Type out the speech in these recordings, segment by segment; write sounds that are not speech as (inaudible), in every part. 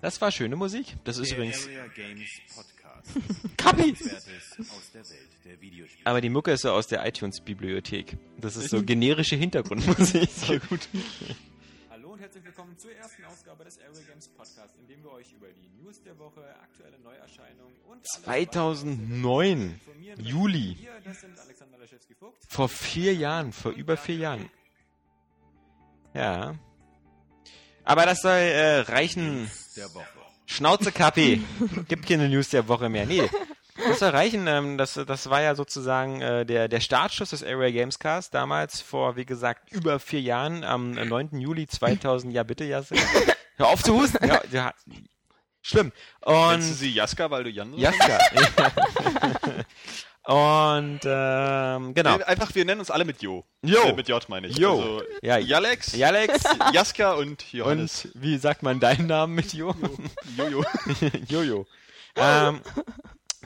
Das war schöne Musik. Das ist Der übrigens. Area Games Podcast. (laughs) Kapi! Aber die Mucke ist so aus der iTunes-Bibliothek. Das ist so generische Hintergrundmusik. (laughs) So gut. Hallo und herzlich willkommen zur ersten Ausgabe des Area Games Podcast, in dem wir euch über die News der Woche, aktuelle Neuerscheinungen und alles 2009. informieren. Juli. Vor vier Jahren, vor über vier Jahren. Ja. Aber das soll äh, reichen. Schnauze Kapi. (laughs) Gibt keine News der Woche mehr. Nee. Das soll reichen. Ähm, das, das war ja sozusagen äh, der, der Startschuss des Area Gamescast. Damals vor, wie gesagt, über vier Jahren, am äh, 9. Juli 2000. Ja, bitte, Jasse. Hör auf zu husten. Ja, ja. Schlimm. Nennst du Und. sie Jaska, weil du Jan Jaska. Und, ähm, genau. Einfach, wir nennen uns alle mit Jo. Jo. Äh, mit J meine ich. Jo. Also, Ja, Jalex, Jalex. (laughs) Jaska und Johannes. Und wie sagt man deinen Namen mit Jo? Jojo. (laughs) Jojo. ähm,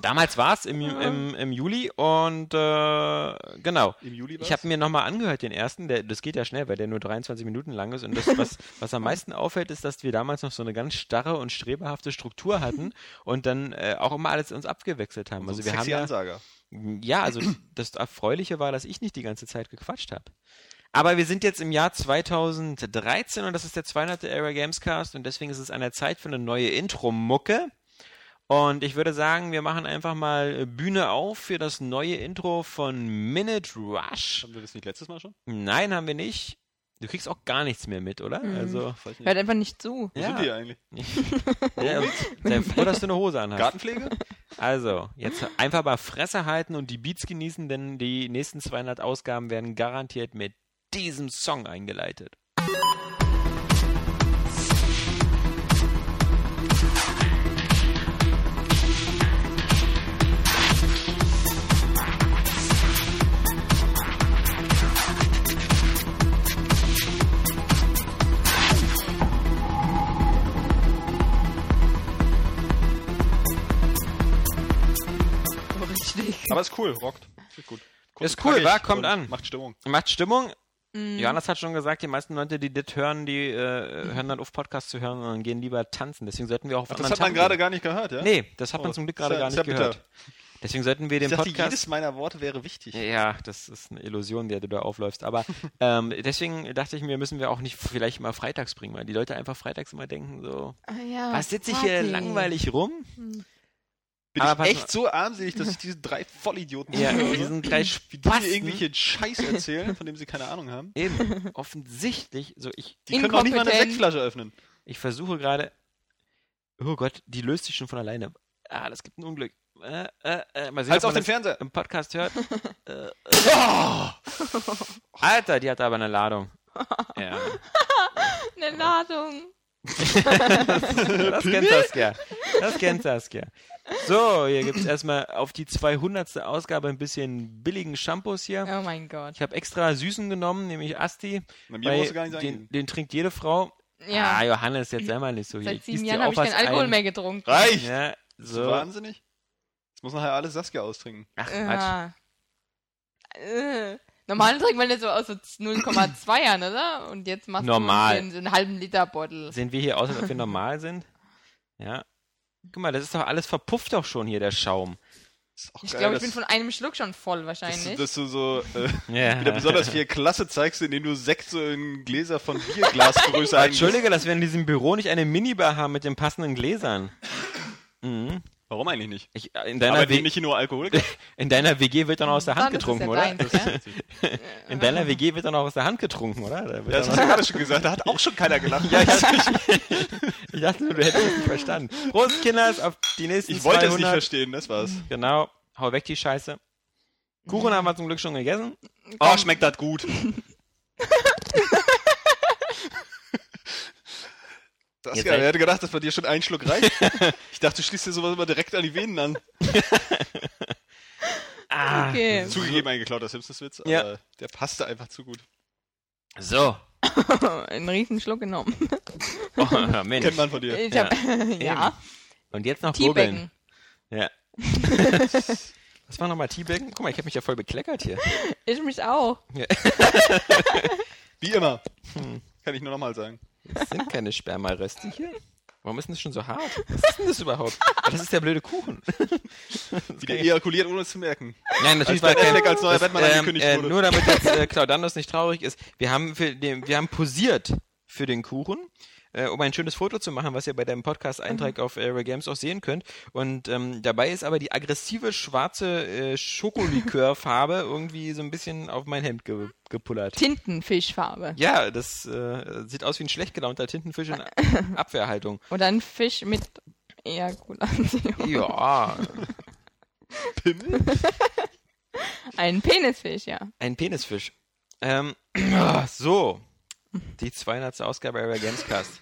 damals war es im, im, im Juli und äh, genau. Im Juli Ich habe mir nochmal angehört, den ersten, der, das geht ja schnell, weil der nur 23 Minuten lang ist. Und das, was, was am meisten auffällt, ist, dass wir damals noch so eine ganz starre und strebehafte Struktur hatten und dann äh, auch immer alles uns abgewechselt haben. Also Also wir haben ja, Ansager. Ja, also (clears throat) das Erfreuliche war, dass ich nicht die ganze Zeit gequatscht habe. Aber wir sind jetzt im Jahr 2013 und das ist der 200. Area Gamescast und deswegen ist es an der Zeit für eine neue Intro-Mucke. Und ich würde sagen, wir machen einfach mal Bühne auf für das neue Intro von Minute Rush. Haben wir das nicht letztes Mal schon? Nein, haben wir nicht. Du kriegst auch gar nichts mehr mit, oder? Also, Weiß nicht. Hört einfach nicht zu. Wo ja. sind die eigentlich? (laughs) ja, (laughs) sei froh, dass du eine Hose anhast. Gartenpflege? (laughs) Also, jetzt einfach mal Fresse halten und die Beats genießen, denn die nächsten 200 Ausgaben werden garantiert mit diesem Song eingeleitet. Aber ist cool, rockt. Ist gut. Kurz Ist cool, knackig wa? Kommt an. Macht Stimmung. Macht Stimmung. Mhm. Johannes hat schon gesagt, die meisten Leute, die das hören, die äh, hören dann auf Podcast zu hören und gehen lieber tanzen. Deswegen sollten wir auch auf Ach, das anderen hat man gerade gar nicht gehört, ja? Nee, das hat man Oh, zum Glück gerade gar nicht ja bitter. gehört. Deswegen sollten wir den Ich dachte, Podcast. jedes meiner Worte wäre wichtig. Ja, das ist eine Illusion, der du da aufläufst. Aber (laughs) ähm, deswegen dachte ich mir, müssen wir auch nicht vielleicht mal freitags bringen, weil die Leute einfach freitags immer denken so, Ah, ja, was sitze ich hier langweilig rum? Bin Aber ich echt so armselig, dass ich diese drei Vollidioten Ja, zuhöre, (laughs) die sind drei wie die Spasten. mir irgendwelche Scheiß erzählen, von dem sie keine Ahnung haben. Eben, offensichtlich, so ich, Die können auch nicht mal eine. Sektflasche öffnen. ich versuche gerade, oh Gott, die löst sich schon von alleine. Ah, das gibt ein Unglück. Äh, äh, äh, mal sehen, Halt's ob auf den Fernseher. im Podcast hört. (laughs) äh, äh. Oh! Alter, die hat aber eine Ladung. Ja, (laughs) Eine Ladung. Das kennt Saskia. Das kennt Saskia. So, hier gibt's erstmal auf die 200. Ausgabe ein bisschen billigen Shampoos hier. Oh mein Gott. Ich habe extra Süßen genommen, nämlich Asti. Na, mir brauchst du gar nicht den, den trinkt jede Frau. Ja. Ah, Johannes, jetzt sei mal nicht so hier. Seit sieben Jahren habe ich keinen Alkohol ein. mehr getrunken. Reicht! Ja, so. wahnsinnig? Jetzt muss nachher alles Saskia austrinken. Ach, Quatsch. Ja. Normal trinkt man jetzt so aus so 0,2ern, oder? Und jetzt machst Normal. du den, so einen halben Liter Bottle. Sehen wir hier aus, als ob wir normal sind? Ja. Guck mal, das ist doch alles verpufft doch schon hier, der Schaum. Ich geil, glaube, ich dass- bin von einem Schluck schon voll dass, wahrscheinlich. du- dass du so äh, (laughs) Ja. wieder besonders viel Klasse zeigst, indem du Sekt so in Gläser von Bierglasgröße (laughs) einmischst. Entschuldige, dass wir in diesem Büro nicht eine Minibar haben mit den passenden Gläsern. Mhm. Warum eigentlich nicht? Ich, äh, in, deiner Aber W- nicht nur Alkoholiker? (laughs) in deiner WG wird dann auch aus der Hand getrunken, ja oder? deins, ja? (laughs) In deiner WG wird dann auch aus der Hand getrunken, oder? Da wird Ja, das hast du gerade schon gesagt, da hat auch schon keiner gelacht. Ja, ich, (laughs) ich dachte, du hättest es nicht verstanden. Prost, Kinders, auf die nächsten Ich wollte 200. es nicht verstehen, das war's. Genau, hau weg die Scheiße. Kuchen haben wir zum Glück schon gegessen. Oh, schmeckt das gut. Das Jetzt ja, seid- wer hätte gedacht, dass bei dir schon ein Schluck reicht? (laughs) Ich dachte, du schließt dir sowas immer direkt an die Venen an. (laughs) Ah, Okay. Zugegeben ein geklauter Simpsons-Witz, aber Ja. der passte einfach zu gut. So. (laughs) einen riesen Schluck genommen. Oh, Mensch. Kennt man von dir. Ich hab, ja. Und jetzt noch gurgeln. Ja. Was war nochmal Teabaggen? Guck mal, ich habe mich ja voll bekleckert hier. Ich mich auch. Wie immer. Hm. Kann ich nur nochmal sagen. Das sind keine Spermareste hier. Warum ist denn das schon so hart? (laughs) Was ist denn das überhaupt? Das ist der blöde Kuchen. (laughs) Wie der ejakuliert, ohne es zu merken. Nein, natürlich Als war kein, als neuer das, Batman ähm, angekündigt äh, wurde. Nur damit jetzt äh, Claudandos nicht traurig ist. Wir haben, für den, wir haben posiert für den Kuchen, äh, um ein schönes Foto zu machen, was ihr bei deinem Podcast-Eintrag auf Area Games auch sehen könnt. Und ähm, dabei ist aber die aggressive schwarze äh, Schokolikörfarbe (laughs) irgendwie so ein bisschen auf mein Hemd ge gepullert. Tintenfischfarbe. Ja, das äh, sieht aus wie ein schlecht gelaunter Tintenfisch in (laughs) Abwehrhaltung. Oder ein Fisch mit Ejakulation. Ja, (laughs) Ein Penisfisch, ja. ein Penisfisch. Ähm, (clears throat) so, die 200. Ausgabe Area Gamescast.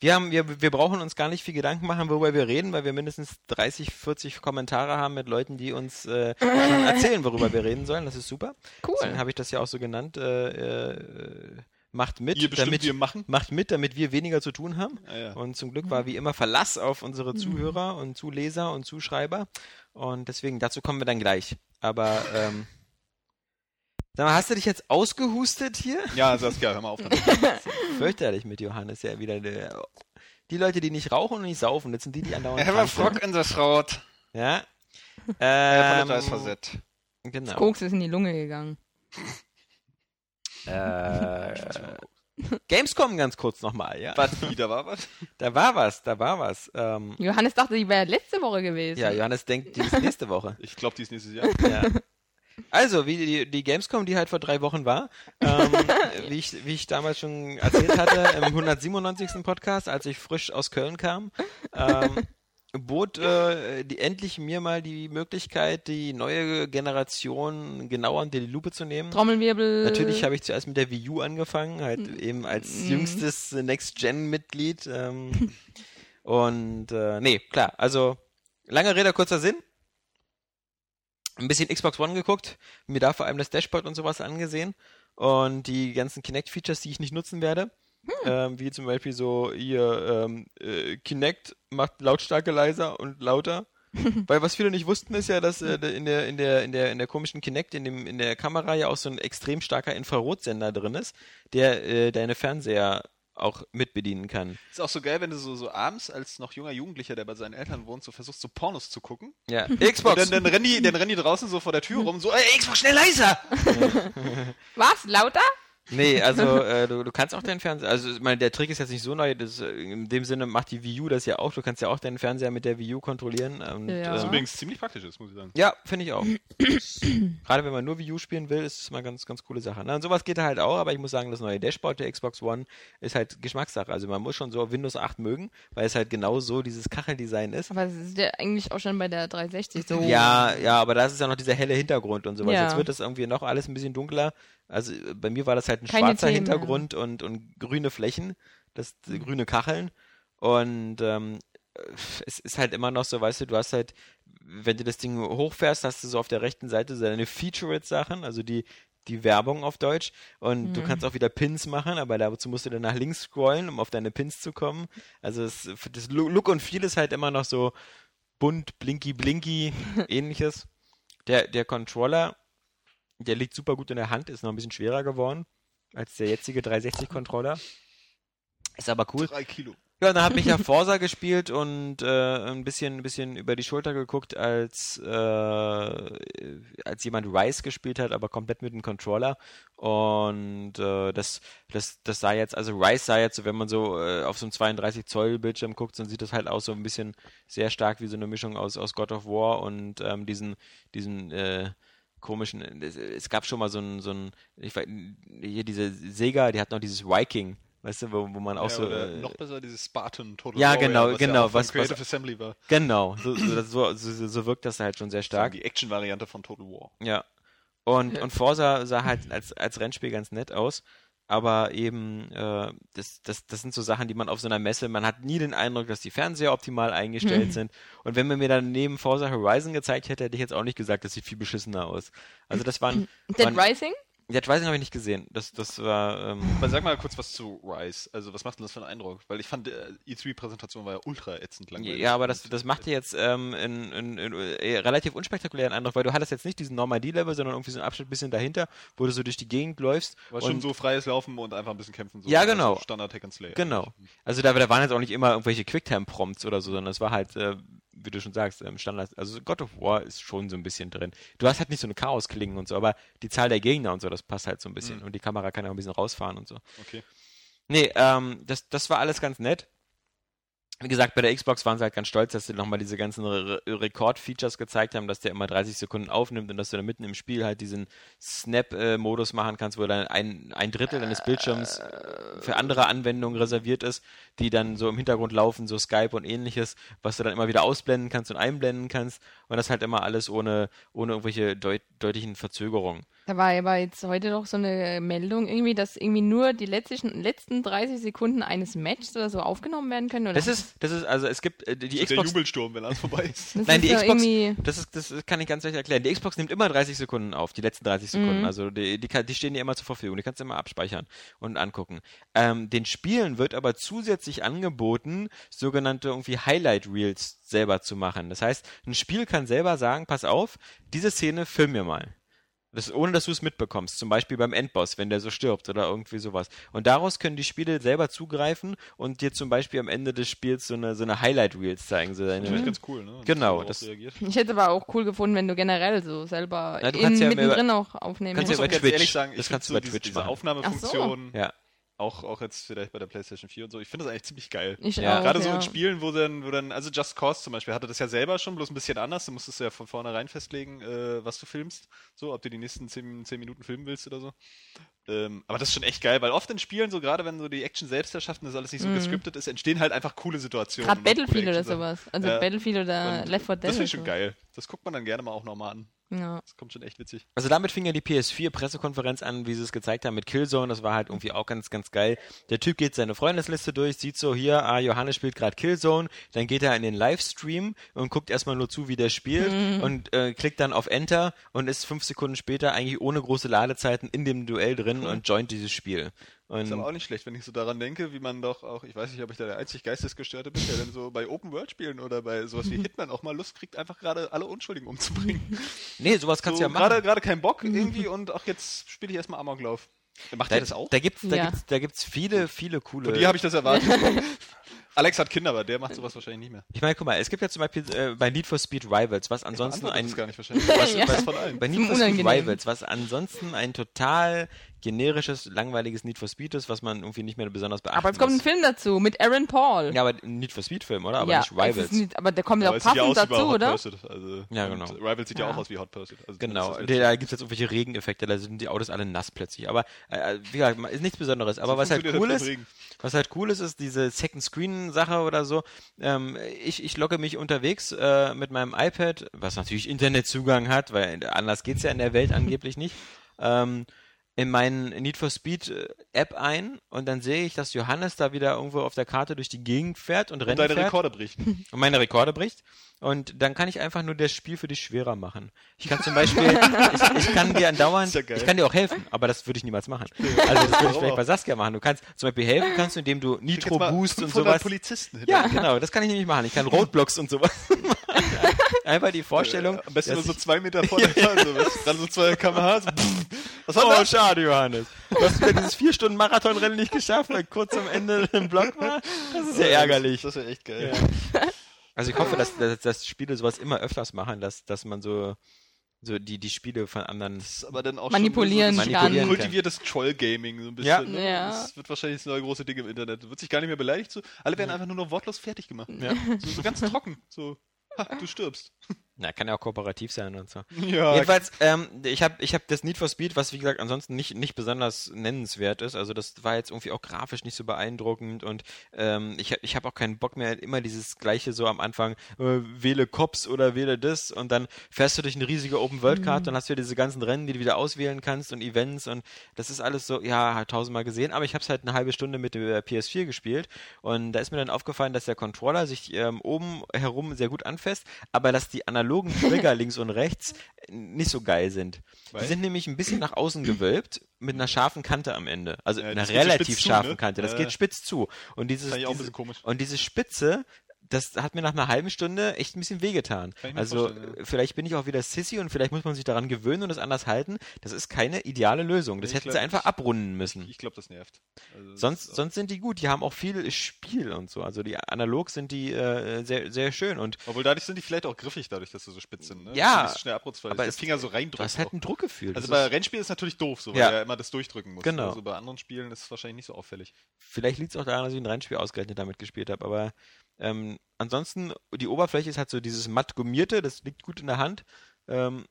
Wir, haben, wir, wir brauchen uns gar nicht viel Gedanken machen, worüber wir reden, weil wir mindestens 30, 40 Kommentare haben mit Leuten, die uns äh, schon erzählen, worüber wir reden sollen. Das ist super. Deswegen Cool. habe ich das ja auch so genannt. Äh, äh, macht mit, Ihr bestimmt, damit, wir machen. macht mit, damit wir weniger zu tun haben. Ah, ja. Und zum Glück war wie immer Verlass auf unsere Zuhörer und Zuleser und Zuschreiber. Und deswegen, dazu kommen wir dann gleich. Aber, ähm, sag mal, hast du dich jetzt ausgehustet hier? Ja, Saskia, hör mal auf. (laughs) Fürchterlich mit Johannes, ja wieder der. Die Leute, die nicht rauchen und nicht saufen, das sind die, die andauernd Herr krank Frock in das Rot. Ja. Ähm, Paletta ist versett. Genau. Koks ist in die Lunge gegangen. Äh, Gamescom ganz kurz nochmal, ja. Was, wieder war was? Da war was, da war was. Ähm, Johannes dachte, die wäre letzte Woche gewesen. ja, Johannes denkt, die ist nächste Woche. Ich glaube, die ist nächstes Jahr. Ja. Also, wie die, die Gamescom, die halt vor drei Wochen war, ähm, (laughs) wie, ich, wie ich damals schon erzählt hatte, im 197. Podcast, als ich frisch aus Köln kam, ähm, bot äh, die, endlich mir mal die Möglichkeit, die neue Generation genauer unter die Lupe zu nehmen. Trommelwirbel. Natürlich habe ich zuerst mit der Wii U angefangen, halt eben als Mhm. jüngstes Next-Gen-Mitglied. Ähm, und äh, nee, klar, also lange Rede, kurzer Sinn. Ein bisschen Xbox One geguckt, mir da vor allem das Dashboard und sowas angesehen und die ganzen Kinect-Features, die ich nicht nutzen werde. Ähm, wie zum Beispiel so hier ähm, äh, Kinect macht Lautstärke leiser und lauter. (laughs) Weil was viele nicht wussten, ist ja, dass äh, in der in der in der in der komischen Kinect in dem in der Kamera ja auch so ein extrem starker Infrarotsender drin ist, der äh, deine Fernseher auch mitbedienen kann. Ist auch so geil, wenn du so, so abends als noch junger Jugendlicher, der bei seinen Eltern wohnt, so versuchst, so Pornos zu gucken. Ja, Und Xbox. dann, dann, rennen die, dann rennen die draußen so vor der Tür rum, so, ey, Xbox, schnell leiser! (laughs) (laughs) Was? Lauter? Nee, also äh, du, du kannst auch deinen Fernseher, also ich meine, der Trick ist jetzt nicht so neu, das, äh, in dem Sinne macht die Wii U das ja auch, du kannst ja auch deinen Fernseher mit der Wii U kontrollieren. Und, Ja. Was ähm, übrigens ziemlich praktisch ist, muss ich sagen. Ja, finde ich auch. (clears throat) Gerade wenn man nur Wii U spielen will, ist es mal ganz, ganz coole Sache. Na, und sowas geht halt auch, aber ich muss sagen, das neue Dashboard der Xbox One ist halt Geschmackssache. Also man muss schon so Windows 8 mögen, weil es halt genau so dieses Kacheldesign ist. Aber das ist ja eigentlich auch schon bei der 360 so. Ja, ja, aber da ist ja noch dieser helle Hintergrund und sowas. Ja. Jetzt wird das irgendwie noch alles ein bisschen dunkler. Also äh, bei mir war das halt ein Keine schwarzer Themen, Hintergrund und, und grüne Flächen, das äh, grüne Kacheln. Und ähm, äh, es ist halt immer noch so, weißt du, du hast halt, wenn du das Ding hochfährst, hast du so auf der rechten Seite so deine Featured-Sachen, also die, die Werbung auf Deutsch. Und du kannst auch wieder Pins machen, aber dazu musst du dann nach links scrollen, um auf deine Pins zu kommen. Also es, das Look und Feel ist halt immer noch so bunt, blinky, blinky, (laughs) ähnliches. Der, der Controller, der liegt super gut in der Hand, ist noch ein bisschen schwerer geworden als der jetzige 360-Controller. Ist aber cool. Drei Kilo. Ja, dann hat mich ja Forsa gespielt und äh, ein bisschen, ein bisschen über die Schulter geguckt, als, äh, als jemand Rise gespielt hat, aber komplett mit dem Controller. Und äh, das, das, das sah jetzt, also Rise sah jetzt, so, wenn man so äh, auf so einem 32 Zoll Bildschirm guckt, dann sieht das halt aus so ein bisschen sehr stark wie so eine Mischung aus, aus God of War und ähm, diesen, diesen äh, komischen, es, es gab schon mal so ein, so ein, ich weiß, hier diese Sega, die hat noch dieses Viking, weißt du, wo, wo man auch ja, so. äh, noch besser dieses Spartan Total Ja, Warrior, genau, was genau, Ja was- Creative was- Assembly war. Genau, so, so, so, so, so wirkt das halt schon sehr stark. Die Action-Variante von Total War. Ja. Und, und Forza sah halt als, als Rennspiel ganz nett aus. Aber eben, äh, das, das, das sind so Sachen, die man auf so einer Messe, man hat nie den Eindruck, dass die Fernseher optimal eingestellt sind. Und wenn man mir dann neben Forza Horizon gezeigt hätte, hätte ich jetzt auch nicht gesagt, das sieht viel beschissener aus. Also das waren, Dead waren Rising? Jetzt weiß ich, habe ich nicht gesehen. Das, das war. Ähm, Aber sag mal kurz was zu Rise. Also, was macht denn das für einen Eindruck? Weil ich fand, äh, E3-Präsentation war ja ultra ätzend langweilig. ja, aber das, das macht dir jetzt ähm, in, in, in, äh, relativ unspektakulären Eindruck, weil du hattest jetzt nicht diesen Normandie-Level, sondern irgendwie so einen Abschnitt bisschen dahinter, wo du so durch die Gegend läufst. War schon so freies Laufen und einfach ein bisschen kämpfen. So. Ja, genau. Also Standard Hack and Slay. Genau. Also da, da waren jetzt auch nicht immer irgendwelche Quicktime-Prompts oder so, sondern es war halt, äh, wie du schon sagst, ähm, Standard. Also God of War ist schon so ein bisschen drin. Du hast halt nicht so eine Chaos-Klingen und so, aber die Zahl der Gegner und so, das passt halt so ein bisschen. Und die Kamera kann ja auch ein bisschen rausfahren und so. Okay. Nee, ähm, das, das war alles ganz nett. Wie gesagt, bei der Xbox waren sie halt ganz stolz, dass sie nochmal diese ganzen Re Re- Rekord-Features gezeigt haben, dass der immer 30 Sekunden aufnimmt und dass du dann mitten im Spiel halt diesen Snap-Modus machen kannst, wo dann ein, ein Drittel deines Bildschirms für andere Anwendungen reserviert ist, die dann so im Hintergrund laufen, so Skype und ähnliches, was du dann immer wieder ausblenden kannst und einblenden kannst und das halt immer alles ohne, ohne irgendwelche deut deutlichen Verzögerungen. Da war aber jetzt heute doch so eine Meldung irgendwie, dass irgendwie nur die letzten, letzten 30 Sekunden eines Matches oder so aufgenommen werden können. Oder? Das ist, das ist, also es gibt äh, die So der Xbox Jubelsturm, wenn alles vorbei ist. das Nein, ist die Xbox, irgendwie. das, ist, das kann ich ganz leicht erklären. Die Xbox nimmt immer 30 Sekunden auf, die letzten 30 Sekunden. Mhm. Also die, die, kann- die stehen dir immer zur Verfügung. Die kannst du immer abspeichern und angucken. Ähm, den Spielen wird aber zusätzlich angeboten, sogenannte irgendwie Highlight Reels selber zu machen. Das heißt, ein Spiel kann selber sagen, pass auf, diese Szene film mir mal. Das, ohne dass du es mitbekommst. Zum Beispiel beim Endboss, wenn der so stirbt oder irgendwie sowas. Und daraus können die Spiele selber zugreifen und dir zum Beispiel am Ende des Spiels so eine, so eine Highlight Reels zeigen. So Das eine, ist ganz cool, ne? Genau, das-. Ich hätte aber auch cool gefunden, wenn du generell so selber Ja, du in, kannst ja mittendrin auch aufnehmen kannst Ich ja muss bei Twitch. ehrlich sagen, Das kannst du so bei diese, Twitch diese machen. Aufnahmefunktion, ja. Auch, auch jetzt vielleicht bei der PlayStation 4 und so, ich finde das eigentlich ziemlich geil. Ich Ja. auch, Gerade so ja. in Spielen, wo dann, wo dann, also Just Cause zum Beispiel hatte das ja selber schon, bloß ein bisschen anders. Du musstest ja von vornherein festlegen, äh, was du filmst. So, ob du die nächsten 10, 10 Minuten filmen willst oder so. Ähm, aber das ist schon echt geil, weil oft in Spielen, so gerade wenn so die Action selbst erschaffen, das alles nicht so gescriptet ist, entstehen halt einfach coole Situationen. Gerade und Battlefield oder sowas. Also Ja. Battlefield oder Und Left 4 Dead. Das finde ich schon geil. Das guckt man dann gerne mal auch nochmal an. Ja. Das kommt schon echt witzig. Also damit fing ja die PS4-Pressekonferenz an, wie sie es gezeigt haben mit Killzone. Das war halt irgendwie auch ganz, ganz geil. Der Typ geht seine Freundesliste durch, sieht so hier, ah, Johannes spielt gerade Killzone. Dann geht er in den Livestream und guckt erstmal nur zu, wie der spielt und äh, klickt dann auf Enter und ist fünf Sekunden später eigentlich ohne große Ladezeiten in dem Duell drin und joint dieses Spiel. Und Ist aber auch nicht schlecht, wenn ich so daran denke, wie man doch auch, ich weiß nicht, ob ich da der einzig Geistesgestörte bin, der dann so bei Open-World-Spielen oder bei sowas wie (laughs) Hitman auch mal Lust kriegt, einfach gerade alle Unschuldigen umzubringen. (laughs) nee, sowas kannst so, du ja machen. gerade, gerade keinen Bock (laughs) irgendwie und ach, jetzt spiele ich erstmal Amoklauf. Macht Da, ihr das auch? da gibt's, da Ja. gibt's, da gibt's viele, viele coole. Von dir habe ich das erwartet. Alex hat Kinder, aber der macht sowas wahrscheinlich nicht mehr. ich meine, guck mal, es gibt ja zum Beispiel äh, bei Need for Speed Rivals, was ansonsten Beantwortet ein das gar nicht wahrscheinlich. was, Ja. was, von allen. bei Need for Speed. Rivals, was ansonsten ein total generisches, langweiliges Need for Speed ist, was man irgendwie nicht mehr besonders beachten Aber jetzt kommt ein. Film dazu mit Aaron Paul. Ja, aber ein Need for Speed Film, oder? Aber Ja, nicht es ist Rivals. Nicht, aber der kommt ja auch es ja passend bei dazu, Hot oder? Pursuit. Also, Ja, genau. Rivals sieht ja. Ja. auch aus wie Hot Pursuit. Also Genau, da, gibt es jetzt irgendwelche Regeneffekte, da sind die Autos alle nass plötzlich. Aber äh, wie gesagt, ist nichts Besonderes. Aber was halt cool das ist, Regen. was halt cool ist, ist diese Second-Screen-Sache oder so. Ähm, ich, ich logge mich unterwegs äh, mit meinem iPad, was natürlich Internetzugang hat, weil anders geht's ja in der Welt angeblich nicht, (laughs) ähm, in meinen Need for Speed äh, App ein und dann sehe ich, dass Johannes da wieder irgendwo auf der Karte durch die Gegend fährt und Und Rennen deine fährt Rekorde bricht. und meine Rekorde bricht. Und dann kann ich einfach nur das Spiel für dich schwerer machen. Ich kann zum (laughs) Beispiel, ich, ich kann dir andauernd, Ist ja ich kann dir auch helfen, aber das würde ich niemals machen. Also das würde ich vielleicht bei Saskia machen. Du kannst zum Beispiel helfen, kannst du, indem du Nitro Boost und 500 sowas. Polizisten Ja, hinterher. genau, das kann ich nämlich machen. Ich kann Roadblocks und sowas (laughs) machen. Einfach die Vorstellung. Am besten dass nur so zwei Meter vor der (laughs) was? Dann so zwei kmh. Was war Oh, das? schade, Johannes. Du hast wieder dieses vier Stunden Marathonrennen nicht geschafft, weil kurz am Ende im Block war. Das ist ja ärgerlich. Das wäre echt geil. Also ich hoffe, dass, dass, dass Spiele sowas immer öfters machen, dass, dass man so, so die, die Spiele von anderen. Aber dann auch Manipulieren schon so kann. ein kultiviertes Troll-Gaming so ein bisschen. Ja. Ne? Ja. Das wird wahrscheinlich das neue große Ding im Internet. Wird sich gar nicht mehr beleidigt. So. Alle werden einfach nur noch wortlos fertig gemacht. Ja. So, so ganz trocken. So, ha, du stirbst. (laughs) Na, kann ja auch kooperativ sein und so. (laughs) Ja, Jedenfalls, ähm, ich habe ich hab das Need for Speed, was wie gesagt ansonsten nicht, nicht besonders nennenswert ist. Also das war jetzt irgendwie auch grafisch nicht so beeindruckend und ähm, ich, ich habe auch keinen Bock mehr, immer dieses gleiche so am Anfang, äh, wähle Cops oder wähle das und dann fährst du durch eine riesige Open-World-Karte und hast wieder diese ganzen Rennen, die du wieder auswählen kannst und Events und das ist alles so, ja, halt tausendmal gesehen, aber ich habe es halt eine halbe Stunde mit der PS4 gespielt und da ist mir dann aufgefallen, dass der Controller sich ähm, oben herum sehr gut anfasst, aber dass die analogen Trigger (laughs) links und rechts nicht so geil sind. Die Weil? sind nämlich ein bisschen nach außen gewölbt mit einer scharfen Kante am Ende. Also Ja, einer relativ spitz zu, scharfen ne? Kante. Das Ja. geht spitz zu. Und dieses, diese, und diese Spitze, das hat mir nach einer halben Stunde echt ein bisschen wehgetan. Ich Also ja. vielleicht bin ich auch wieder Sissy und vielleicht muss man sich daran gewöhnen und das anders halten. Das ist keine ideale Lösung. Das ich hätten glaub, sie einfach ich- abrunden müssen. Ich glaube, das nervt. Also, das Sonst, ist- sonst sind die gut. Die haben auch viel Spiel und so. Also die analog sind die äh, sehr, sehr schön. Und Obwohl dadurch sind die vielleicht auch griffig, dadurch, dass sie so spitz sind. Ne? Ja, nicht schnell abrutscht, weil aber der es- Finger so reindrückt. halt auch. ein Druckgefühl. Also Das bei Rennspielen ist es natürlich doof, so, weil Ja. er immer das durchdrücken muss. Genau. Also bei anderen Spielen ist es wahrscheinlich nicht so auffällig. vielleicht liegt es auch daran, dass ich ein Rennspiel ausgerechnet damit gespielt habe. Aber ähm, ansonsten, die Oberfläche ist halt so dieses matt gummierte, das liegt gut in der Hand. Ähm,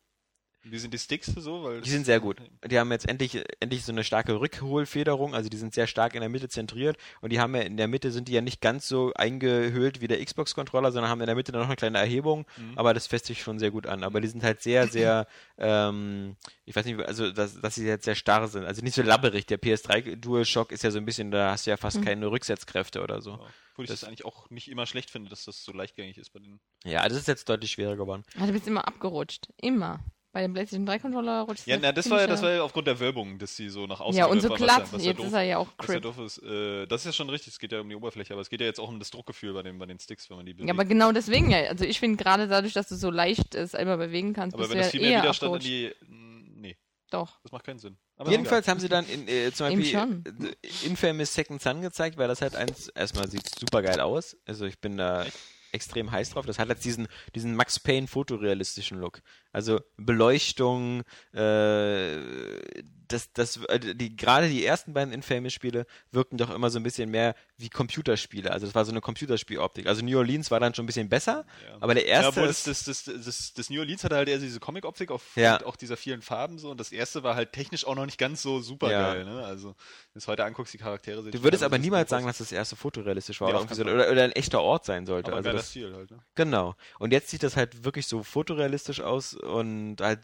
Wie sind die Sticks so? Weil Die sind sehr gut. Die haben jetzt endlich, endlich so eine starke Rückholfederung, also die sind sehr stark in der Mitte zentriert und die haben ja in der Mitte sind die ja nicht ganz so eingehüllt wie der Xbox-Controller, sondern haben in der Mitte dann noch eine kleine Erhebung, Mhm. aber das fässt sich schon sehr gut an. Aber die sind halt sehr, sehr, (clears throat) ähm, ich weiß nicht, also dass, dass sie jetzt sehr starr sind, also nicht so labberig. Der PS3 DualShock ist ja so ein bisschen, da hast du ja fast keine Rücksetzkräfte oder so. Ja. Obwohl ich das, eigentlich auch nicht immer schlecht finde, dass das so leichtgängig ist bei den. Ja, das ist jetzt deutlich schwerer geworden. Ah, du bist immer abgerutscht. Immer. Bei dem PlayStation 3 Controller rutscht Ja, das na, das war ja, das war ja aufgrund der Wölbung, dass die so nach außen Ja, und so glatt. ja- Jetzt doof- ist er ja auch Was ja ist, äh, das ist ja schon richtig, es geht ja um die Oberfläche, aber es geht ja jetzt auch um das Druckgefühl bei den, bei den Sticks, wenn man die bewegt. Ja, aber genau deswegen ja. Also ich finde gerade dadurch, dass du so leicht es selber bewegen kannst, Aber bist wenn du das ja viel mehr eher Widerstand in abgerutscht. die. mh, Nee, Doch. das macht keinen Sinn. Aber Jedenfalls haben sie dann in, äh, zum Beispiel äh, Infamous Second Son gezeigt, weil das halt eins, erstmal sieht super geil aus. Also ich bin da extrem heiß drauf. Das hat jetzt diesen, diesen Max Payne fotorealistischen Look. Also Beleuchtung, äh, das, das, äh, die, gerade die ersten beiden Infamous-Spiele wirkten doch immer so ein bisschen mehr wie Computerspiele. Also das war so eine Computerspieloptik. Also New Orleans war dann schon ein bisschen besser, Ja. aber der Ja, erste obwohl das, das, das, das, das New Orleans hatte halt eher diese Comic-Optik auf Ja. auch dieser vielen Farben so und das erste war halt technisch auch noch nicht ganz so super Ja. geil, ne? Also, wenn du es heute anguckst, die Charaktere sehen du würdest aber niemals sagen, dass das erste fotorealistisch war oder, so, oder, oder ein echter Ort sein sollte. aber also das, Ziel halt, ne? Genau. Und jetzt sieht das halt wirklich so fotorealistisch aus und halt,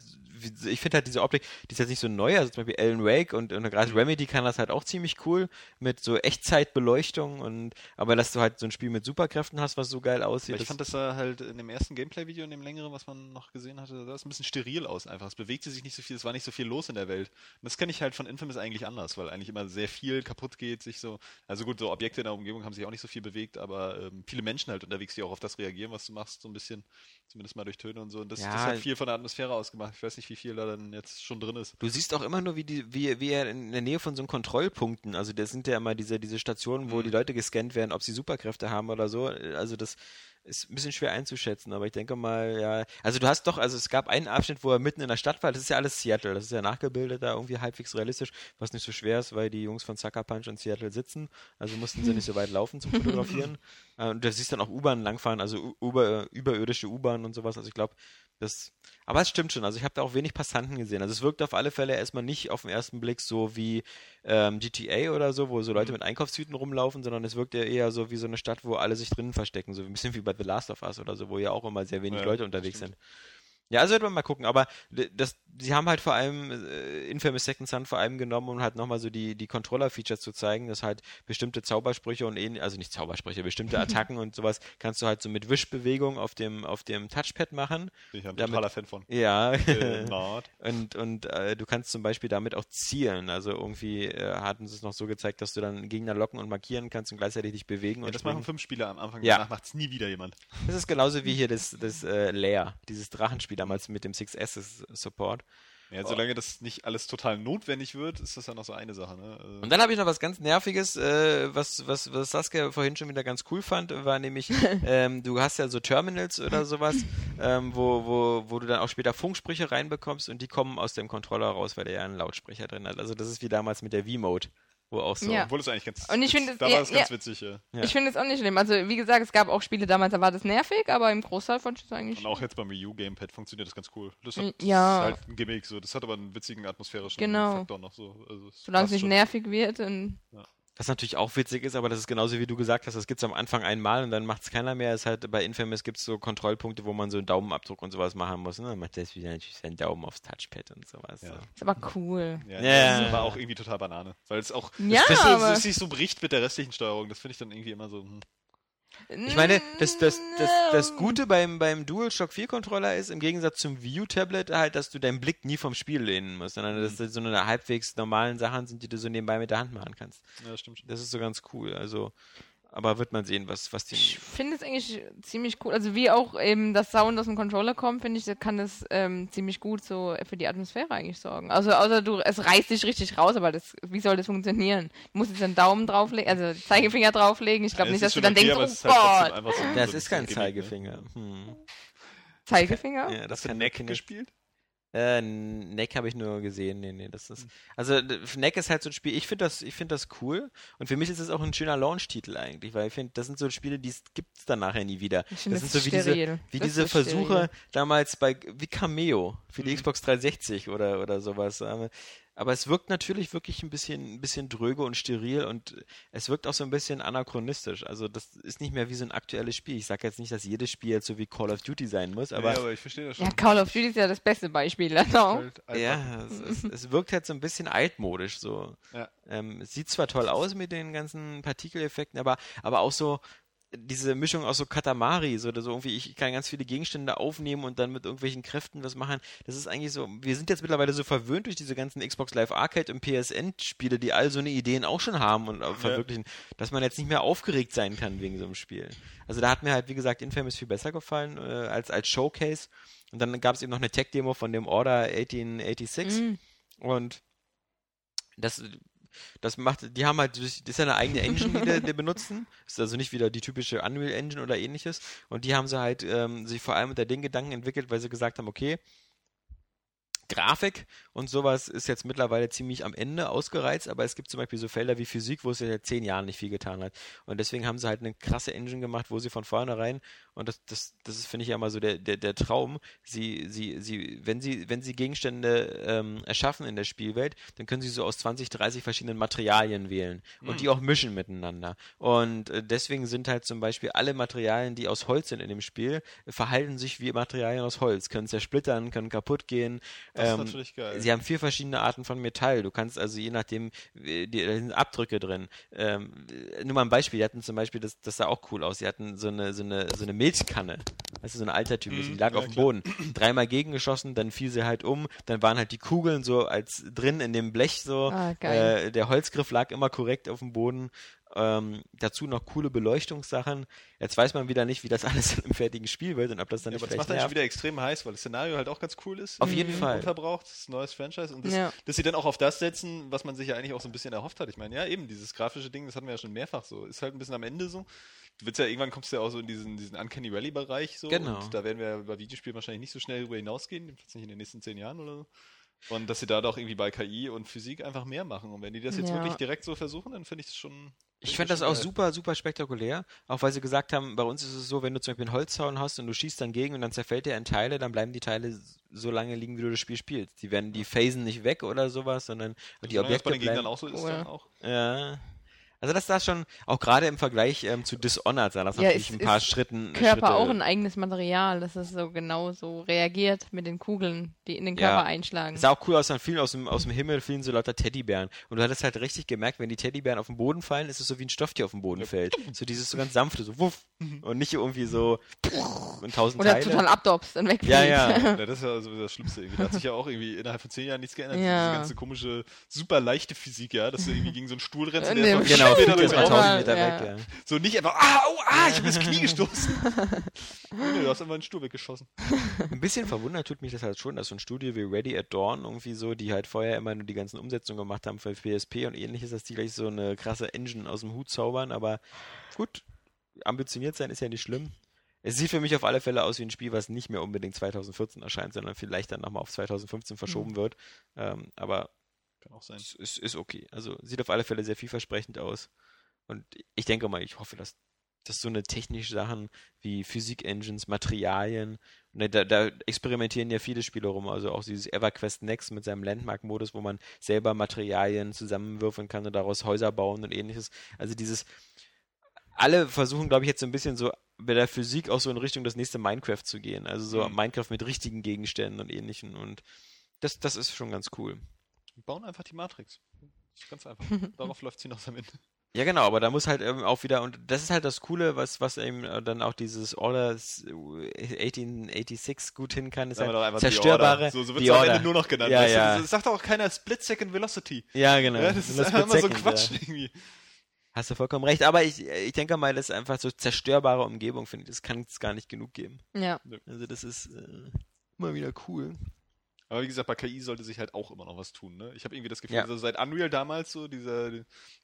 ich finde halt diese Optik, die ist jetzt nicht so neu, also zum Beispiel Alan Wake und, und gerade Remedy kann das halt auch ziemlich cool mit so Echtzeitbeleuchtung und, aber dass du halt so ein Spiel mit Superkräften hast, was so geil aussieht. Aber ich fand das sah halt in dem ersten Gameplay-Video, in dem längeren, was man noch gesehen hatte, sah es ein bisschen steril aus einfach. Es bewegte sich nicht so viel, es war nicht so viel los in der Welt. Und das kenne ich halt von Infamous eigentlich anders, weil eigentlich immer sehr viel kaputt geht, sich so, also gut, so Objekte in der Umgebung haben sich auch nicht so viel bewegt, aber ähm, viele Menschen halt unterwegs, die auch auf das reagieren, was du machst, so ein bisschen, zumindest mal durch Töne und so. Und das, Ja. das hat viel von der Atmosphäre ausgemacht. Ich weiß nicht, wie viel da dann jetzt schon drin ist. Du siehst auch immer nur, wie, die, wie, wie er in der Nähe von so einem Kontrollpunkten, also das sind ja immer diese, diese Stationen, wo Mhm. die Leute gescannt werden, ob sie Superkräfte haben oder so. Also das ist ein bisschen schwer einzuschätzen, aber ich denke mal, ja. Also du hast doch, also es gab einen Abschnitt, wo er mitten in der Stadt war, das ist ja alles Seattle, das ist ja nachgebildet da irgendwie halbwegs realistisch, was nicht so schwer ist, weil die Jungs von Sucker Punch in Seattle sitzen, also mussten sie nicht so weit laufen zum Fotografieren. (laughs) Äh, und du siehst dann auch U-Bahnen langfahren, also über, überirdische U-Bahnen und sowas, also ich glaube, das, aber es stimmt schon, also ich habe da auch wenig Passanten gesehen. Also es wirkt auf alle Fälle erstmal nicht auf den ersten Blick so wie ähm, GTA oder so, wo so Leute mit Einkaufstüten rumlaufen, sondern es wirkt ja eher so wie so eine Stadt, wo alle sich drinnen verstecken, so ein bisschen wie bei The Last of Us oder so, wo ja auch immer sehr wenig Ja, Leute unterwegs sind. Ja, also wird man mal gucken, aber das, sie haben halt vor allem äh, Infamous Second Son vor allem genommen, um halt nochmal so die, die Controller-Features zu zeigen, dass halt bestimmte Zaubersprüche und ähnlich, also nicht Zaubersprüche, bestimmte (laughs) Attacken und sowas kannst du halt so mit Wischbewegung auf dem, auf dem Touchpad machen. Bin ich ein Damit- totaler Fan von. Ja. Not. (laughs) Und, und äh, du kannst zum Beispiel damit auch zielen. Also irgendwie äh, hatten sie es noch so gezeigt, dass du dann Gegner locken und markieren kannst und gleichzeitig dich bewegen Ja, und das springen. machen fünf Spieler am Anfang, Ja. danach macht es nie wieder jemand. Das ist genauso wie hier das, das äh, Lair, dieses Drachenspiel damals mit dem 6S Support. Ja, solange das nicht alles total notwendig wird, ist das ja noch so eine Sache, ne? Also- Und dann habe ich noch was ganz Nerviges, äh, was, was, was Saskia vorhin schon wieder ganz cool fand, war nämlich, (laughs) ähm, du hast ja so Terminals oder sowas, ähm, wo, wo, wo du dann auch später Funksprüche reinbekommst und die kommen aus dem Controller raus, weil der ja einen Lautsprecher drin hat. Also das ist wie damals mit der V-Mode, wo auch so. Ja. Obwohl es eigentlich ganz. Und ich finde es- da ja, war es ganz ja. witzig, ja. Ja. Ich finde es auch nicht schlimm. Also, wie gesagt, es gab auch Spiele damals, da war das nervig, aber im Großteil fand ich es eigentlich. Und auch jetzt beim Wii U Gamepad funktioniert das ganz cool. Das, hat, das ja. ist halt ein Gimmick, so. Das hat aber einen witzigen atmosphärischen Genau. Faktor noch so. Also Solange es nicht schon. nervig wird. Und Was natürlich auch witzig ist, aber das ist genauso wie du gesagt hast, das gibt es am Anfang einmal und dann macht es keiner mehr. Es ist halt bei Infamous gibt es so Kontrollpunkte, wo man so einen Daumenabdruck und sowas machen muss. Ne? Dann macht das wieder natürlich seinen Daumen aufs Touchpad und sowas. Ja. So. ist aber cool. Ja, Ja. das war auch irgendwie total Banane. Weil es auch Ja, das aber- es sich so bricht mit der restlichen Steuerung. Das finde ich dann irgendwie immer so. Hm. Ich meine, das, das, das, das Gute beim, beim DualShock 4 Controller ist, im Gegensatz zum U Tablet, halt, dass du deinen Blick nie vom Spiel lehnen musst, sondern dass das so eine halbwegs normalen Sachen sind, die du so nebenbei mit der Hand machen kannst. Ja, stimmt. Das ist so ganz cool. Also, aber wird man sehen, was, was die. Ich finde es eigentlich ziemlich cool. Also wie auch eben das Sound aus dem Controller kommt, finde ich, da kann das ähm, ziemlich gut so für die Atmosphäre eigentlich sorgen. Also außer du, es reißt dich richtig raus, aber das, wie soll das funktionieren? Du musst jetzt den Daumen drauflegen, also Zeigefinger drauflegen. Ich glaube Ja, nicht, dass ist du dann denkst, okay, aber oh ist halt Gott, so Das so ist kein ne? Zeigefinger. Hm. Zeigefinger? Ja, das du kann Neck gespielt? Äh, Neck habe ich nur gesehen. Nee, nee, das ist. Also, Neck ist halt so ein Spiel, ich finde das, ich finde das cool. Und für mich ist es auch ein schöner Launch-Titel eigentlich, weil ich finde, das sind so Spiele, die gibt es dann nachher nie wieder. Ich das das sind so wie diese, wie Das diese ist steril. Versuche damals bei, wie Cameo für Mhm. die Xbox 360 oder, oder sowas. Aber- es wirkt natürlich wirklich ein bisschen, ein bisschen dröge und steril und es wirkt auch so ein bisschen anachronistisch. Also das ist nicht mehr wie so ein aktuelles Spiel. Ich sage jetzt nicht, dass jedes Spiel jetzt so wie Call of Duty sein muss, aber ja, aber ich verstehe das schon. Ja, Call of Duty ist ja das beste Beispiel. Einfach- Ja, es, es, es wirkt halt so ein bisschen altmodisch so. Ja. Ähm, es sieht zwar toll aus mit den ganzen Partikeleffekten, aber, aber auch so diese Mischung aus so Katamari, so, so irgendwie, ich kann ganz viele Gegenstände aufnehmen und dann mit irgendwelchen Kräften was machen. Das ist eigentlich so, wir sind jetzt mittlerweile so verwöhnt durch diese ganzen Xbox Live Arcade und PSN-Spiele, die all so eine Ideen auch schon haben und auch verwirklichen, dass man jetzt nicht mehr aufgeregt sein kann wegen so einem Spiel. Also da hat mir halt, wie gesagt, Infamous viel besser gefallen äh, als, als Showcase. Und dann gab es eben noch eine Tech-Demo von dem Order 1886. Mhm. Und das, das macht, die haben halt, das ist ja eine eigene Engine, die die, benutzen. Ist also nicht wieder die typische Unreal Engine oder ähnliches. Und die haben sie halt ähm, sich vor allem unter den Gedanken entwickelt, weil sie gesagt haben, okay, Grafik und sowas ist jetzt mittlerweile ziemlich am Ende ausgereizt, aber es gibt zum Beispiel so Felder wie Physik, wo es ja seit zehn Jahren nicht viel getan hat. Und deswegen haben sie halt eine krasse Engine gemacht, wo sie von vornherein, und das, das, das ist, finde ich ja immer so der, der, der Traum, sie, sie, sie, wenn sie, wenn sie Gegenstände ähm, erschaffen in der Spielwelt, dann können sie so aus 20, 30 verschiedenen Materialien wählen und die auch mischen miteinander. Und äh, deswegen sind halt zum Beispiel alle Materialien, die aus Holz sind in dem Spiel, verhalten sich wie Materialien aus Holz, können zersplittern, können kaputt gehen. Das ist Ähm, natürlich geil. Sie haben vier verschiedene Arten von Metall. Du kannst also je nachdem, äh, die, da sind Abdrücke drin. Ähm, äh, nur mal ein Beispiel, die hatten zum Beispiel, das, das sah auch cool aus, die hatten so eine, so eine, so eine Milchkanne. Weißt du, so eine altertümliche, Mhm, die lag ja, auf dem klar. Boden. Dreimal gegengeschossen, dann fiel sie halt um, dann waren halt die Kugeln so als drin in dem Blech so. Ah, geil. Äh, der Holzgriff lag immer korrekt auf dem Boden. Ähm, dazu noch coole Beleuchtungssachen. Jetzt weiß man wieder nicht, wie das (laughs) alles im fertigen Spiel wird und ob das dann Ja, nicht aber das macht vielleicht dann schon wieder extrem heiß, weil das Szenario halt auch ganz cool ist. Auf jeden Mhm. Fall. Unverbraucht, das ist ein neues Franchise. Und das, Ja. dass sie dann auch auf das setzen, was man sich ja eigentlich auch so ein bisschen erhofft hat. Ich meine, ja, eben, dieses grafische Ding, das hatten wir ja schon mehrfach so. Ist halt ein bisschen am Ende so. Du willst ja irgendwann kommst du ja auch so in diesen, diesen Uncanny Valley-Bereich so. Genau. Und da werden wir bei Videospielen wahrscheinlich nicht so schnell drüber hinausgehen, jedenfalls nicht in den nächsten zehn Jahren oder so. Und dass sie da doch irgendwie bei KI und Physik einfach mehr machen. Und wenn die das jetzt Ja. wirklich direkt so versuchen, dann finde ich das schon. Ich fand das auch geil. super, super spektakulär. Auch weil sie gesagt haben, bei uns ist es so, wenn du zum Beispiel einen Holzzaun hast und du schießt dann gegen und dann zerfällt der in Teile, dann bleiben die Teile so lange liegen, wie du das Spiel spielst. Die werden, die phasen nicht weg oder sowas, sondern die Solange das Objekte bei den Gegnern bleiben. auch so ist, Oh, ja. dann auch. Ja. Also das da schon, auch gerade im Vergleich ähm, zu Dishonored sah das Ja, natürlich es ein paar ist Schritten. Körper Schritte, auch ein eigenes Material, dass es so genau so reagiert mit den Kugeln, die in den Ja. Körper einschlagen. Sah auch cool aus, dann fielen aus dem, aus dem Himmel fielen so lauter Teddybären. Und du hattest halt richtig gemerkt, wenn die Teddybären auf den Boden fallen, ist es so wie ein Stofftier auf den Boden fällt. So dieses so ganz sanfte, so wuff. Und nicht irgendwie so (laughs) und tausend Oder Teile. total abdopst und wegfliegt. Ja, ja. Ja, das ist ja sowieso das Schlimmste irgendwie. Da hat sich ja auch irgendwie innerhalb von zehn Jahren nichts geändert. Ja. Diese ganze komische, super leichte Physik, ja, dass du irgendwie gegen so einen Stuhl rennst und der ist noch Genau, Meter Raum. tausend Meter Ja. weg, ja. So nicht einfach, ah, oh, ah, ich hab mir das Knie gestoßen. (laughs) nee, du hast einfach einen Stuhl weggeschossen. Ein bisschen verwundert tut mich das halt schon, dass so ein Studio wie Ready at Dawn irgendwie so, die halt vorher immer nur die ganzen Umsetzungen gemacht haben für PSP und ähnliches, dass die gleich so eine krasse Engine aus dem Hut zaubern, aber gut, ambitioniert sein ist ja nicht schlimm. Es sieht für mich auf alle Fälle aus wie ein Spiel, was nicht mehr unbedingt 2014 erscheint, sondern vielleicht dann nochmal auf 2015 verschoben wird. Ähm, aber Kann auch sein. es ist, ist okay. Also sieht auf alle Fälle sehr vielversprechend aus. Und ich denke mal, ich hoffe, dass, dass so eine technische Sachen wie Physik-Engines, Materialien, ne, da, da experimentieren ja viele Spiele rum. Also auch dieses EverQuest Next mit seinem Landmark-Modus, wo man selber Materialien zusammenwürfeln kann und daraus Häuser bauen und ähnliches. Also dieses, alle versuchen, glaube ich, jetzt so ein bisschen so bei der Physik auch so in Richtung das nächste Minecraft zu gehen. Also so Mhm. Minecraft mit richtigen Gegenständen und ähnlichen. Und das, das ist schon ganz cool. Wir bauen einfach die Matrix. Das ist ganz einfach. (laughs) Darauf läuft sie noch am Ende. Ja, genau, aber da muss halt eben auch wieder, und das ist halt das Coole, was, was eben äh, dann auch dieses Order 1886 gut hin kann, ist doch halt zerstörbare. Order. So, so wird es am Order. Ende nur noch genannt. Ja, weißt du? ja. Das sagt auch keiner Split Second Velocity. Ja, genau. Ja, das ist einfach immer so Quatsch ja. irgendwie. Hast du vollkommen recht, aber ich, ich denke mal, das ist einfach so zerstörbare Umgebung, finde ich, das kann es gar nicht genug geben. Ja. Also das ist äh, immer wieder cool. Aber wie gesagt, bei KI sollte sich halt auch immer noch was tun. Ne? Ich habe irgendwie das Gefühl, Ja. also seit Unreal damals so, dieser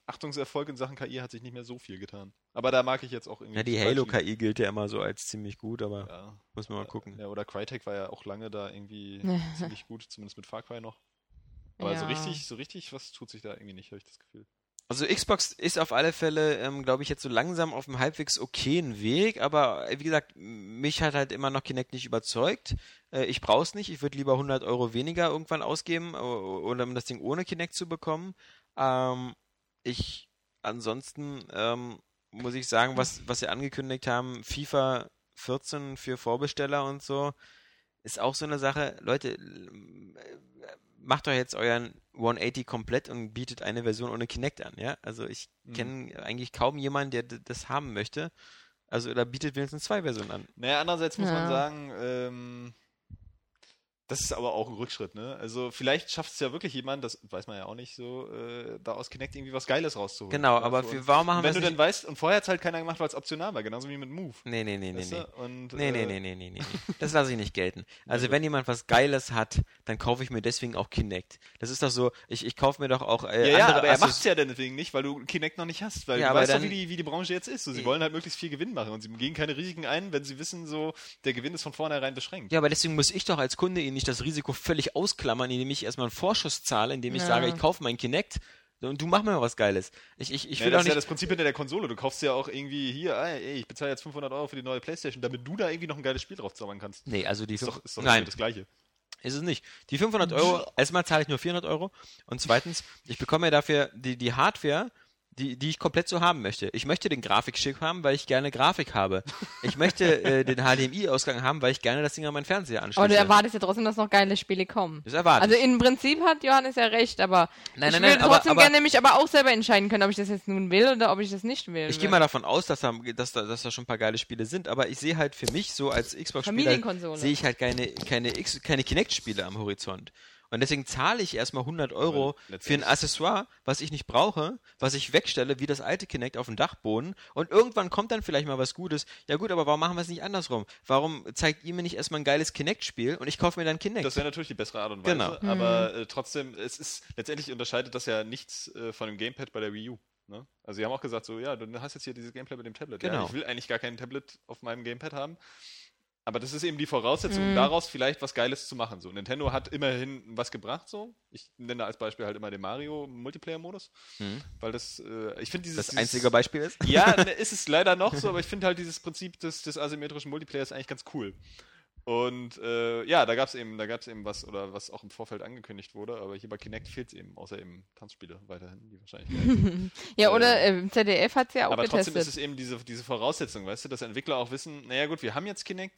Achtungserfolg in Sachen KI hat sich nicht mehr so viel getan. Aber da mag ich jetzt auch irgendwie. Ja, die Halo-KI gilt ja immer so als ziemlich gut, aber. Ja. muss man mal gucken. Ja, oder Crytek war ja auch lange da irgendwie (laughs) ziemlich gut, zumindest mit Far Cry noch. Aber so Ja. richtig, so richtig, was tut sich da irgendwie nicht, habe ich das Gefühl. Also Xbox ist auf alle Fälle, ähm, glaube ich, jetzt so langsam auf einem halbwegs okayen Weg, aber äh, wie gesagt, mich hat halt immer noch Kinect nicht überzeugt. Äh, ich brauche es nicht, ich würde lieber 100 Euro weniger irgendwann ausgeben, äh, oder um das Ding ohne Kinect zu bekommen. Ähm, ich, ansonsten ähm, muss ich sagen, was, was sie angekündigt haben, FIFA 14 für Vorbesteller und so, ist auch so eine Sache. Leute, macht doch jetzt euren 180 komplett und bietet eine Version ohne Kinect an, ja? Also ich Mhm. kenne eigentlich kaum jemanden, der das haben möchte. Also oder bietet wenigstens zwei Versionen an. Naja, andererseits muss man Ja. sagen, ähm, das ist aber auch ein Rückschritt, ne? Also vielleicht schafft es ja wirklich jemand, das weiß man ja auch nicht so, äh, da aus Kinect irgendwie was Geiles rauszuholen. Genau, aber so. für, warum machen wir wenn du nicht? dann weißt, und vorher hat es halt keiner gemacht, weil es optional war, genauso wie mit Move. Nee, nee, nee, nee, weißt nee. Und, Nee, nee, äh, nee, nee, nee, nee. (laughs) Das lasse ich nicht gelten. Also wenn jemand was Geiles hat, dann kaufe ich mir deswegen auch Kinect. Das ist doch so, ich, ich kaufe mir doch auch äh, Ja, ja, andere aber er macht es ja deswegen nicht, weil du Kinect noch nicht hast. Weil Ja, du aber weißt doch, wie die, wie die Branche jetzt ist. So, sie wollen halt möglichst viel Gewinn machen und sie gehen keine Risiken ein, wenn sie wissen, so der Gewinn ist von vornherein beschränkt. Ja, aber deswegen muss ich doch als Kunde Ihnen nicht das Risiko völlig ausklammern, indem ich erstmal einen Vorschuss zahle, indem ich Ja. sage, ich kaufe mein Kinect und du mach mir was Geiles. Ich, ich, ich Ja, will das auch ist ja nicht. das Prinzip hinter der Konsole. Du kaufst ja auch irgendwie hier, ey, ey, ich bezahle jetzt 500 Euro für die neue Playstation, damit du da irgendwie noch ein geiles Spiel drauf zaubern kannst. nee, also die Ist doch, ist doch Nein, das Gleiche. ist es nicht. Die 500 Euro, (laughs) erstmal zahle ich nur 400 Euro und zweitens, ich bekomme ja dafür die, die Hardware, die, die ich komplett so haben möchte. Ich möchte den Grafikchip haben, weil ich gerne Grafik habe. Ich möchte äh, (laughs) den HDMI-Ausgang haben, weil ich gerne das Ding an meinen Fernseher anschließe. Aber du erwartest ja trotzdem, dass noch geile Spiele kommen. Das erwarte Also ich. im Prinzip hat Johannes ja recht, aber Nein, ich nein, würde nein, trotzdem aber- gerne mich aber auch selber entscheiden können, ob ich das jetzt nun will oder ob ich das nicht will. Ich gehe mal davon aus, dass da, dass, da, dass da schon ein paar geile Spiele sind, aber ich sehe halt für mich so als Xbox-Spieler, sehe ich halt keine, keine, X- keine Kinect-Spiele am Horizont. Und deswegen zahle ich erstmal 100 Euro für ein Accessoire, was ich nicht brauche, was ich wegstelle, wie das alte Kinect auf dem Dachboden. Und irgendwann kommt dann vielleicht mal was Gutes. Ja gut, aber warum machen wir es nicht andersrum? Warum zeigt ihr mir nicht erstmal ein geiles Kinect-Spiel und ich kaufe mir dann Kinect? Das wäre natürlich die bessere Art und Weise. Genau. Aber äh, trotzdem, es ist letztendlich unterscheidet das ja nichts äh, von dem Gamepad bei der Wii U. Ne? Also sie haben auch gesagt, so ja, du hast jetzt hier dieses Gameplay mit dem Tablet. Ja, Genau. ich will eigentlich gar kein Tablet auf meinem Gamepad haben. Aber das ist eben die Voraussetzung, Mhm. daraus vielleicht was Geiles zu machen. So, Nintendo hat immerhin was gebracht. So, ich nenne als Beispiel halt immer den Mario Multiplayer-Modus, Mhm. weil das, äh, ich finde dieses das dieses- einzige Beispiel ist? ja, (laughs) ne, ist es leider noch so, aber ich finde halt dieses Prinzip des, des asymmetrischen Multiplayers eigentlich ganz cool. Und äh, ja, da gab es eben, da gab es eben was, oder was auch im Vorfeld angekündigt wurde, aber hier bei Kinect fehlt es eben, außer eben Tanzspiele weiterhin, die wahrscheinlich. (laughs) ja, oder äh, im ZDF hat es ja auch aber getestet. trotzdem ist es eben diese, diese Voraussetzung, weißt du, dass Entwickler auch wissen, naja gut, wir haben jetzt Kinect,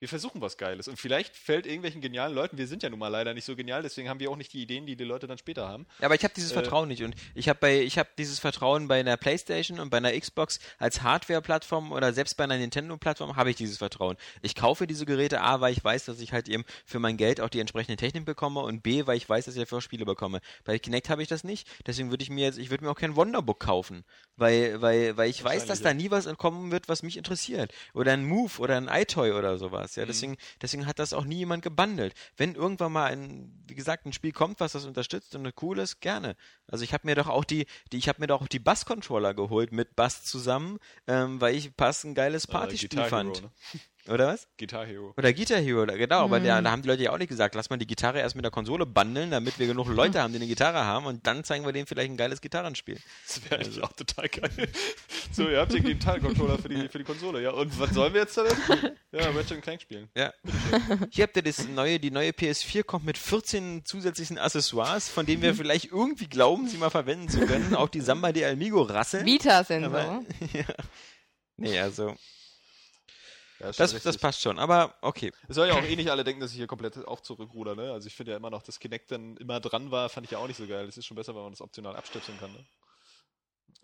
wir versuchen was Geiles. Und vielleicht fällt irgendwelchen genialen Leuten, wir sind ja nun mal leider nicht so genial, deswegen haben wir auch nicht die Ideen, die die Leute dann später haben. Ja, aber ich habe dieses Äh, Vertrauen nicht und ich habe bei ich habe dieses Vertrauen bei einer PlayStation und bei einer Xbox als Hardware-Plattform oder selbst bei einer Nintendo-Plattform habe ich dieses Vertrauen. Ich kaufe diese Geräte A, weil ich weiß, dass ich halt eben für mein Geld auch die entsprechende Technik bekomme und B, weil ich weiß, dass ich dafür auch Spiele bekomme. Bei Kinect habe ich das nicht, deswegen würde ich mir jetzt ich würde mir auch kein Wonderbook kaufen, weil weil weil ich weiß, dass da nie was entkommen wird, was mich interessiert oder ein Move oder ein iToy oder sowas. Ja, deswegen deswegen hat das auch nie jemand gebundelt. Wenn irgendwann mal ein, wie gesagt, ein Spiel kommt, was das unterstützt und cool ist, gerne. Also ich habe mir doch auch die, die ich habe mir doch auch die Bass-Controller geholt mit Bass zusammen, ähm, weil ich Bass ein geiles Partyspiel Guitar fand. Ne? (laughs) Oder was? Guitar Hero. Oder Guitar Hero, genau, aber da, da haben die Leute ja auch nicht gesagt, lass mal die Gitarre erst mit der Konsole bundeln, damit wir genug Leute haben, die eine Gitarre haben und dann zeigen wir denen vielleicht ein geiles Gitarrenspiel. Das wäre eigentlich auch total geil. (laughs) So, ihr habt hier den Gitarrencontroller für die, für die Konsole, ja. Und was sollen wir jetzt damit? Ja, Ratchet Clank spielen. Ja. Hier habt ihr das neue, die neue PS4 kommt mit 14 zusätzlichen Accessoires, von denen wir vielleicht irgendwie glauben, sie mal verwenden zu können. Auch die Samba de Almigo Rasse. Vita-Sensor. (laughs) Ja. Nee, also, Ja, das, richtig. das passt schon. Aber okay. Es soll ja auch eh nicht alle denken, dass ich hier komplett auch zurückruder, ne? Also ich finde ja immer noch, dass Kinect dann immer dran war, fand ich ja auch nicht so geil. Es ist schon besser, wenn man das optional abstöpseln kann, ne?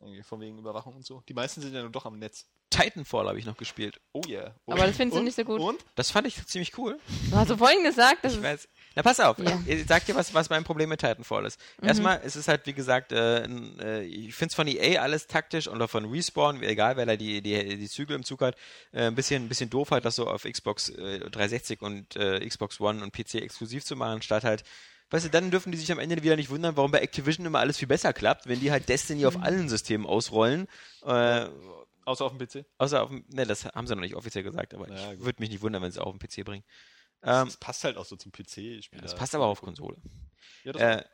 Irgendwie Von wegen Überwachung und so. Die meisten sind ja nur doch am Netz. Titanfall habe ich noch gespielt. Oh yeah. Oh Aber das findest du nicht so gut. Und? Das fand ich ziemlich cool. Du hast so vorhin gesagt, dass Ich weiß. Na, pass auf. Ja. Ich sag dir, was, was mein Problem mit Titanfall ist. Erstmal, es ist halt, wie gesagt, äh, äh, ich finde es von EA alles taktisch oder von Respawn, egal wer da die, die, die Zügel im Zug hat, äh, ein bisschen, ein bisschen doof halt, das so auf Xbox äh, 360 und äh, Xbox One und PC exklusiv zu machen, statt halt Weißt du, dann dürfen die sich am Ende wieder nicht wundern, warum bei Activision immer alles viel besser klappt, wenn die halt Destiny auf allen Systemen ausrollen. Äh, Außer auf dem PC. außer auf dem, ne, das haben sie noch nicht offiziell gesagt, aber Ja, ich würde mich nicht wundern, wenn sie auch auf dem PC bringen. Ähm, das passt halt auch so zum PC-Spiel. das passt aber auch auf Konsole. Ja, das Äh,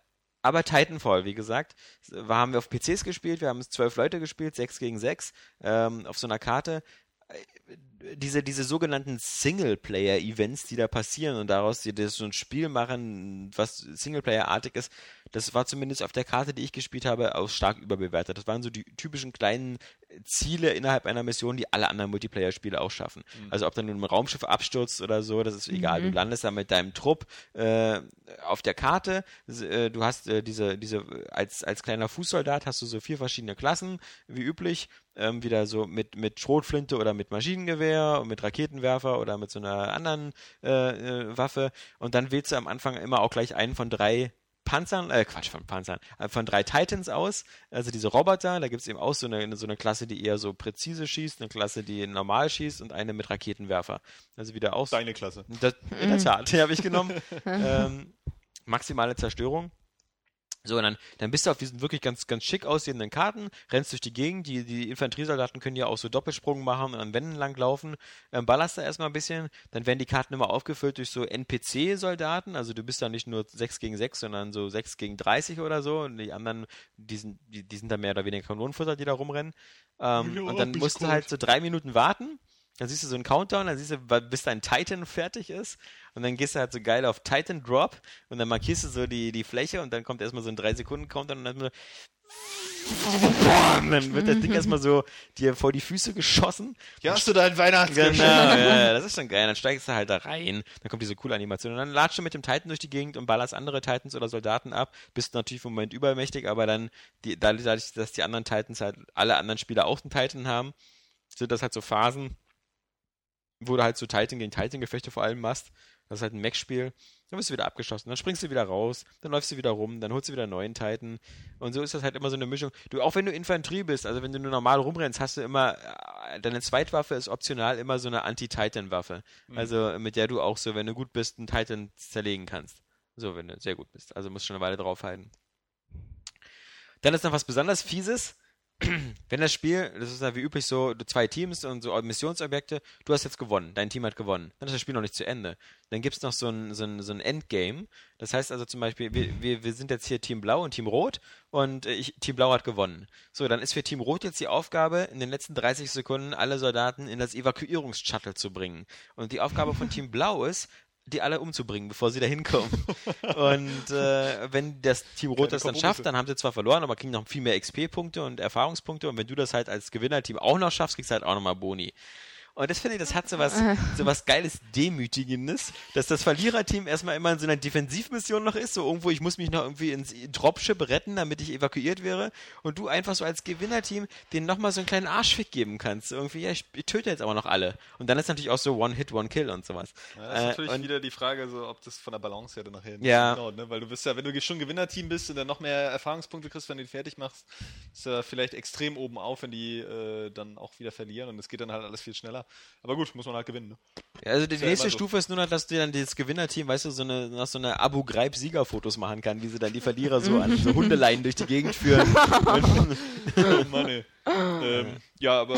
aber Titanfall, wie gesagt, wir haben wir auf PCs gespielt, wir haben es zwölf Leute gespielt, sechs gegen sechs, ähm, auf so einer Karte. Äh, Diese, diese sogenannten Singleplayer-Events, die da passieren und daraus die das so ein Spiel machen, was Singleplayer-artig ist, das war zumindest auf der Karte, die ich gespielt habe, auch stark überbewertet. Das waren so die typischen kleinen Ziele innerhalb einer Mission, die alle anderen Multiplayer-Spiele auch schaffen. Also ob dann nun ein Raumschiff abstürzt oder so, das ist egal. Du landest da mit deinem Trupp äh, auf der Karte. Äh, du hast äh, diese, diese, als, als kleiner Fußsoldat hast du so vier verschiedene Klassen, wie üblich. Ähm, wieder so mit, mit Schrotflinte oder mit Maschinengewehr und mit Raketenwerfer oder mit so einer anderen äh, äh, Waffe. Und dann wählst du am Anfang immer auch gleich einen von drei Panzern, äh, Quatsch, von Panzern, äh, von drei Titans aus, also diese Roboter, da gibt es eben auch so eine, so eine Klasse, die eher so präzise schießt, eine Klasse, die normal schießt und eine mit Raketenwerfer. Also wieder auch Deine Klasse. das, in der Tat, die habe ich genommen. (laughs) ähm, maximale Zerstörung. So, und dann, dann bist du auf diesen wirklich ganz, ganz schick aussehenden Karten, rennst durch die Gegend, die, die Infanteriesoldaten können ja auch so Doppelsprung machen und an Wänden lang laufen, ähm, ballerst da erstmal ein bisschen, dann werden die Karten immer aufgefüllt durch so NPC-Soldaten, also du bist da nicht nur 6 gegen 6, sondern so 6 gegen 30 oder so. Und die anderen, die sind, die, die sind da mehr oder weniger Kanonenfutter, die da rumrennen. Ähm, Ja, (laughs) und dann bin musst du halt so drei Minuten warten, dann siehst du so einen Countdown, dann siehst du, bis dein Titan fertig ist. Und dann gehst du halt so geil auf Titan Drop und dann markierst du so die, die Fläche und dann kommt erstmal so ein 3 Sekunden Countdown und dann, so dann wird das Ding erstmal so dir vor die Füße geschossen. Ja, hast du dein Weihnachtsgeschenk? Genau, ja, (laughs) das ist schon geil. Dann steigst du halt da rein, dann kommt diese coole Animation und dann latscht du mit dem Titan durch die Gegend und ballerst andere Titans oder Soldaten ab. Bist natürlich im Moment übermächtig, aber dann, die, dadurch, dass die anderen Titans halt, alle anderen Spieler auch einen Titan haben, sind das halt so Phasen, wo du halt so Titan gegen Titan-Gefechte vor allem machst. Das ist halt ein Mech-Spiel. Dann bist du wieder abgeschossen, dann springst du wieder raus, dann läufst du wieder rum, dann holst du wieder einen neuen Titan. Und so ist das halt immer so eine Mischung. Du, auch wenn du Infanterie bist, also wenn du nur normal rumrennst, hast du immer, äh, deine Zweitwaffe ist optional immer so eine Anti-Titan-Waffe. Also mit der du auch so, wenn du gut bist, einen Titan zerlegen kannst. So, wenn du sehr gut bist. Also musst du schon eine Weile draufhalten. Dann ist noch was besonders Fieses. (clears throat) Wenn das Spiel, das ist ja wie üblich so, zwei Teams und so Missionsobjekte, du hast jetzt gewonnen, dein Team hat gewonnen, dann ist das Spiel noch nicht zu Ende. Dann gibt es noch so ein, so, ein, so ein Endgame. Das heißt also zum Beispiel, wir, wir, wir sind jetzt hier Team Blau und Team Rot und äh, ich, Team Blau hat gewonnen. So, dann ist für Team Rot jetzt die Aufgabe, in den letzten 30 Sekunden alle Soldaten in das Evakuierungsshuttle zu bringen. Und die Aufgabe von Team Blau ist, die alle umzubringen, bevor sie da hinkommen. und äh, wenn das Team Rot Keine das dann schafft, dann haben sie zwar verloren, aber kriegen noch viel mehr XP-Punkte und Erfahrungspunkte. Und wenn du das halt als Gewinnerteam auch noch schaffst, kriegst du halt auch nochmal Boni. Und das finde ich, das hat so was, so was geiles Demütigendes, dass das Verliererteam erstmal immer in so einer Defensivmission noch ist, so irgendwo, ich muss mich noch irgendwie ins Dropship retten, damit ich evakuiert wäre. Und du einfach so als Gewinnerteam denen nochmal so einen kleinen Arschfick geben kannst. Irgendwie, ja, ich, ich töte jetzt aber noch alle. Und dann ist natürlich auch so One-Hit, One-Kill und sowas. Ja, das ist Äh, natürlich und- wieder die Frage, so, ob das von der Balance her dann nachher nicht Ja. genau, ne? Weil du bist ja, wenn du schon Gewinnerteam bist und dann noch mehr Erfahrungspunkte kriegst, wenn du die fertig machst, ist ja vielleicht extrem oben auf, wenn die äh, dann auch wieder verlieren und es geht dann halt alles viel schneller. Aber gut, muss man halt gewinnen. Ne? Ja, also die ja nächste so. Stufe ist nur noch, dass du dann dieses Gewinnerteam, weißt du, so eine, noch so eine Abu Ghraib Siegerfotos machen kann, wie sie dann die Verlierer so an so Hundeleien durch die Gegend führen. (laughs) oh Mann, ey. ähm, ja, aber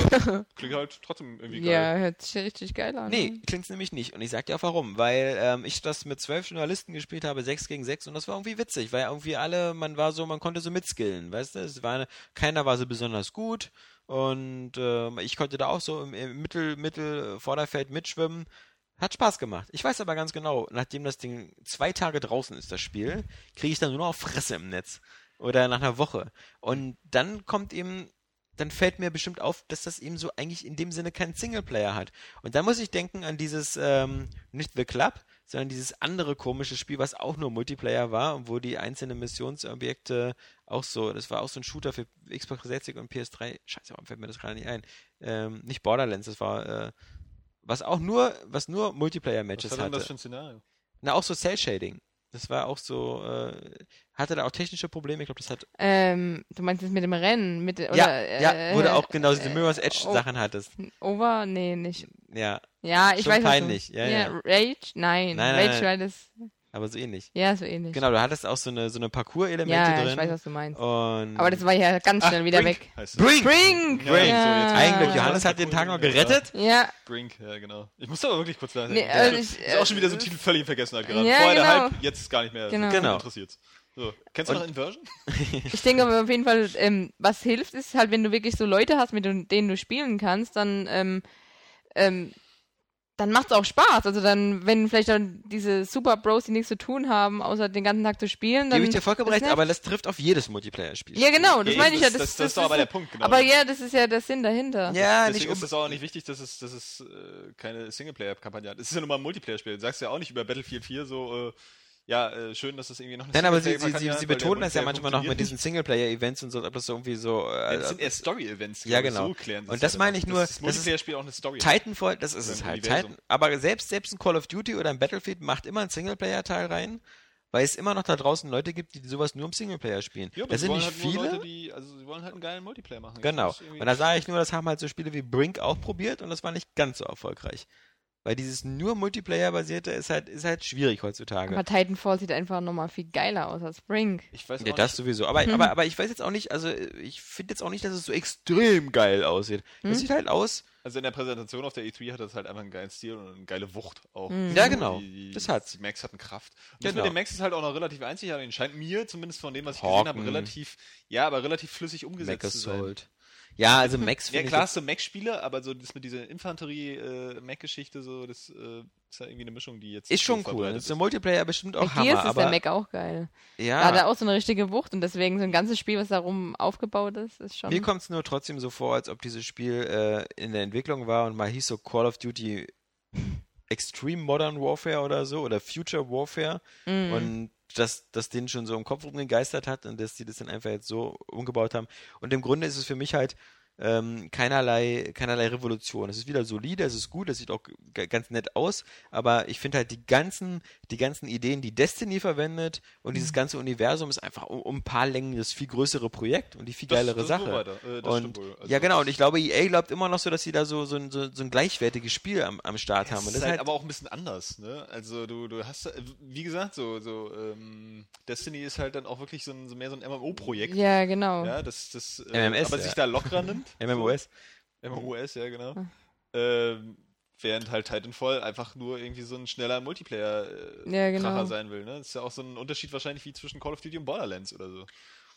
klingt halt trotzdem irgendwie geil. Ja, hört sich richtig geil an. nee, klingt's nämlich nicht. Und ich sag dir auch warum. Weil ähm, ich das mit zwölf Journalisten gespielt habe, sechs gegen sechs, und das war irgendwie witzig, weil irgendwie alle, man war so, man konnte so mitskillen, weißt du? Es war eine, keiner war so besonders gut. Und ähm, ich konnte da auch so im, im Mittel, Mittel, Vorderfeld mitschwimmen. Hat Spaß gemacht. Ich weiß aber ganz genau, nachdem das Ding zwei Tage draußen ist, das Spiel, kriege ich dann nur noch Fresse im Netz. Oder nach einer Woche. Und dann kommt eben, dann fällt mir bestimmt auf, dass das eben so eigentlich in dem Sinne keinen Singleplayer hat. Und dann muss ich denken an dieses, ähm, nicht The Club, sondern dieses andere komische Spiel, was auch nur Multiplayer war und wo die einzelnen Missionsobjekte auch so, das war auch so ein Shooter für Xbox 360 und PS3. Scheiße, warum fällt mir das gerade nicht ein? Ähm, nicht Borderlands, das war äh, was auch nur, was nur Was Multiplayer-Matches war denn hatte. das für ein Szenario? Na, auch so Cell-Shading. Das war auch so, äh, hatte da auch technische Probleme. Ich glaube, das hat. Ähm, du meinst das mit dem Rennen? Mit, oder, ja, äh, ja, wo du auch genau diese äh, Mirror's Edge oh, Sachen hattest. Over? Nee, nicht. Ja, Ja, ich Schon weiß was du- peinlich, ja, ja. Rage? Nein. Nein, nein, Rage nein. war das. Aber so ähnlich. Ja, so ähnlich. Genau, du hattest auch so eine, so eine Parcours-Elemente Ja, drin. ich weiß, was du meinst. Und Aber das war ja ganz schnell wieder Brink weg. Brink! Brink! Ja, Brink. Ja. Glück, Ah. Johannes hat den Tag noch gerettet. Ja, Brink, ja genau. Ich musste aber wirklich kurz nachdenken. Nee, Der also ist ich, ist auch schon wieder so äh, ein Titel völlig in Vergessenheit geraten. ja, Vorher der genau. Hype, jetzt gar nicht mehr Genau. Genau. interessiert. So, kennst du Und- noch Inversion? (laughs) ich denke aber auf jeden Fall, ähm, was hilft, ist halt, wenn du wirklich so Leute hast, mit denen du spielen kannst, dann, ähm, ähm, dann macht's auch Spaß. Also dann, wenn vielleicht dann diese Super Bros, die nichts zu tun haben, außer den ganzen Tag zu spielen, dann. Gebe ich dir vollkommen recht, aber das trifft auf jedes Multiplayer-Spiel. Ja, genau, das Ja, meine ich ja. das- Das, das- das ist doch aber der Punkt, genau. Aber ja, das ist ja der Sinn dahinter. Ja, Deswegen nicht ist es auch nicht wichtig, dass es, dass es äh, keine Singleplayer-Kampagne hat. Es ist ja nun mal ein Multiplayer-Spiel. Du sagst ja auch nicht über Battlefield 4 so, äh, ja, äh, schön, dass es irgendwie noch eine Nein, aber sie, sie, sie, sie betonen das ja manchmal noch mit diesen Singleplayer-Events und so, ob das so irgendwie so. Ja, Äh, das sind eher Story-Events. Ja, genau. So klären Und das ja meine ich nur, das das ist- Multiplayer-Spiel auch eine Story. Titanfall, das ist es halt. Titan, aber selbst, selbst ein Call of Duty oder ein Battlefield macht immer einen Singleplayer-Teil rein, weil es immer noch da draußen Leute gibt, die sowas nur im Singleplayer spielen. Ja, das sind nicht halt viele. Leute, die, also sie wollen halt einen geilen Multiplayer machen. Genau. Das Und da sage ich nur, das haben halt so Spiele wie Brink auch probiert und das war nicht ganz so erfolgreich. Weil dieses nur Multiplayer-basierte ist halt, ist halt schwierig heutzutage. Aber Titanfall sieht einfach nochmal viel geiler aus als Brink. ich weiß Ja, auch das nicht, sowieso. Aber, aber, aber ich weiß jetzt auch nicht, also ich finde jetzt auch nicht, dass es so extrem geil aussieht. Hm? Es sieht halt aus. Also in der Präsentation auf der E3 hat das halt einfach einen geilen Stil und eine geile Wucht auch. Mhm. Ja, genau. Die, Das hat's. Die Max hatten Kraft. Und das Genau. mit dem Max ist halt auch noch relativ einzigartig. Scheint mir, zumindest von dem, was ich gesehen habe, relativ, ja, aber relativ flüssig umgesetzt Mac zu sein. Assault. Ja, also Max Ja, klar hast du Mac-Spiele, aber so das mit dieser Infanterie-Mac-Geschichte, so, das äh, ist ja irgendwie eine Mischung, die jetzt Ist so schon cool. Das ist im Multiplayer bestimmt auch Bei Gears Hammer, ist der Mac auch geil. Da ja, hat er auch so eine richtige Wucht und deswegen so ein ganzes Spiel, was darum aufgebaut ist, ist schon. mir kommt es nur trotzdem so vor, als ob dieses Spiel äh, in der Entwicklung war und mal hieß so Call of Duty (laughs) Extreme Modern Warfare oder so oder Future Warfare Mhm. und dass das denen schon so im Kopf rumgegeistert hat und dass die das dann einfach jetzt so umgebaut haben. Und im Grunde ist es für mich halt ähm, keinerlei, keinerlei Revolution. Es ist wieder solide, es ist gut, es sieht auch ganz nett aus, aber ich finde halt die ganzen, die ganzen Ideen, die Destiny verwendet und Mhm. dieses ganze Universum ist einfach um, um ein paar Längen das viel größere Projekt und die viel Das- geilere das ist Sache. weiter. Äh, das und. Also ja genau, und das- ich glaube, EA glaubt immer noch so, dass sie da so, so, ein- so, so ein gleichwertiges Spiel am, am Start haben. Und das ist halt halt, aber auch ein bisschen anders, ne? Also du, du hast, äh, wie gesagt, so, so ähm, Destiny ist halt dann auch wirklich so, ein, so mehr so ein MMO-Projekt. ja, genau. Ja, das, das äh, MMS, aber ja. sich da lockerer nimmt. MMOS. So. MMOS, ja, genau. Hm. Ähm, während halt Titanfall einfach nur irgendwie so ein schneller Multiplayer-Kracher Ja, genau. sein will, ne? Das ist ja auch so ein Unterschied wahrscheinlich wie zwischen Call of Duty und Borderlands oder so.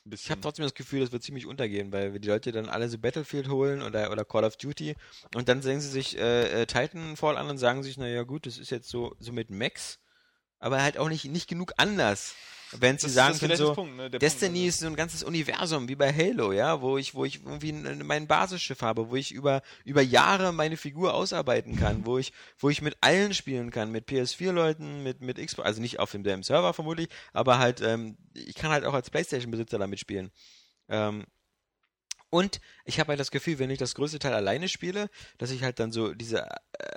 Ich habe trotzdem das Gefühl, das wird ziemlich untergehen, weil die Leute dann alle so Battlefield holen oder, oder Call of Duty und dann sehen sie sich äh, äh, Titanfall an und sagen sich, naja gut, das ist jetzt so, so mit Max, aber halt auch nicht, nicht genug anders. Wenn sie sagen können, so, Punkt, ne? Destiny Punkt, also- ist so ein ganzes Universum, wie bei Halo, ja, wo ich, wo ich irgendwie mein Basisschiff habe, wo ich über, über Jahre meine Figur ausarbeiten kann, wo ich, wo ich mit allen spielen kann, mit PS4-Leuten, mit, mit Xbox, also nicht auf demselben Server vermutlich, aber halt, ähm, ich kann halt auch als Playstation-Besitzer damit spielen. Ähm, und ich habe halt das Gefühl, wenn ich das größte Teil alleine spiele, dass ich halt dann so diese äh,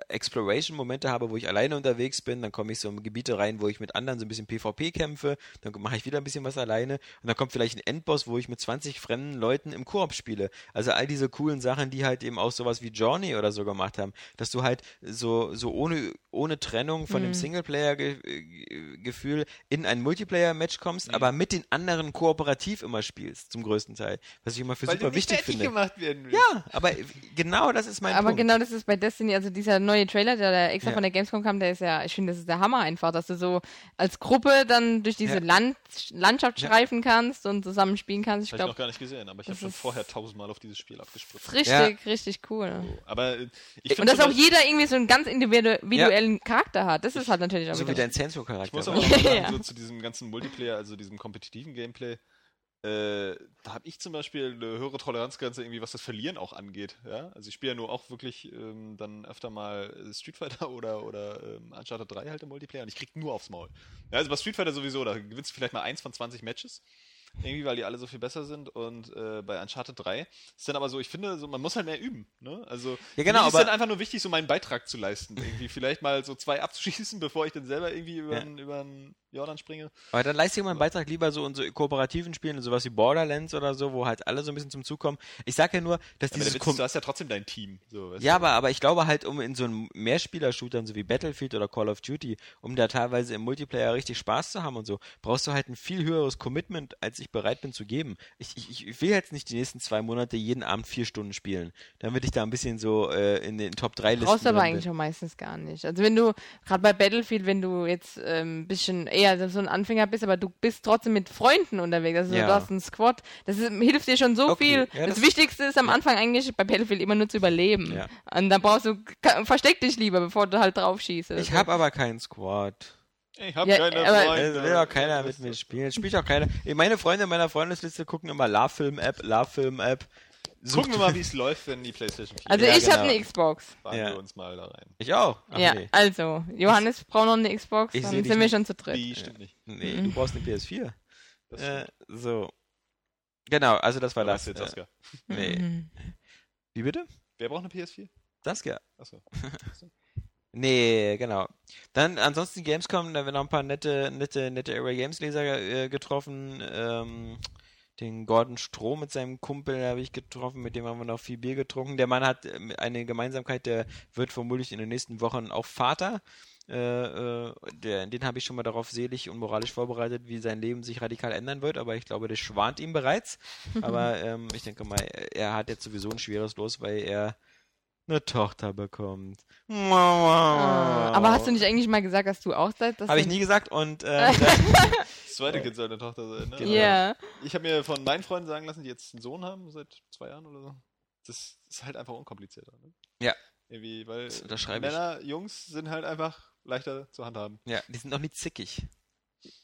Exploration-Momente habe, wo ich alleine unterwegs bin, dann komme ich so in Gebiete rein, wo ich mit anderen so ein bisschen PvP kämpfe, dann mache ich wieder ein bisschen was alleine und dann kommt vielleicht ein Endboss, wo ich mit 20 fremden Leuten im Koop spiele. Also all diese coolen Sachen, die halt eben auch sowas wie Journey oder so gemacht haben, dass du halt so, so ohne, ohne Trennung von dem Singleplayer-Gefühl in ein Multiplayer-Match kommst, aber mit den anderen kooperativ immer spielst, zum größten Teil. Was ich immer für weil super wichtig finde. Gemacht werden willst. Ja, aber genau das ist mein Aber Punkt. genau das ist bei Destiny, also dieser neue Trailer, der da extra Ja. von der Gamescom kam, der ist ja, ich finde, das ist der Hammer einfach, dass du so als Gruppe dann durch diese Ja. Land Landschaft Ja. streifen kannst und zusammen spielen kannst. Ich Habe ich noch gar nicht gesehen, aber ich habe schon vorher tausendmal auf dieses Spiel abgespritzt. richtig, richtig cool. Aber äh, ich Und dass auch jeder irgendwie so einen ganz individuellen Charakter hat, das ist halt natürlich auch so wie dein Ich Sensor-Charakter. muss war. aber noch (laughs) sagen, Ja. so zu diesem ganzen Multiplayer, also diesem kompetitiven Gameplay, äh, da habe ich zum Beispiel eine höhere Toleranzgrenze irgendwie, was das Verlieren auch angeht. Ja? Also ich spiele ja nur auch wirklich ähm, dann öfter mal Street Fighter (laughs) oder, oder ähm, Uncharted 3 halt im Multiplayer und ich krieg nur aufs Maul. Ja, also bei Street Fighter sowieso, da gewinnst du vielleicht mal eins von 20 Matches. Irgendwie, weil die alle so viel besser sind. Und äh, bei Uncharted 3 ist dann aber so, ich finde, so, man muss halt mehr üben. Ne? Also Ja, genau, ist dann einfach nur wichtig, so meinen Beitrag zu leisten. Irgendwie vielleicht mal so zwei (laughs) abzuschießen, bevor ich dann selber irgendwie über Ja. über Jordan springe. Aber dann leiste ich meinen Beitrag lieber so in so kooperativen Spielen, sowas wie Borderlands oder so, wo halt alle so ein bisschen zum Zug kommen. Ich sag ja nur, dass der dieses Witz du hast ja trotzdem dein Team. So, Ja, du? aber, aber ich glaube halt, um in so einem Mehrspieler-Shootern, so wie Battlefield oder Call of Duty, um da teilweise im Multiplayer richtig Spaß zu haben und so, brauchst du halt ein viel höheres Commitment, als ich bereit bin zu geben. Ich, ich, ich will jetzt nicht die nächsten zwei Monate jeden Abend vier Stunden spielen. Dann würde ich da ein bisschen so äh, in den Top 3 Listen Brauchst du aber eigentlich bin. auch meistens gar nicht. Also wenn du, gerade bei Battlefield, wenn du jetzt ein ähm, bisschen eher so ein Anfänger bist, aber du bist trotzdem mit Freunden unterwegs, also Ja. du hast einen Squad, das ist, hilft dir schon so Okay, viel. ja, das, das- Wichtigste ist am Anfang eigentlich bei Battlefield immer nur zu überleben. Und dann brauchst du, versteck dich lieber, bevor du halt drauf schießt. Ich so. habe aber keinen Squad. Ich hab Ja, keine aber- Freunde. Es will auch keiner mit mir spielen. Spielt auch keiner. Meine Freunde in meiner Freundesliste gucken immer La-Film-App, La-Film-App. Gucken wir mal, (laughs) wie es läuft, wenn die PlayStation 4 Also Ja, ich habe genau. eine Xbox. fahren Ja. wir uns mal da rein. Ich auch. Ach, ja, nee. also, Johannes braucht noch eine Xbox, Ich dann sind wir nicht. schon zu dritt. Die stimmt nicht. Nee, Mhm. du brauchst eine PS4. Das Äh, so. Genau, also das war Da das. jetzt, äh, Oscar. nee. Mhm. Wie bitte? Wer braucht eine PS4? Das ja. Achso. (laughs) Nee, genau. Dann ansonsten Gamescom, da haben wir noch ein paar nette, nette, nette Area Games Leser äh, getroffen. Ähm, den Gordon Stroh mit seinem Kumpel habe ich getroffen, mit dem haben wir noch viel Bier getrunken. Der Mann hat ähm, eine Gemeinsamkeit, der wird vermutlich in den nächsten Wochen auch Vater. Äh, äh, der, den habe ich schon mal darauf selig und moralisch vorbereitet, wie sein Leben sich radikal ändern wird, aber ich glaube, das schwant ihm bereits. (laughs) Aber ähm, ich denke mal, er hat jetzt sowieso ein schweres Los, weil er eine Tochter bekommt. Ah, aber hast du nicht eigentlich mal gesagt, dass du auch seid? Habe ich nie gesagt und (laughs) ähm, Das zweite Kind soll eine Tochter sein, ne? Genau. Ja. Ich habe mir von meinen Freunden sagen lassen, die jetzt einen Sohn haben, seit zwei Jahren oder so. Das ist halt einfach unkomplizierter. Ne? Ja. Irgendwie, weil Das unterschreibe ich. Männer, Jungs sind halt einfach leichter zu handhaben. ja, die sind auch nicht zickig.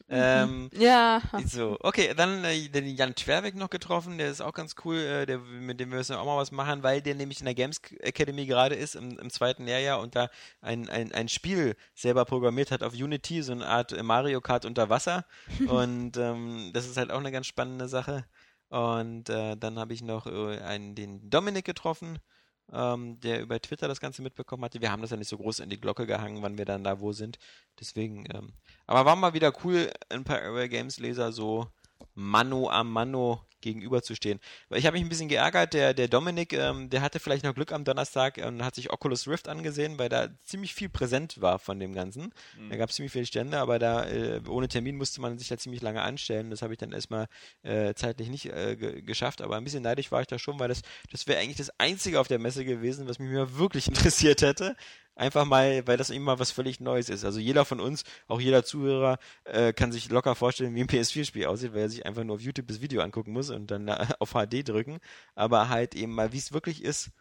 Ähm, (laughs) Ja. so, okay, dann äh, den Jan Twerweg noch getroffen, der ist auch ganz cool, äh, der, mit dem müssen wir auch mal was machen, weil der nämlich in der Games Academy gerade ist, im, im zweiten Lehrjahr und da ein, ein, ein Spiel selber programmiert hat auf Unity, so eine Art Mario Kart unter Wasser. (laughs) Und ähm, das ist halt auch eine ganz spannende Sache. Und äh, dann habe ich noch äh, einen, den Dominik getroffen, ähm, der über Twitter das Ganze mitbekommen hatte. Wir haben das ja nicht so groß in die Glocke gehangen, wann wir dann da wo sind. Deswegen, ähm, aber war mal wieder cool, ein paar Area Games Leser so Mano a Mano gegenüberzustehen. Weil ich habe mich ein bisschen geärgert, der, der Dominik, ähm, der hatte vielleicht noch Glück am Donnerstag und hat sich Oculus Rift angesehen, weil da ziemlich viel präsent war von dem Ganzen. Da gab es ziemlich viele Stände, aber da äh, ohne Termin musste man sich da ziemlich lange anstellen. Das habe ich dann erstmal äh, zeitlich nicht äh, ge geschafft, aber ein bisschen neidisch war ich da schon, weil das, das wäre eigentlich das Einzige auf der Messe gewesen, was mich mal wirklich (laughs) interessiert hätte. Einfach mal, weil das eben mal was völlig Neues ist. Also jeder von uns, auch jeder Zuhörer, äh, kann sich locker vorstellen, wie ein PS4-Spiel aussieht, weil er sich einfach nur auf YouTube das Video angucken muss und dann äh, (laughs) auf HD drücken. Aber halt eben mal, wie es wirklich ist.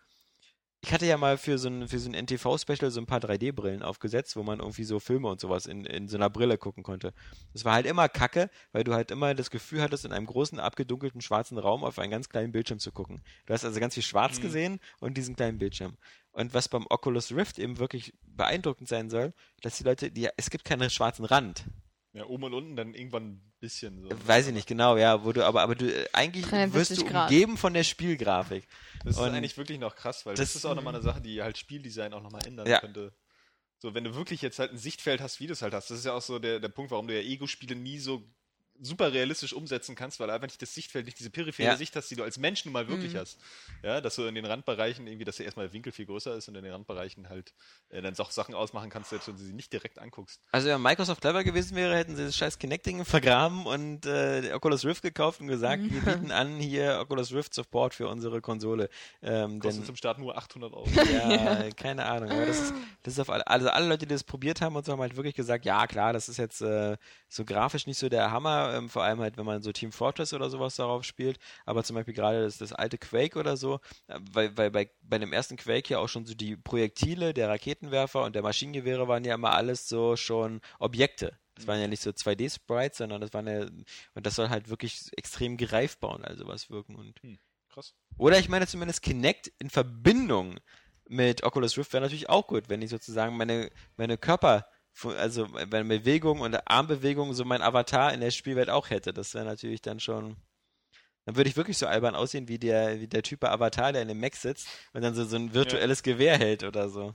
Ich hatte ja mal für so ein, für so ein NTV-Special so ein paar 3D-Brillen aufgesetzt, wo man irgendwie so Filme und sowas in, in so einer Brille gucken konnte. Das war halt immer kacke, weil du halt immer das Gefühl hattest, in einem großen, abgedunkelten schwarzen Raum auf einen ganz kleinen Bildschirm zu gucken. Du hast also ganz viel schwarz gesehen und diesen kleinen Bildschirm. Und was beim Oculus Rift eben wirklich beeindruckend sein soll, dass die Leute, die, es gibt keinen schwarzen Rand. Ja, oben und unten dann irgendwann ein bisschen so. Weiß ich nicht genau, ja, wo du, aber, aber du, eigentlich 360 wirst du Grad. umgeben von der Spielgrafik. Das ist Und eigentlich wirklich noch krass, weil das, das- ist auch nochmal eine Sache, die halt Spieldesign auch nochmal ändern Ja. könnte. So, wenn du wirklich jetzt halt ein Sichtfeld hast, wie du es halt hast, das ist ja auch so der, der Punkt, warum du ja Ego-Spiele nie so super realistisch umsetzen kannst, weil einfach nicht das Sichtfeld, nicht diese periphere Ja. Sicht hast, die du als Mensch nun mal wirklich hast. Ja, dass du in den Randbereichen irgendwie, dass ja erstmal der Winkel viel größer ist und in den Randbereichen halt äh, dann auch Sachen ausmachen kannst, selbst wenn du sie nicht direkt anguckst. Also wenn Microsoft clever gewesen wäre, hätten sie das scheiß Kinect-Ding vergraben und äh, Oculus Rift gekauft und gesagt, wir bieten an hier Oculus Rift Support für unsere Konsole. Ähm, Kostet denn zum Start nur 800 Euro. Ja, (laughs) keine Ahnung. Aber das ist, das ist auf alle, also alle Leute, die das probiert haben und so, haben halt wirklich gesagt, ja klar, das ist jetzt äh, so grafisch nicht so der Hammer, ähm, vor allem halt, wenn man so Team Fortress oder sowas darauf spielt, aber zum Beispiel gerade das, das alte Quake oder so, äh, weil, weil bei, bei dem ersten Quake ja auch schon so die Projektile der Raketenwerfer und der Maschinengewehre waren ja immer alles so schon Objekte. Das waren ja nicht so 2D-Sprites, sondern das waren ja, und das soll halt wirklich extrem greifbar und all sowas wirken. Und Krass. oder ich meine zumindest Kinect in Verbindung mit Oculus Rift wäre natürlich auch gut, wenn ich sozusagen meine, meine Körper, also meine Bewegung und Armbewegung so mein Avatar in der Spielwelt auch hätte. Das wäre natürlich dann schon. Dann würde ich wirklich so albern aussehen wie der, wie der Typ bei Avatar, der in dem Mac sitzt und dann so, so ein virtuelles Gewehr hält oder so.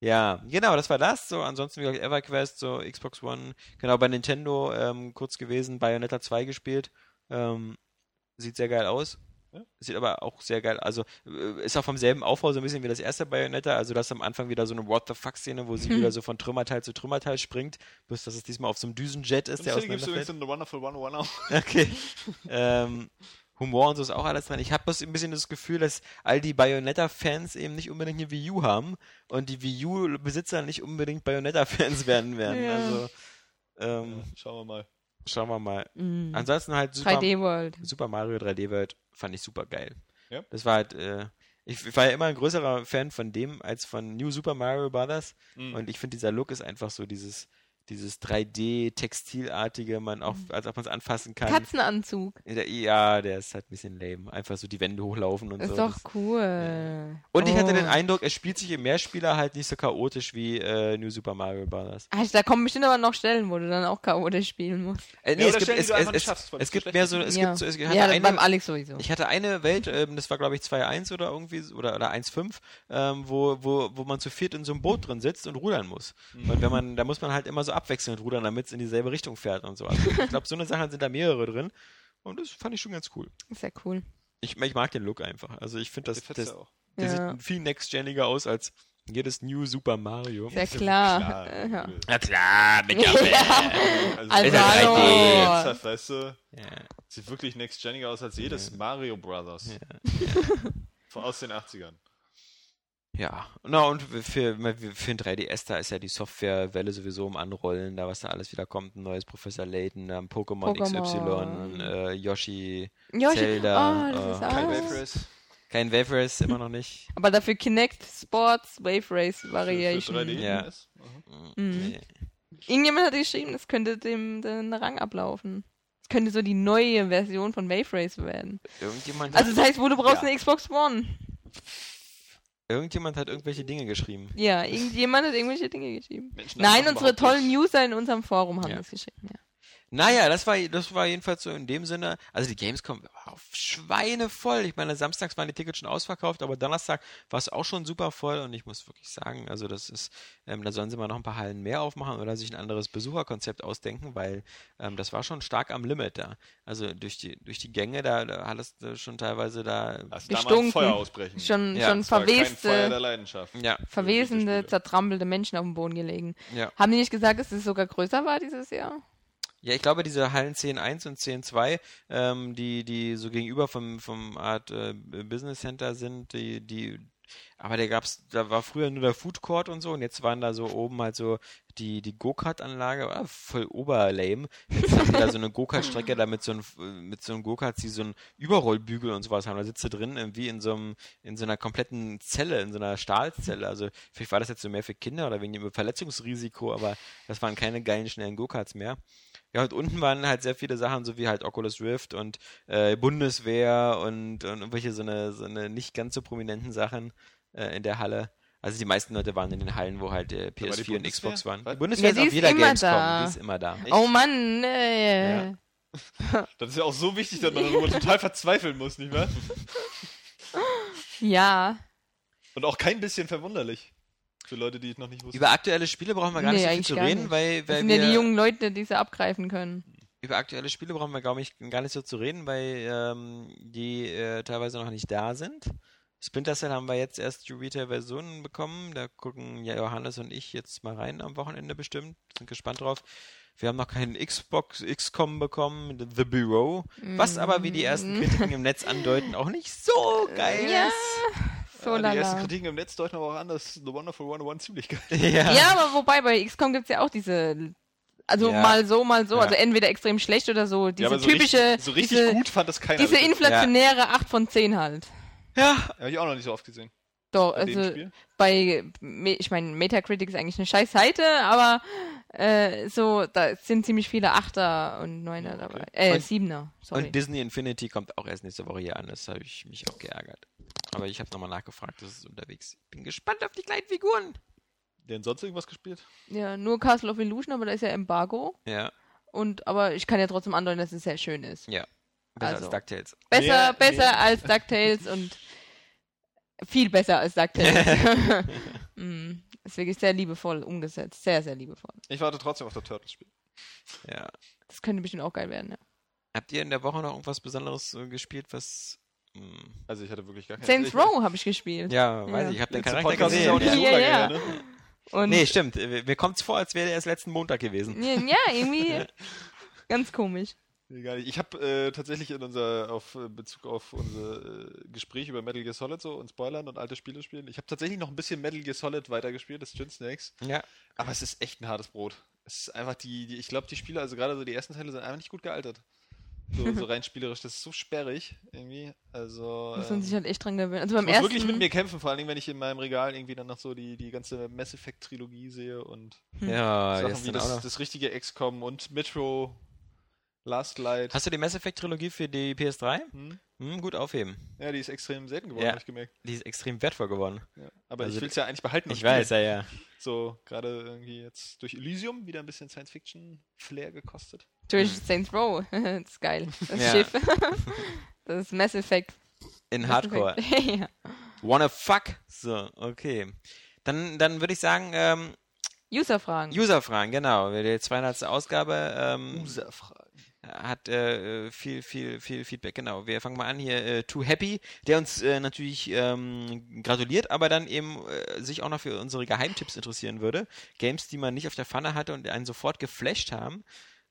Ja, genau, das war das. So, ansonsten, wie gesagt, EverQuest, so Xbox One, genau, bei Nintendo ähm, kurz gewesen, Bayonetta 2 gespielt. Ähm, sieht sehr geil aus. Ja. Sieht aber auch sehr geil, also äh, ist auch vom selben Aufbau so ein bisschen wie das erste Bayonetta, also das am Anfang wieder so eine What the fuck Szene, wo sie Hm. wieder so von Trümmerteil zu Trümmerteil springt, bis dass es diesmal auf so einem Düsenjet ist, Und der hier gibt es übrigens in The Wonderful 101 auch. Okay. ähm, Humor und so ist auch alles dran. Ich habe bloß ein bisschen das Gefühl, dass all die Bayonetta-Fans eben nicht unbedingt eine Wii U haben und die Wii U-Besitzer nicht unbedingt Bayonetta-Fans werden werden. Ja. Also ähm, Schauen wir mal. Schauen wir mal. Mhm. Ansonsten halt Super, 3D World. Super Mario 3D World fand ich super geil. Ja. Das war halt, äh, ich war ja immer ein größerer Fan von dem als von New Super Mario Brothers. Mhm. Und ich finde, dieser Look ist einfach so dieses, dieses 3D-Textilartige, man auch, Mhm. als ob man es anfassen kann. Katzenanzug. Ja, der ist halt ein bisschen lame. Einfach so die Wände hochlaufen und Ist so. doch Das- cool. Und ich hatte Oh. den Eindruck, es spielt sich im Mehrspieler halt nicht so chaotisch wie äh, New Super Mario Bros. Ah, da kommen bestimmt aber noch Stellen, wo du dann auch chaotisch spielen musst. Äh, nee, Ja, es gibt, Stellen, die es, du es, einfach nicht es, schaffst, es es gibt mehr so, es ja, gibt so, es ja eine, beim Alex sowieso. Ich hatte eine Welt, ähm, das war glaube ich 2.1 oder irgendwie, oder, oder 1.5, ähm, wo, wo, wo man zu viert in so einem Boot drin sitzt und rudern muss. Und wenn man, da muss man halt immer so abwechselnd rudern, damit es in dieselbe Richtung fährt und so. Also (laughs) ich glaube, so eine Sache sind da mehrere drin. Und das fand ich schon ganz cool. Ist ja cool. Ich, ich mag den Look einfach. Also ich finde, das, das, ja auch. der Ja. sieht viel next-geniger aus als jedes New Super Mario. Sehr klar. Klar, (laughs) Ja. Na klar, mit der Also, Also, Ist ja hallo. 3D. Ernsthaft, weißt du, ja. sieht wirklich next geniger aus als jedes Mario Brothers. (laughs) Von aus den 80ern. Ja, na und für, für ein 3DS, da ist ja die Softwarewelle sowieso im Anrollen, da was da alles wieder kommt, ein neues Professor Layton, ähm, Pokémon, Pokémon. XY, äh, Yoshi, Yoshi. Zelda, oh, äh, auch. Kein Wave Race. kein Wave Race, immer noch nicht. (laughs) Aber dafür Kinect, Sports, Wave Race Für, für Variation. 3D. Ja. ist. Mhm. Nee. Irgendjemand hat geschrieben, das könnte dem den Rang ablaufen. Es könnte so die neue Version von Wave Race werden. Irgendjemand, Also das heißt, wo du brauchst Ja. eine Xbox One. Irgendjemand hat irgendwelche Dinge geschrieben. Ja, irgendjemand hat irgendwelche Dinge geschrieben. Menschen Nein, unsere tollen nicht- User in unserem Forum haben Ja. das geschrieben, ja. Naja, das war, das war jedenfalls so in dem Sinne, also die Gamescom war auf Schweine voll. Ich meine, samstags waren die Tickets schon ausverkauft, aber Donnerstag war es auch schon super voll und ich muss wirklich sagen, also das ist, ähm, da sollen sie mal noch ein paar Hallen mehr aufmachen oder sich ein anderes Besucherkonzept ausdenken, weil ähm, das war schon stark am Limit da. Also durch die, durch die Gänge, da, da hat es schon teilweise da, ein Gestunken. Feuer ausbrechen. Schon, Ja, schon Das war kein Feuer der verweste, Leidenschaft. ja, verwesende, zertrampelte Menschen auf dem Boden gelegen. ja. Haben die nicht gesagt, dass es sogar größer war dieses Jahr? Ja, ich glaube, diese Hallen 10.1 und 10.2, ähm, die, die so gegenüber vom, vom Art äh, Business Center sind, die, die, aber da gab's, da war früher nur der Food Court und so und jetzt waren da so oben halt so die, die Go-Kart-Anlage, ah, voll oberlame. Jetzt haben die da so eine Go-Kart-Strecke da mit so einem, mit so einem Go-Karts, die so einen Überrollbügel und sowas haben. Da sitzt du drin, äh, wie in so einem, in so einer kompletten Zelle, in so einer Stahlzelle. Also, vielleicht war das jetzt so mehr für Kinder oder wegen dem Verletzungsrisiko, aber das waren keine geilen, schnellen Go-Karts mehr. Ja, und unten waren halt sehr viele Sachen, so wie halt Oculus Rift und äh, Bundeswehr und, und irgendwelche so eine, so eine nicht ganz so prominenten Sachen äh, in der Halle. Also die meisten Leute waren in den Hallen, wo halt äh, Aber die PS4 und Bundeswehr? Xbox waren. Was? Die Bundeswehr Ja, ist die auf ist jeder immer Gamescom, da. die ist immer da. Oh Mann, nee. Ja. (laughs) Das ist ja auch so wichtig, dass man darüber total verzweifeln muss, nicht wahr? Ja. Und auch kein bisschen verwunderlich. Für Leute, die es noch nicht wussten. Über aktuelle Spiele brauchen wir gar Nee, nicht so viel zu reden, nicht. weil, Das weil sind wir, ja die jungen Leute, die sie abgreifen können. über aktuelle Spiele brauchen wir, glaube ich, gar nicht so zu reden, weil ähm, die äh, teilweise noch nicht da sind. Splinter Cell haben wir jetzt erst die Retail-Versionen bekommen. Da gucken ja Johannes und ich jetzt mal rein am Wochenende bestimmt. Sind gespannt drauf. Wir haben noch keinen Xbox XCOM bekommen, The Bureau, was aber wie die ersten Kritiken im Netz andeuten auch nicht so geil Ja. ist. So ja, die ersten. Kritiken im Netz deuten aber auch an, dass The Wonderful 101 ziemlich geil Ja. Ja, aber wobei bei XCOM gibt's ja auch diese. Also Ja. mal so, mal so. Ja. Also entweder extrem schlecht oder so. Diese ja, aber so typische. richtig, so richtig diese, gut fand das keiner. diese inflationäre 8 von 10 halt. ja, Hab ich auch noch nicht so oft gesehen. Doch, bei also bei, ich meine, Metacritic ist eigentlich eine scheiß Seite, aber äh, so, da sind ziemlich viele Achter und Neuner dabei. Äh, Und- Siebener, sorry. Und Disney Infinity kommt auch erst nächste Woche hier an. Das habe ich mich auch geärgert. Aber ich habe nochmal nachgefragt, das ist unterwegs. Bin gespannt auf die kleinen Figuren. Denn sonst irgendwas gespielt? ja, nur Castle of Illusion, aber da ist ja Embargo. Ja, Und, aber ich kann ja trotzdem andeuten, dass es sehr schön ist. ja. Besser Also. als DuckTales. Besser, Ja, besser nee. als DuckTales und viel besser als DuckTales. (laughs) (laughs) mm, ist wirklich sehr liebevoll umgesetzt. Sehr, sehr liebevoll. Ich warte trotzdem auf das Turtles-Spiel. Ja. Das könnte bestimmt auch geil werden, ja. Habt ihr in der Woche noch irgendwas Besonderes äh, gespielt, was. Hm, Also ich hatte wirklich gar keine Saints Row habe ich gespielt. ja, weiß Ja. ich, ich habe den Charakter Podcast ist gesehen. ja auch nicht so Ja, ja. ne? Und Nee, stimmt. Mir kommt's vor, als wäre der erst letzten Montag gewesen. ja, ja, irgendwie (laughs) ganz komisch. Nicht. Ich habe äh, tatsächlich in unser auf äh, Bezug auf unser äh, Gespräch über Metal Gear Solid so und Spoilern und alte Spiele spielen. Ich habe tatsächlich noch ein bisschen Metal Gear Solid weitergespielt, das Gin Snakes. Ja. Aber es ist echt ein hartes Brot. Es ist einfach die, die ich glaube, die Spiele, also gerade so die ersten Teile sind einfach nicht gut gealtert. So, so rein spielerisch, das ist so sperrig irgendwie. Also Muss man ähm, sich halt echt dran gewöhnen. Also beim ich muss ersten. wirklich mit mir kämpfen, vor allen Dingen, wenn ich in meinem Regal irgendwie dann noch so die, die ganze Mass Effect Trilogie sehe und Ja, Sachen wie das, das richtige XCOM und Metro Last Light. Hast du die Mass Effect Trilogie für die PS3? Hm? Hm, gut aufheben. Ja, die ist extrem selten geworden, Ja. habe ich gemerkt. Die ist extrem wertvoll geworden. Ja. Aber Also ich will es ja eigentlich behalten. Ich weiß, ja, ja. So, gerade irgendwie jetzt durch Elysium wieder ein bisschen Science-Fiction-Flair gekostet. Durch Saints Row. (laughs) das ist geil. Das Ja. Schiff. (laughs) das ist Mass Effect. In Mass Hardcore. Effect. (laughs) ja. Wanna fuck? So, okay. Dann, dann würde ich sagen, ähm, User-Fragen. User-Fragen, genau. Die 200. Ausgabe ähm, User-Fragen. hat äh, viel, viel, viel Feedback. Genau. Wir fangen mal an hier. Äh, Too Happy, der uns äh, natürlich ähm, gratuliert, aber dann eben äh, sich auch noch für unsere Geheimtipps interessieren würde. Games, die man nicht auf der Pfanne hatte und einen sofort geflasht haben.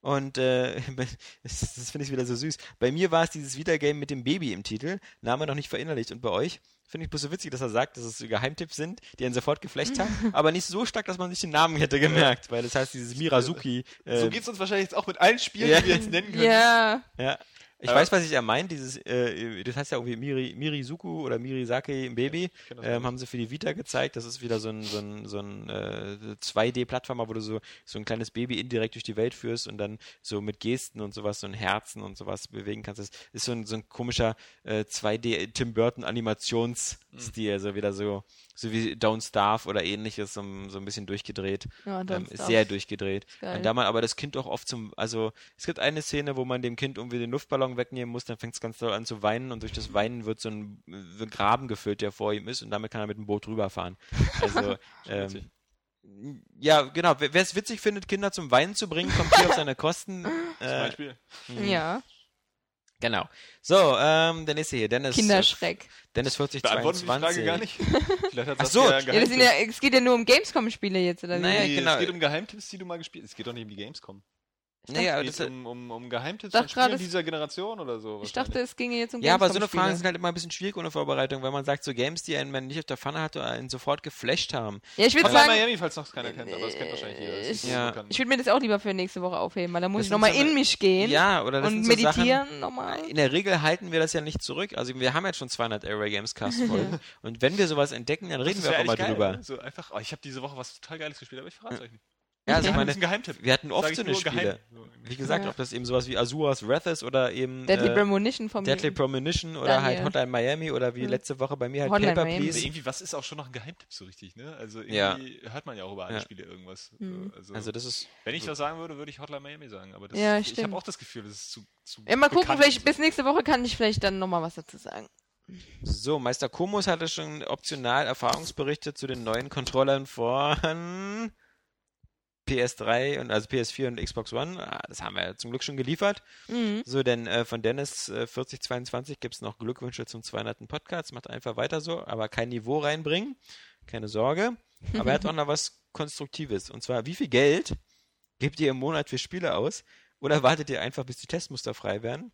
Und äh, (laughs) das, das finde ich wieder so süß. Bei mir war es dieses Vita-Game mit dem Baby im Titel. Name noch nicht verinnerlicht. Und bei euch finde ich bloß so witzig, dass er sagt, dass es Geheimtipps sind, die einen sofort geflasht haben, (laughs) aber nicht so stark, dass man sich den Namen hätte gemerkt. Weil das heißt, dieses Mirazuki. Äh, So geht's uns wahrscheinlich jetzt auch mit allen Spielen, ja. die wir jetzt nennen (laughs) können. Ja. ja. Ich Ja. weiß, was ich er meint, dieses, äh, das heißt ja irgendwie Miri, Mirizuku oder Mirisake im Baby, das ähm, haben sie für die Vita gezeigt. Das ist wieder so ein, so ein, so ein äh, 2D-Plattformer, wo du so, so ein kleines Baby indirekt durch die Welt führst und dann so mit Gesten und sowas, so ein Herzen und sowas bewegen kannst. Das ist so ein, so ein komischer äh, 2D Tim Burton Animationsstil, also wieder so, so wie Don't Starve oder ähnliches, so, ein- so ein bisschen durchgedreht. Ja, Don't ähm, sehr durchgedreht. geil. Und da man aber das Kind auch oft zum, also es gibt eine Szene, wo man dem Kind irgendwie den Luftballon wegnehmen muss, dann fängt es ganz doll an zu weinen und durch das Weinen wird so ein, so ein Graben gefüllt, der vor ihm ist und damit kann er mit dem Boot rüberfahren. Also, (laughs) ähm, ja, genau. Wer es witzig findet, Kinder zum Weinen zu bringen, kommt hier auf seine Kosten. Zum Äh, Beispiel. Ja. Genau. So, ähm, der nächste hier, Dennis. Kinderschreck. Dennis Beantworten wir die 4022. Frage gar nicht. Vielleicht hat Ach so, ja ja, Ja, es geht ja nur um Gamescom-Spiele jetzt, oder wie? Naja, Nee, genau. Es geht um Geheimtipps, die du mal gespielt hast. Es geht doch nicht um die Gamescom. Nee, Es das, geht um, um, um Geheimtipps Dachte von Spielen dieser Generation oder so. Ich dachte, es ginge jetzt um Ja, aber so eine. Fragen sind halt immer ein bisschen schwierig ohne Vorbereitung, weil man sagt, so Games, die einen man nicht auf der Pfanne hat oder einen sofort geflasht haben. Ja, ich würde Hotline sagen, Miami, falls noch keiner kennt, aber das kennt wahrscheinlich jeder. So Ja. bekannt. ich würde mir das auch lieber für nächste Woche aufheben, weil da muss Das ich nochmal so in mich gehen Ja, oder das und so meditieren nochmal. in der Regel halten wir das ja nicht zurück. Also wir haben jetzt schon 200 Area Games Cast Folgen (laughs) und wenn wir sowas entdecken, dann reden wir auch geil, drüber. So einfach, oh, ich habe diese Woche was total Geiles gespielt, aber ich verrate es euch nicht. Ja, also ich Ja. meine, das ist ein Geheimtipp. wir hatten oft so eine Spiele. geheim. Wie gesagt, Ja. ob das eben sowas wie Azuras Wrath ist oder eben Deadly äh, Premonition von Deadly. Premonition oder Daniel. halt Hotline Miami oder wie Hm. letzte Woche bei mir halt Hotline Paper Miami. Also Please. irgendwie, was ist auch schon noch ein Geheimtipp so richtig, ne? Also Ja. irgendwie hört man ja auch über alle Ja. Spiele irgendwas. Mhm. So, Also, Also das ist wenn ich das sagen würde, würde ich Hotline Miami sagen. Aber das, Ja, ich habe auch das Gefühl, das ist zu, zu Ja, mal gucken, vielleicht bis nächste Woche kann ich vielleicht dann nochmal was dazu sagen. so. Meister Komos hatte schon optional Erfahrungsberichte zu den neuen Controllern von PS3 und also PS4 und Xbox One. Ah, Das haben wir ja zum Glück schon geliefert. Mhm. So, denn äh, von Dennis äh, 4022 gibt es noch Glückwünsche zum 200. Podcast. Macht einfach weiter so, aber kein Niveau reinbringen. Keine Sorge. (laughs) Aber er hat auch noch was Konstruktives. Und zwar, wie viel Geld gebt ihr im Monat für Spiele aus? Oder wartet ihr einfach, bis die Testmuster frei werden?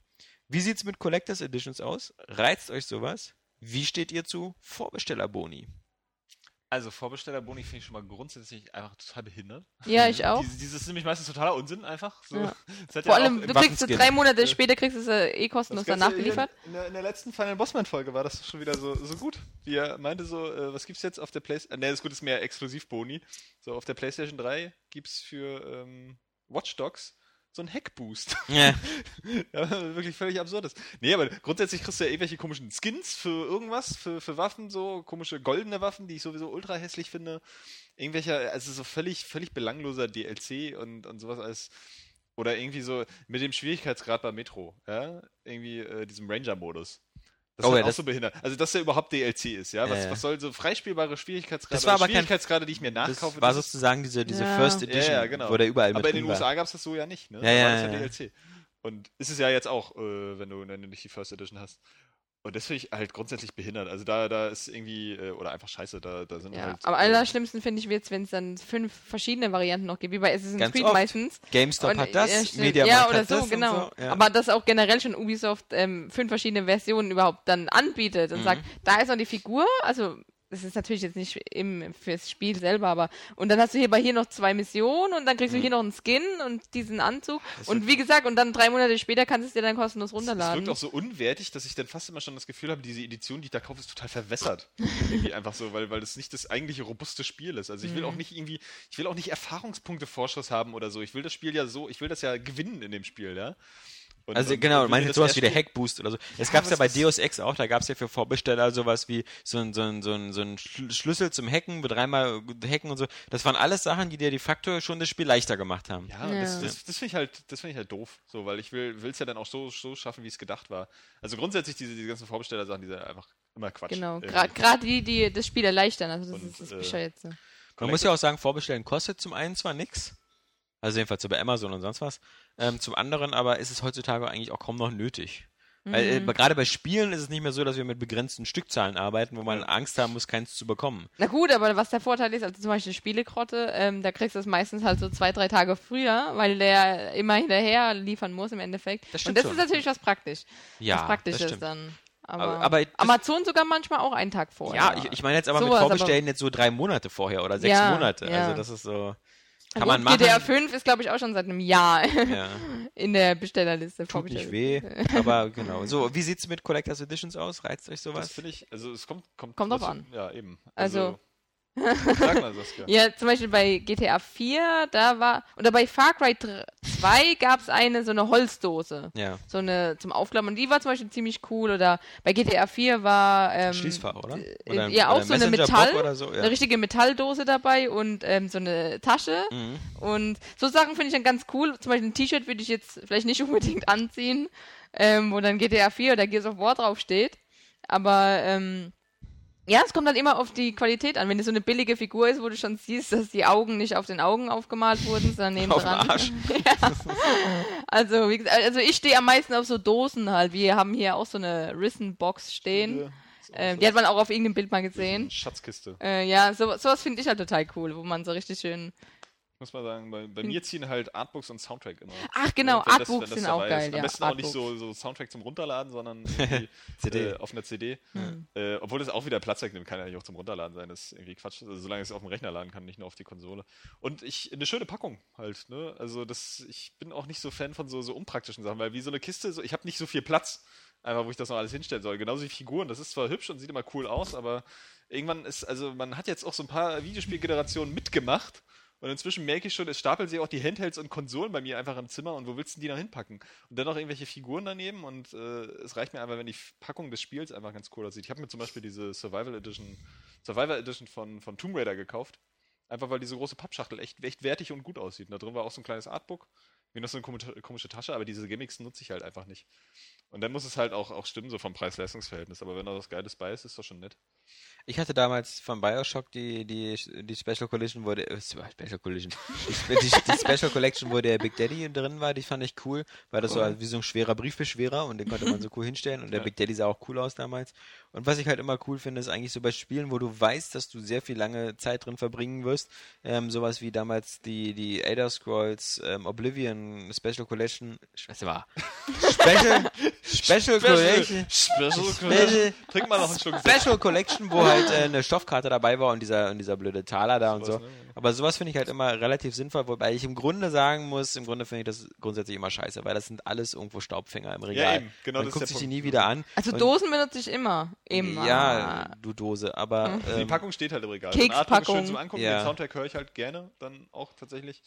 Wie sieht's mit Collectors Editions aus? Reizt euch sowas? Wie steht ihr zu Vorbestellerboni? Also Vorbestellerboni finde ich schon mal grundsätzlich einfach total behindert. Ja, ich (laughs) auch. Dieses, dieses ist nämlich meistens totaler Unsinn einfach. So. Ja. (laughs) Vor ja allem, du kriegst so Waffenskin. drei Monate später kriegst du es äh, eh kostenlos danach geliefert. In, der- in der letzten Final Bossman-Folge war das schon wieder so, so gut. Wie er meinte so, äh, was gibt's jetzt auf der PlayStation? Ne, das gut ist mehr Exklusivboni. So, auf der PlayStation 3 gibt's für ähm, Watch Dogs so einen Hackboost. Ja. (laughs) ja, wirklich völlig absurdes. Nee, aber grundsätzlich kriegst du ja irgendwelche komischen Skins für irgendwas, für, für Waffen, so komische goldene Waffen, die ich sowieso ultra hässlich finde. Irgendwelcher, also so völlig, völlig belangloser DLC und, und sowas als. Oder irgendwie so mit dem Schwierigkeitsgrad bei Metro, ja, irgendwie äh, diesem Ranger-Modus. Das Oh ist ja, auch das- so behindert. Also, dass der überhaupt DLC ist, ja. Was, Ja, ja. was soll so freispielbare Schwierigkeitsgrade, Das war aber kein- Schwierigkeitsgrade, die ich mir Das nachkaufe? war das ist- sozusagen diese, diese Ja. First Edition, ja, genau. wo der überall mit Aber in den war. USA gab es das so ja nicht, ne? Ja, Da ja, war das ja. DLC. Und ist es ja jetzt auch, äh, wenn, du, wenn du nicht die First Edition hast. Und das finde ich halt grundsätzlich behindert. Also da, da ist irgendwie, äh, oder einfach scheiße, da, da sind Ja, halt. am äh, allerschlimmsten finde ich wird's, wenn es dann fünf verschiedene Varianten noch gibt, wie bei Assassin's Ganz Creed oft. meistens. GameStop Und, hat das, ja. Mediamarkt Ja, oder so, genau. und so. Ja. Aber dass auch generell schon Ubisoft ähm, fünf verschiedene Versionen überhaupt dann anbietet und Mhm. sagt, da ist noch die Figur, also das ist natürlich jetzt nicht im, fürs Spiel selber, aber und dann hast du hierbei hier noch zwei Missionen und dann kriegst du Mhm. hier noch einen Skin und diesen Anzug und wie gesagt, und dann drei Monate später kannst du es dir dann kostenlos runterladen. wirkt auch so unwertig, dass ich dann fast immer schon das Gefühl habe, diese Edition, die ich da kaufe, ist total verwässert. (laughs) irgendwie einfach so, weil, weil das nicht das eigentliche robuste Spiel ist. Also ich Mhm. will auch nicht irgendwie, ich will auch nicht Erfahrungspunkte Vorschuss haben oder so. Ich will das Spiel ja so, ich will das ja gewinnen in dem Spiel, ja. Und- Also und- genau, meinst das sowas wie der Hackboost oder so. Es Ja, gab's ja was bei Deus Ex auch, da gab's ja für Vorbesteller sowas wie so ein, so ein, so ein, so ein Schl- Schlüssel zum Hacken, mit dreimal hacken und so. Das waren alles Sachen, die dir de facto schon das Spiel leichter gemacht haben. Ja, Ja. das, das, das finde ich halt, das finde ich halt doof, so, weil ich will es ja dann auch so, so schaffen, wie es gedacht war. Also grundsätzlich diese, diese ganzen Vorbesteller-Sachen, die sind einfach immer Quatsch. Genau, Irgendwie. gerade die, die das Spiel erleichtern, also das Und, ist das äh, Bescheuerte. Man muss ja auch sagen, vorbestellen kostet zum einen zwar nix, also jedenfalls so bei Amazon und sonst was, ähm, zum anderen aber ist es heutzutage eigentlich auch kaum noch nötig. Weil, Mhm. äh, gerade bei Spielen ist es nicht mehr so, dass wir mit begrenzten Stückzahlen arbeiten, wo man Angst haben muss, keins zu bekommen. Na gut, aber was der Vorteil ist, also zum Beispiel Spielegrotte, ähm, da kriegst du es meistens halt so zwei, drei Tage früher, weil der immer hinterher liefern muss im Endeffekt. Das Und das schon. ist natürlich was praktisch. Ja, was praktisch das ist stimmt. dann. Aber, Aber- aber Amazon sogar manchmal auch einen Tag vorher. Ja, ich, ich meine jetzt aber Sowas, mit aber- Vorbestellen jetzt so drei Monate vorher oder sechs Ja, Monate. ja. Also das ist so. Kann man gut, machen. GTA 5 ist, glaube ich, auch schon seit einem Jahr (laughs) Ja, in der Bestellerliste tut nicht weh. (laughs) Aber genau. So, wie sieht's mit Collectors Editions aus? Reizt euch Das sowas? finde ich, also es kommt, kommt, Kommt drauf an. Ja, eben. Also- sag mal, Saskia. Ja, zum Beispiel bei GTA 4, da war, oder bei Far Cry 3 2 gab es eine, so eine Holzdose. Ja. So eine zum Aufklappen. Die war zum Beispiel ziemlich cool. Oder bei GTA 4 war. Ähm, Schließfach, oder? äh, Oder ein- ja, auch so eine Metall, oder so, ja. eine richtige Metalldose dabei und ähm, so eine Tasche. Mhm. Und so Sachen finde ich dann ganz cool. Zum Beispiel ein T-Shirt würde ich jetzt vielleicht nicht (laughs) unbedingt anziehen, ähm, wo dann GTA 4 oder Gears of War draufsteht. Aber ähm, ja, es kommt dann immer auf die Qualität an. Wenn es so eine billige Figur ist, wo du schon siehst, dass die Augen nicht auf den Augen aufgemalt wurden, sondern (laughs) neben Auf. Arsch. (laughs) ja. Also, wie gesagt, also ich stehe am meisten auf so Dosen halt. Wir haben hier auch so eine Risen-Box stehen. Ähm, die hat man auch auf irgendeinem Bild mal gesehen. Schatzkiste. Äh, ja, so, sowas finde ich halt total cool, wo man so richtig schön. Muss man sagen, bei, bei mir ziehen halt Artbooks und Soundtrack immer. Ach genau, Wenn das- wenn Artbooks das sind auch geil, ist. Am ja. besten auch nicht Artbooks. so, so Soundtrack zum Runterladen, sondern. (laughs) Äh, auf einer CD. Hm. Äh, obwohl das auch wieder Platz wegnimmt, kann ja nicht auch zum Runterladen sein. Das ist irgendwie Quatsch. Also, solange ich es auf dem Rechner laden kann, nicht nur auf die Konsole. Und ich, eine schöne Packung halt, ne? Also das, ich bin auch nicht so Fan von so, so unpraktischen Sachen, weil wie so eine Kiste, so, ich habe nicht so viel Platz, einfach wo ich das noch alles hinstellen soll. Genauso wie Figuren, das ist zwar hübsch und sieht immer cool aus, aber irgendwann ist, also man hat jetzt auch so ein paar Videospielgenerationen mitgemacht. Und inzwischen merke ich schon, es stapeln sich auch die Handhelds und Konsolen bei mir einfach im Zimmer und wo willst du die noch hinpacken? Und dann noch irgendwelche Figuren daneben und äh, es reicht mir einfach, wenn die Packung des Spiels einfach ganz cool aussieht. Ich habe mir zum Beispiel diese Survival Edition, Survival Edition von, von Tomb Raider gekauft. Einfach weil diese große Pappschachtel echt, echt wertig und gut aussieht. Und da drin war auch so ein kleines Artbook, wie noch so eine komische, komische Tasche, aber diese Gimmicks nutze ich halt einfach nicht. Und dann muss es halt auch, auch stimmen, so vom Preis-Leistungs-Verhältnis. Aber wenn da was Geiles bei ist, ist das schon nett. Ich hatte damals von Bioshock die, die, die Special Collection, wo der, äh, Special Collection, die, die, Special Collection, wo der Big Daddy drin war, die fand ich cool, weil das so Cool. wie so ein schwerer Briefbeschwerer und den konnte man so cool hinstellen und der Ja. Big Daddy sah auch cool aus damals. Und was ich halt immer cool finde, ist eigentlich so bei Spielen, wo du weißt, dass du sehr viel lange Zeit drin verbringen wirst, ähm, sowas wie damals die, die Elder Scrolls ähm, ein Special Collection. Scheiße war. Special, (laughs) Special Collection. Special Special, Trink mal noch einen Schluck. Special Collection, wo halt äh, eine Stoffkarte dabei war und dieser, und dieser blöde Taler da und so. Ne? Aber sowas finde ich halt immer relativ sinnvoll, wobei ich im Grunde sagen muss, im Grunde finde ich das grundsätzlich immer scheiße, weil das sind alles irgendwo Staubfänger im Regal. eben, genau Man das ist guckt der sich die Punkt. nie wieder an. Also Dosen benutze ich immer. Immer. Ja, du Dose, aber Die ähm, Packung steht halt im Regal. Kekspackung. Ist schön zum Angucken. Ja. Den Soundtrack höre ich halt gerne dann auch tatsächlich.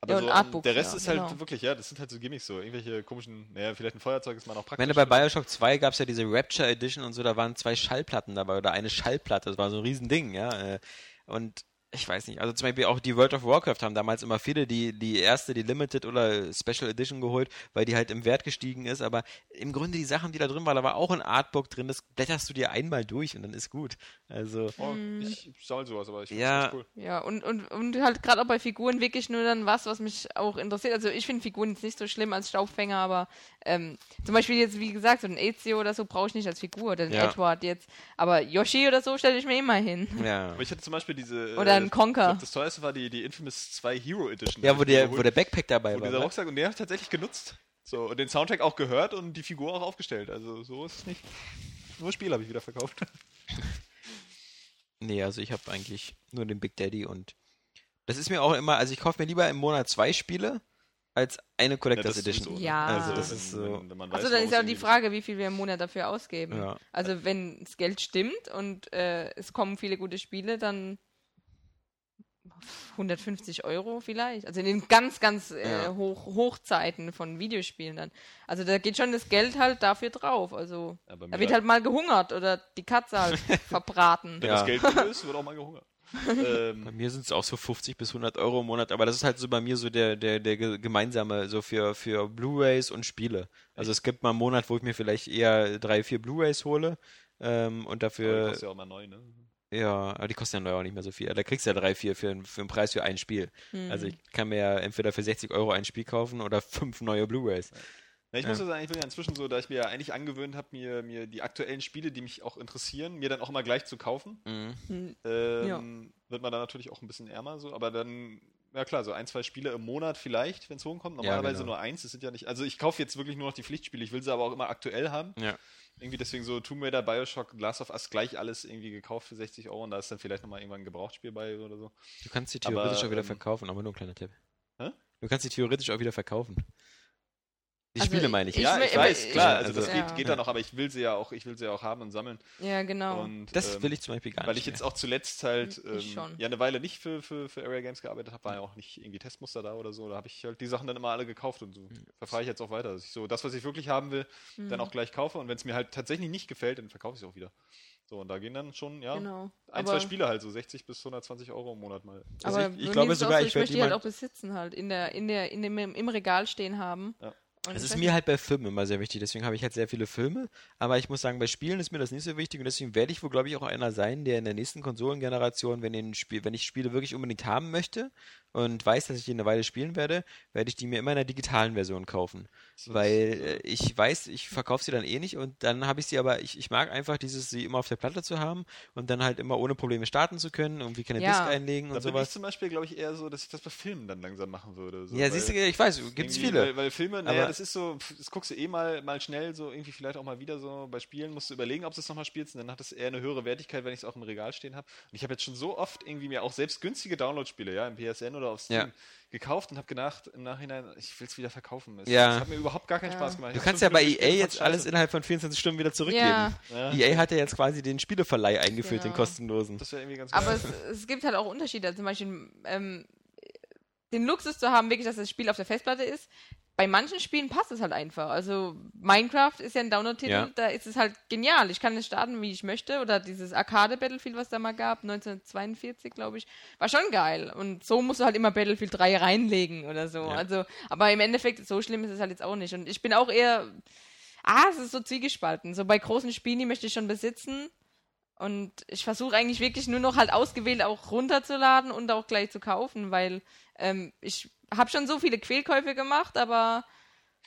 Aber Ja, so, Artbooks, der Rest ja, ist halt genau. wirklich, ja, das sind halt so Gimmicks so. Irgendwelche komischen, naja, vielleicht ein Feuerzeug ist man auch Ich praktisch. meine, bei Bioshock 2 gab es ja diese Rapture Edition und so, da waren zwei Schallplatten dabei oder eine Schallplatte, das war so ein Riesending, ja. äh, Und ich weiß nicht, also zum Beispiel auch die World of Warcraft haben damals immer viele die, die erste, die Limited oder Special Edition geholt, weil die halt im Wert gestiegen ist, aber im Grunde die Sachen, die da drin waren, da war auch ein Artbook drin, das blätterst du dir einmal durch und dann ist gut. Also, Oh, ich sammle sowas, aber ich finde Ja. das cool. Ja, und, und, und halt gerade auch bei Figuren wirklich nur dann was, was mich auch interessiert. Also ich finde Figuren jetzt nicht so schlimm als Staubfänger, aber ähm, zum Beispiel jetzt, wie gesagt, so ein Ezio oder so brauche ich nicht als Figur oder ein Ja. Edward jetzt. Aber Yoshi oder so stelle ich mir immer hin. ja. Aber ich hatte zum Beispiel diese. (laughs) Oder äh, ein Conker. Ich glaub, das teuerste war die, die Infamous 2 Hero Edition. Ja, wo der, geholt. wo der Backpack dabei Wo war. dieser ne? Rucksack und den habe ich tatsächlich genutzt. So, und den Soundtrack auch gehört und die Figur auch aufgestellt. Also so ist es nicht. Nur das Spiel habe ich wieder verkauft. (laughs) Nee, also ich habe eigentlich nur den Big Daddy und das ist mir auch immer, also ich kaufe mir lieber im Monat zwei Spiele als eine Collectors das Edition. sowieso, ne? Ja. Also das wenn, ist so. Wenn, wenn man weiß, Also dann ist ja auch die Frage, wie viel wir im Monat dafür ausgeben. Ja. Also wenn das Geld stimmt und äh, es kommen viele gute Spiele, dann 150 Euro vielleicht. Also in den ganz, ganz äh, Ja. hoch, Hochzeiten von Videospielen dann. Also da geht schon das Geld halt dafür drauf. Also Ja, da wird halt mal gehungert oder die Katze halt (laughs) verbraten. Wenn Ja. das Geld gut ist, wird auch mal gehungert. Bei ähm, mir sind es auch so 50 bis 100 Euro im Monat, aber das ist halt so bei mir so der, der, der ge- gemeinsame, so für, für Blu-Rays und Spiele. Also es gibt mal einen Monat, wo ich mir vielleicht eher drei, vier Blu-Rays hole ähm, und aber dafür, kostet ja auch mal neu, ne? ja, aber die kosten ja neu auch nicht mehr so viel. Da kriegst du ja drei, vier für, für einen Preis für ein Spiel. Also ich kann mir ja entweder für 60 Euro ein Spiel kaufen oder fünf neue Bluerays. Ja, ich muss ja sagen, ich bin ja inzwischen so, da ich mir ja eigentlich angewöhnt habe, mir, mir die aktuellen Spiele, die mich auch interessieren, mir dann auch immer gleich zu kaufen. Mhm. Hm, Ähm, Wird man dann natürlich auch ein bisschen ärmer so, aber dann, ja klar, so ein, zwei Spiele im Monat vielleicht, wenn es hochkommt. Normalerweise genau. nur eins, das sind ja nicht, also ich kaufe jetzt wirklich nur noch die Pflichtspiele, ich will sie aber auch immer aktuell haben. Ja. Irgendwie deswegen so Tomb Raider, Bioshock, Last of Us gleich alles irgendwie gekauft für 60 Euro und da ist dann vielleicht nochmal irgendwann ein Gebrauchtspiel bei oder so. Du kannst sie Aber, theoretisch auch wieder ähm, verkaufen, aber nur ein kleiner Tipp. Hä? Du kannst sie theoretisch auch wieder verkaufen. Die Also Spiele meine ich. ich ja, will- ich weiß, ich- klar, ich- also das also- geht, geht Ja. da noch, aber ich will sie ja auch, ich will sie ja auch haben und sammeln. Ja, genau. Und, Das ähm, will ich zum Beispiel gar Weil nicht. ich jetzt auch zuletzt halt Ich ähm, ja eine Weile nicht für, für, für Area Games gearbeitet habe, war ja auch nicht irgendwie Testmuster da oder so. Da habe ich halt die Sachen dann immer alle gekauft und so Hm. verfahre ich jetzt auch weiter. Dass ich so das, was ich wirklich haben will, Hm. dann auch gleich kaufe und wenn es mir halt tatsächlich nicht gefällt, dann verkaufe ich es auch wieder. So, und da gehen dann schon, ja, genau. ein, aber, zwei Spiele halt, so 60 bis 120 Euro im Monat mal. Also aber ich- ich glaube sogar, so, ich ich möchte die halt auch besitzen halt, in der, in der, in dem, im Regal stehen haben. Ja. Und Es ich ist mir halt bei Filmen immer sehr wichtig, deswegen habe ich halt sehr viele Filme, aber ich muss sagen, bei Spielen ist mir das nicht so wichtig und deswegen werde ich wohl, glaube ich, auch einer sein, der in der nächsten Konsolengeneration, wenn, Spiel, wenn ich Spiele wirklich unbedingt haben möchte und weiß, dass ich die eine Weile spielen werde, werde ich die mir immer in der digitalen Version kaufen. Weil das, äh, ich weiß, ich verkaufe sie dann eh nicht und dann habe ich sie aber, ich, ich mag einfach dieses, sie immer auf der Platte zu haben und dann halt immer ohne Probleme starten zu können, irgendwie keine Ja. Disk einlegen Da und bin ich sowas. zum Beispiel, glaube ich, eher so, dass ich das bei Filmen dann langsam machen würde. So, Ja, weil- siehst du, ich weiß, gibt's Irgendwie, viele. Weil, weil Filme, naja, Aber- das ist so, das guckst du eh mal, mal schnell, so irgendwie vielleicht auch mal wieder so. Bei Spielen musst du überlegen, ob du es nochmal spielst und dann hat es eher eine höhere Wertigkeit, wenn ich es auch im Regal stehen habe. Und ich habe jetzt schon so oft irgendwie mir auch selbst günstige Download-Spiele, ja, im PSN oder auf Steam Ja. Gekauft und habe gedacht, im Nachhinein, ich will es wieder verkaufen. Es, Ja. hat mir überhaupt gar keinen Ja. Spaß gemacht. Ich Du kannst ja bei EA gespielt, jetzt fand alles scheiße. innerhalb von 24 Stunden wieder zurückgeben. Ja. Ja, EA hat ja jetzt quasi den Spieleverleih eingeführt, den Genau. kostenlosen. das wäre irgendwie ganz Aber es, es gibt halt auch Unterschiede. Zum Beispiel ähm, den Luxus zu haben, wirklich, dass das Spiel auf der Festplatte ist. Bei manchen Spielen passt es halt einfach. Also Minecraft ist ja ein Download-Titel, Ja. da ist es halt genial. Ich kann es starten, wie ich möchte. Oder dieses Arcade-Battlefield, was da mal gab, 1942, glaube ich, war schon geil. Und so musst du halt immer Battlefield 3 reinlegen oder so. Ja. Also, aber im Endeffekt, so schlimm ist es halt jetzt auch nicht. Und ich bin auch eher, ah, es ist so zwiegespalten. So bei großen Spielen, die möchte ich schon besitzen. Und ich versuche eigentlich wirklich nur noch halt ausgewählt auch runterzuladen und auch gleich zu kaufen, weil ähm, ich habe schon so viele Quälkäufe gemacht, aber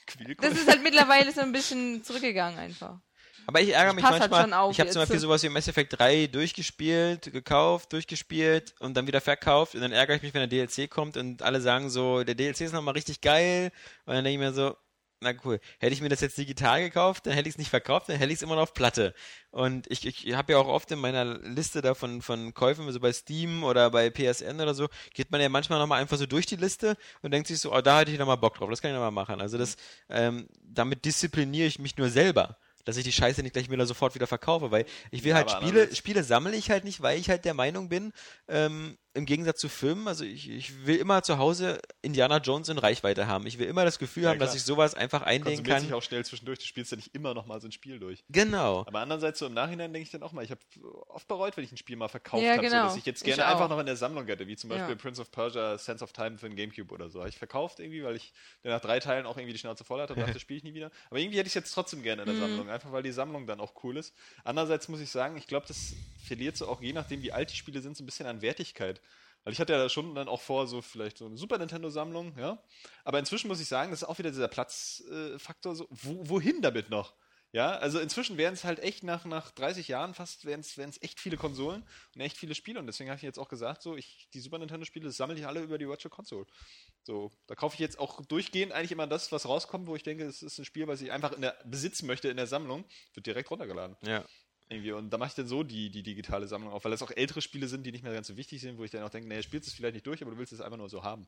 Quälkäufe. das ist halt mittlerweile so ein bisschen zurückgegangen einfach. Aber ich ärgere Ich mich halt manchmal. schon auf ich habe zum. Beispiel sowas wie Mass Effect 3 durchgespielt, gekauft, durchgespielt und dann wieder verkauft. Und dann ärgere ich mich, wenn der DLC kommt und alle sagen so, der DLC ist nochmal richtig geil. Und dann denke ich mir so, na cool, hätte ich mir das jetzt digital gekauft, dann hätte ich es nicht verkauft, dann hätte ich es immer noch auf Platte. Und ich, ich habe ja auch oft in meiner Liste da von, von Käufen, so bei Steam oder bei PSN oder so, geht man ja manchmal nochmal einfach so durch die Liste und denkt sich so, oh, da hätte ich nochmal Bock drauf, das kann ich nochmal machen. Also das, ähm, damit diszipliniere ich mich nur selber. Dass ich die Scheiße nicht gleich wieder sofort wieder verkaufe, weil ich will Ja, halt Spiele, andererseits- Spiele sammle ich halt nicht, weil ich halt der Meinung bin, ähm, im Gegensatz zu Filmen, also ich, ich will immer zu Hause Indiana Jones in Reichweite haben. Ich will immer das Gefühl Ja, haben, dass klar. ich sowas einfach einlegen Konsumiert kann. sich auch schnell zwischendurch. Du spielst ja nicht immer noch mal so ein Spiel durch. Genau. Aber andererseits so im Nachhinein denke ich dann auch mal, ich habe oft bereut, wenn ich ein Spiel mal verkauft Ja, habe, genau. so, dass ich jetzt Ich gerne auch. einfach noch in der Sammlung hätte, wie zum Beispiel Ja. Prince of Persia Sense of Time für den Gamecube oder so. Habe ich verkauft irgendwie, weil ich dann nach drei Teilen auch irgendwie die Schnauze voll hatte und dachte, (laughs) spiele ich nie wieder. Aber irgendwie hätte ich es jetzt trotzdem gerne in der Sammlung, einfach weil die Sammlung dann auch cool ist. Andererseits muss ich sagen, ich glaube, das verliert so auch je nachdem, wie alt die Spiele sind, so ein bisschen an Wertigkeit. Weil ich hatte ja schon dann auch vor, so vielleicht so eine Super Nintendo-Sammlung, ja. Aber inzwischen muss ich sagen, das ist auch wieder dieser Platzfaktor, so, wo, wohin damit noch? Ja, also inzwischen wären es halt echt nach, nach 30 Jahren fast, wären es echt viele Konsolen und echt viele Spiele. Und deswegen habe ich jetzt auch gesagt, so, ich, die Super Nintendo-Spiele sammle ich alle über die Virtual Console. So, da kaufe ich jetzt auch durchgehend eigentlich immer das, was rauskommt, wo ich denke, es ist ein Spiel, was ich einfach in der, besitzen möchte in der Sammlung, wird direkt runtergeladen. Ja. Irgendwie. Und da mache ich dann so die, die digitale Sammlung auf, weil das auch ältere Spiele sind, die nicht mehr ganz so wichtig sind, wo ich dann auch denke, naja, spielst es vielleicht nicht durch, aber du willst es einfach nur so haben.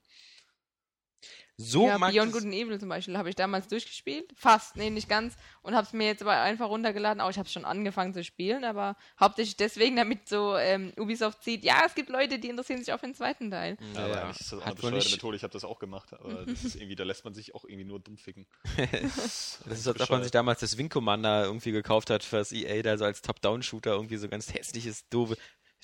So ja, mag Beyond Good and Evil zum Beispiel habe ich damals durchgespielt. Fast, nee, nicht ganz. Und habe es mir jetzt aber einfach runtergeladen. Auch ich habe schon angefangen zu spielen, aber hauptsächlich deswegen, damit so ähm, Ubisoft sieht, ja, es gibt Leute, die interessieren sich auch für den zweiten Teil. Ja, aber Ja, eigentlich ist das auch eine hat bescheuerte nicht, Methode, ich habe das auch gemacht, aber (laughs) das ist irgendwie, da lässt man sich auch irgendwie nur dumm ficken. (laughs) das ist, als ob man sich damals das Wing Commander irgendwie gekauft hat für das EA, da so als Top-Down-Shooter irgendwie so ganz hässliches, doofe,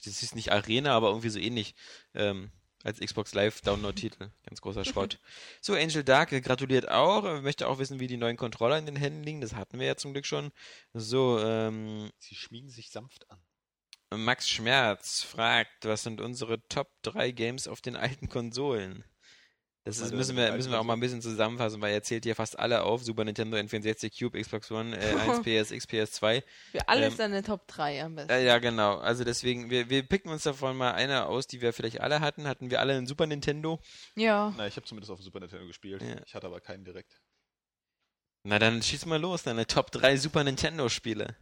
das ist nicht Arena, aber irgendwie so ähnlich, ähm, als Xbox Live Download-Titel. Ganz großer Schrott. So, Angel Dark gratuliert auch, möchte auch wissen, wie die neuen Controller in den Händen liegen, das hatten wir ja zum Glück schon. So, ähm, Sie schmiegen sich sanft an. Max Schmerz fragt, was sind unsere Top 3 Games auf den alten Konsolen? Das ist, müssen wir, alten müssen wir auch mal ein bisschen zusammenfassen, weil er zählt hier fast alle auf. Super Nintendo, N64, Cube, Xbox One, äh, 1 PS, XPS 2. Für alles Ähm, dann eine Top 3 am besten. Äh, ja, genau. Also deswegen, wir, wir picken uns davon mal eine aus, die wir vielleicht alle hatten. Hatten wir alle einen Super Nintendo? ja. Na, ich habe zumindest auf dem Super Nintendo gespielt. Ja. Ich hatte aber keinen direkt. Na dann schieß mal los, deine Top 3 Super Nintendo Spiele.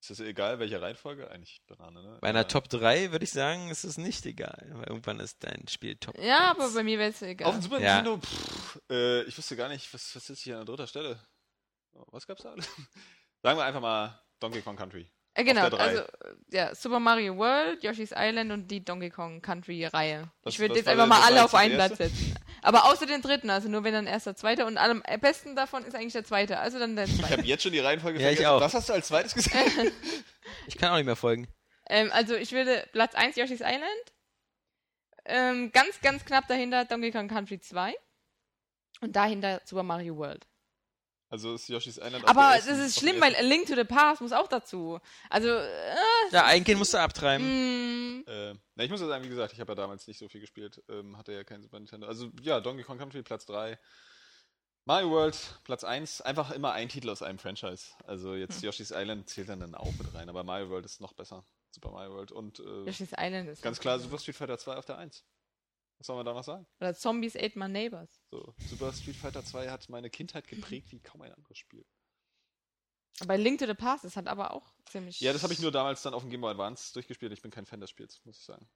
Ist das egal, welche Reihenfolge? Eigentlich Banane, ne? Bei einer Äh, Top 3 würde ich sagen, ist es nicht egal, weil irgendwann ist dein Spiel Top Ja, 1. aber bei mir wäre es Auf dem egal. Super Ja. Nintendo, pff, äh, ich wusste gar nicht, was, was sitzt hier an dritter Stelle? Oh, Was gab's da alles? (laughs) Sagen wir einfach mal Donkey Kong Country. Äh, genau, der also ja, Super Mario World, Yoshi's Island und die Donkey Kong Country Reihe. Ich würde jetzt einfach mal alle auf einen Platz setzen. Aber außer den dritten, also nur wenn dann erster, zweiter und am besten davon ist eigentlich der zweite. Also dann der Ich zweite. habe jetzt schon die Reihenfolge Ja, ich auch. Was hast du als zweites gesagt? Ich kann auch nicht mehr folgen. Ähm, also ich würde Platz 1 Yoshi's Island. Ähm, ganz, ganz knapp dahinter Donkey Kong Country 2. Und dahinter Super Mario World. Also ist Yoshi's Island Aber das ist schlimm, weil A Link to the Past muss auch dazu. Also, äh, Ja, ein Kind musst du abtreiben. mh, Äh, na, ich muss ja sagen, wie gesagt, ich habe ja damals nicht so viel gespielt. Ähm, hatte ja kein Super Nintendo. Also ja, Donkey Kong Country Platz 3. Mario World Platz 1. Einfach immer ein Titel aus einem Franchise. Also Hm. jetzt Yoshi's Island zählt dann, dann auch mit rein. Aber Mario World ist noch besser. Super Mario World. Und äh, Yoshi's Island ist. ganz klar Super Street Fighter 2 auf der 1. Was soll man da noch sagen? Oder Zombies Ate My Neighbors. So, Super Street Fighter 2 hat meine Kindheit geprägt wie kaum ein anderes Spiel. Bei Link to the Past ist halt aber auch ziemlich. Ja, das habe ich nur damals dann auf dem Game Boy Advance durchgespielt. Ich bin kein Fan des Spiels, muss ich sagen.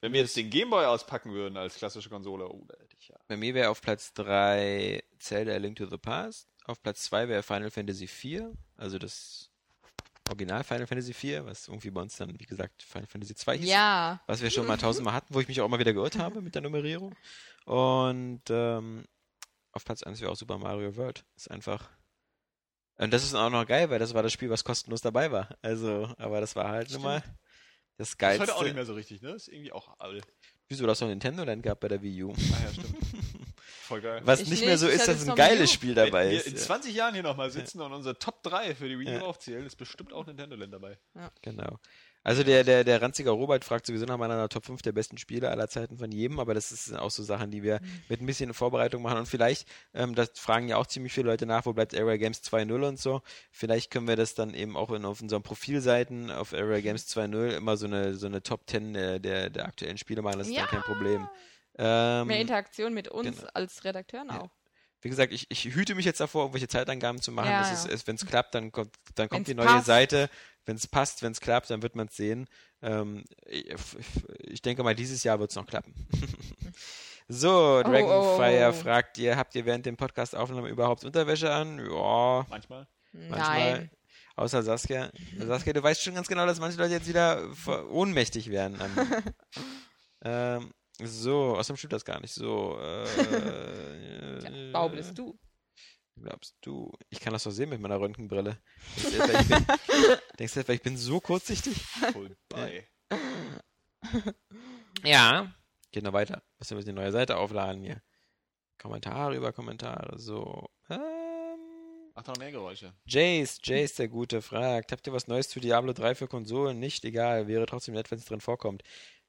Wenn wir jetzt den Game Boy auspacken würden als klassische Konsole, oh, da hätte ich ja. Bei mir wäre auf Platz 3 Zelda Link to the Past. Auf Platz 2 wäre Final Fantasy IV, also das Original Final Fantasy IV, was irgendwie bei uns dann, wie gesagt, Final Fantasy 2 hieß. Ja. Was wir schon mal tausendmal hatten, wo ich mich auch immer wieder geirrt habe mit der Nummerierung. Und ähm, auf Platz 1 wäre auch Super Mario World. Ist einfach. Und das ist auch noch geil, weil das war das Spiel, was kostenlos dabei war. Also, aber das war halt nun mal das Das ist Geilste. heute auch nicht mehr so richtig, ne? Ist irgendwie auch all. Wieso, du hast doch Nintendo Land gehabt bei der Wii U. Ah ja, stimmt. (laughs) Voll geil. Was Ich nicht mehr so ist, dass ein geiles U. Spiel Wenn dabei wir ist. in Ja, 20 Jahren hier nochmal sitzen und unsere Top 3 für die Wii U Ja. aufzählen, ist bestimmt auch Nintendo Land dabei. genau. Also der, der, der ranzige Robert fragt sowieso nach meiner Top 5 der besten Spiele aller Zeiten von jedem, aber das sind auch so Sachen, die wir mit ein bisschen Vorbereitung machen und vielleicht, ähm, das fragen ja auch ziemlich viele Leute nach, wo bleibt Area Games 2.0 und so, vielleicht können wir das dann eben auch in, auf unseren Profilseiten auf Area Games 2.0 immer so eine, so eine Top 10 der, der, der aktuellen Spiele machen, das ist Ja. dann kein Problem. Ähm, Mehr Interaktion mit uns genau. als Redakteuren Ja. auch. wie gesagt, ich, ich hüte mich jetzt davor, irgendwelche Zeitangaben zu machen. Ja, ja. wenn es klappt, dann kommt, dann kommt die neue passt. Seite. Wenn es passt, wenn es klappt, dann wird man es sehen. Ähm, ich, ich denke mal, dieses Jahr wird es noch klappen. (laughs) so, Dragonfire oh, oh. fragt ihr, habt ihr während dem Podcast Aufnahme überhaupt Unterwäsche an? Ja, Manchmal. manchmal. Nein. Außer Saskia. Saskia, du weißt schon ganz genau, dass manche Leute jetzt wieder ohnmächtig werden. (laughs) Ähm, so, außerdem stimmt das gar nicht. So, äh, Ja, Baubel ist du. Glaubst du, ich kann das doch sehen mit meiner Röntgenbrille. Denkst du etwa, ich bin, (laughs) denkst du etwa, ich bin so kurzsichtig? Vorbei. (laughs) Ja. Geht noch weiter. Müssen wir die neue Seite aufladen hier. Kommentare über Kommentare. So. Ähm, Ach, noch mehr Geräusche. Jace, Jace, der Gute, fragt: Habt ihr was Neues zu Diablo 3 für Konsolen? Nicht egal, wäre trotzdem nett, wenn es drin vorkommt.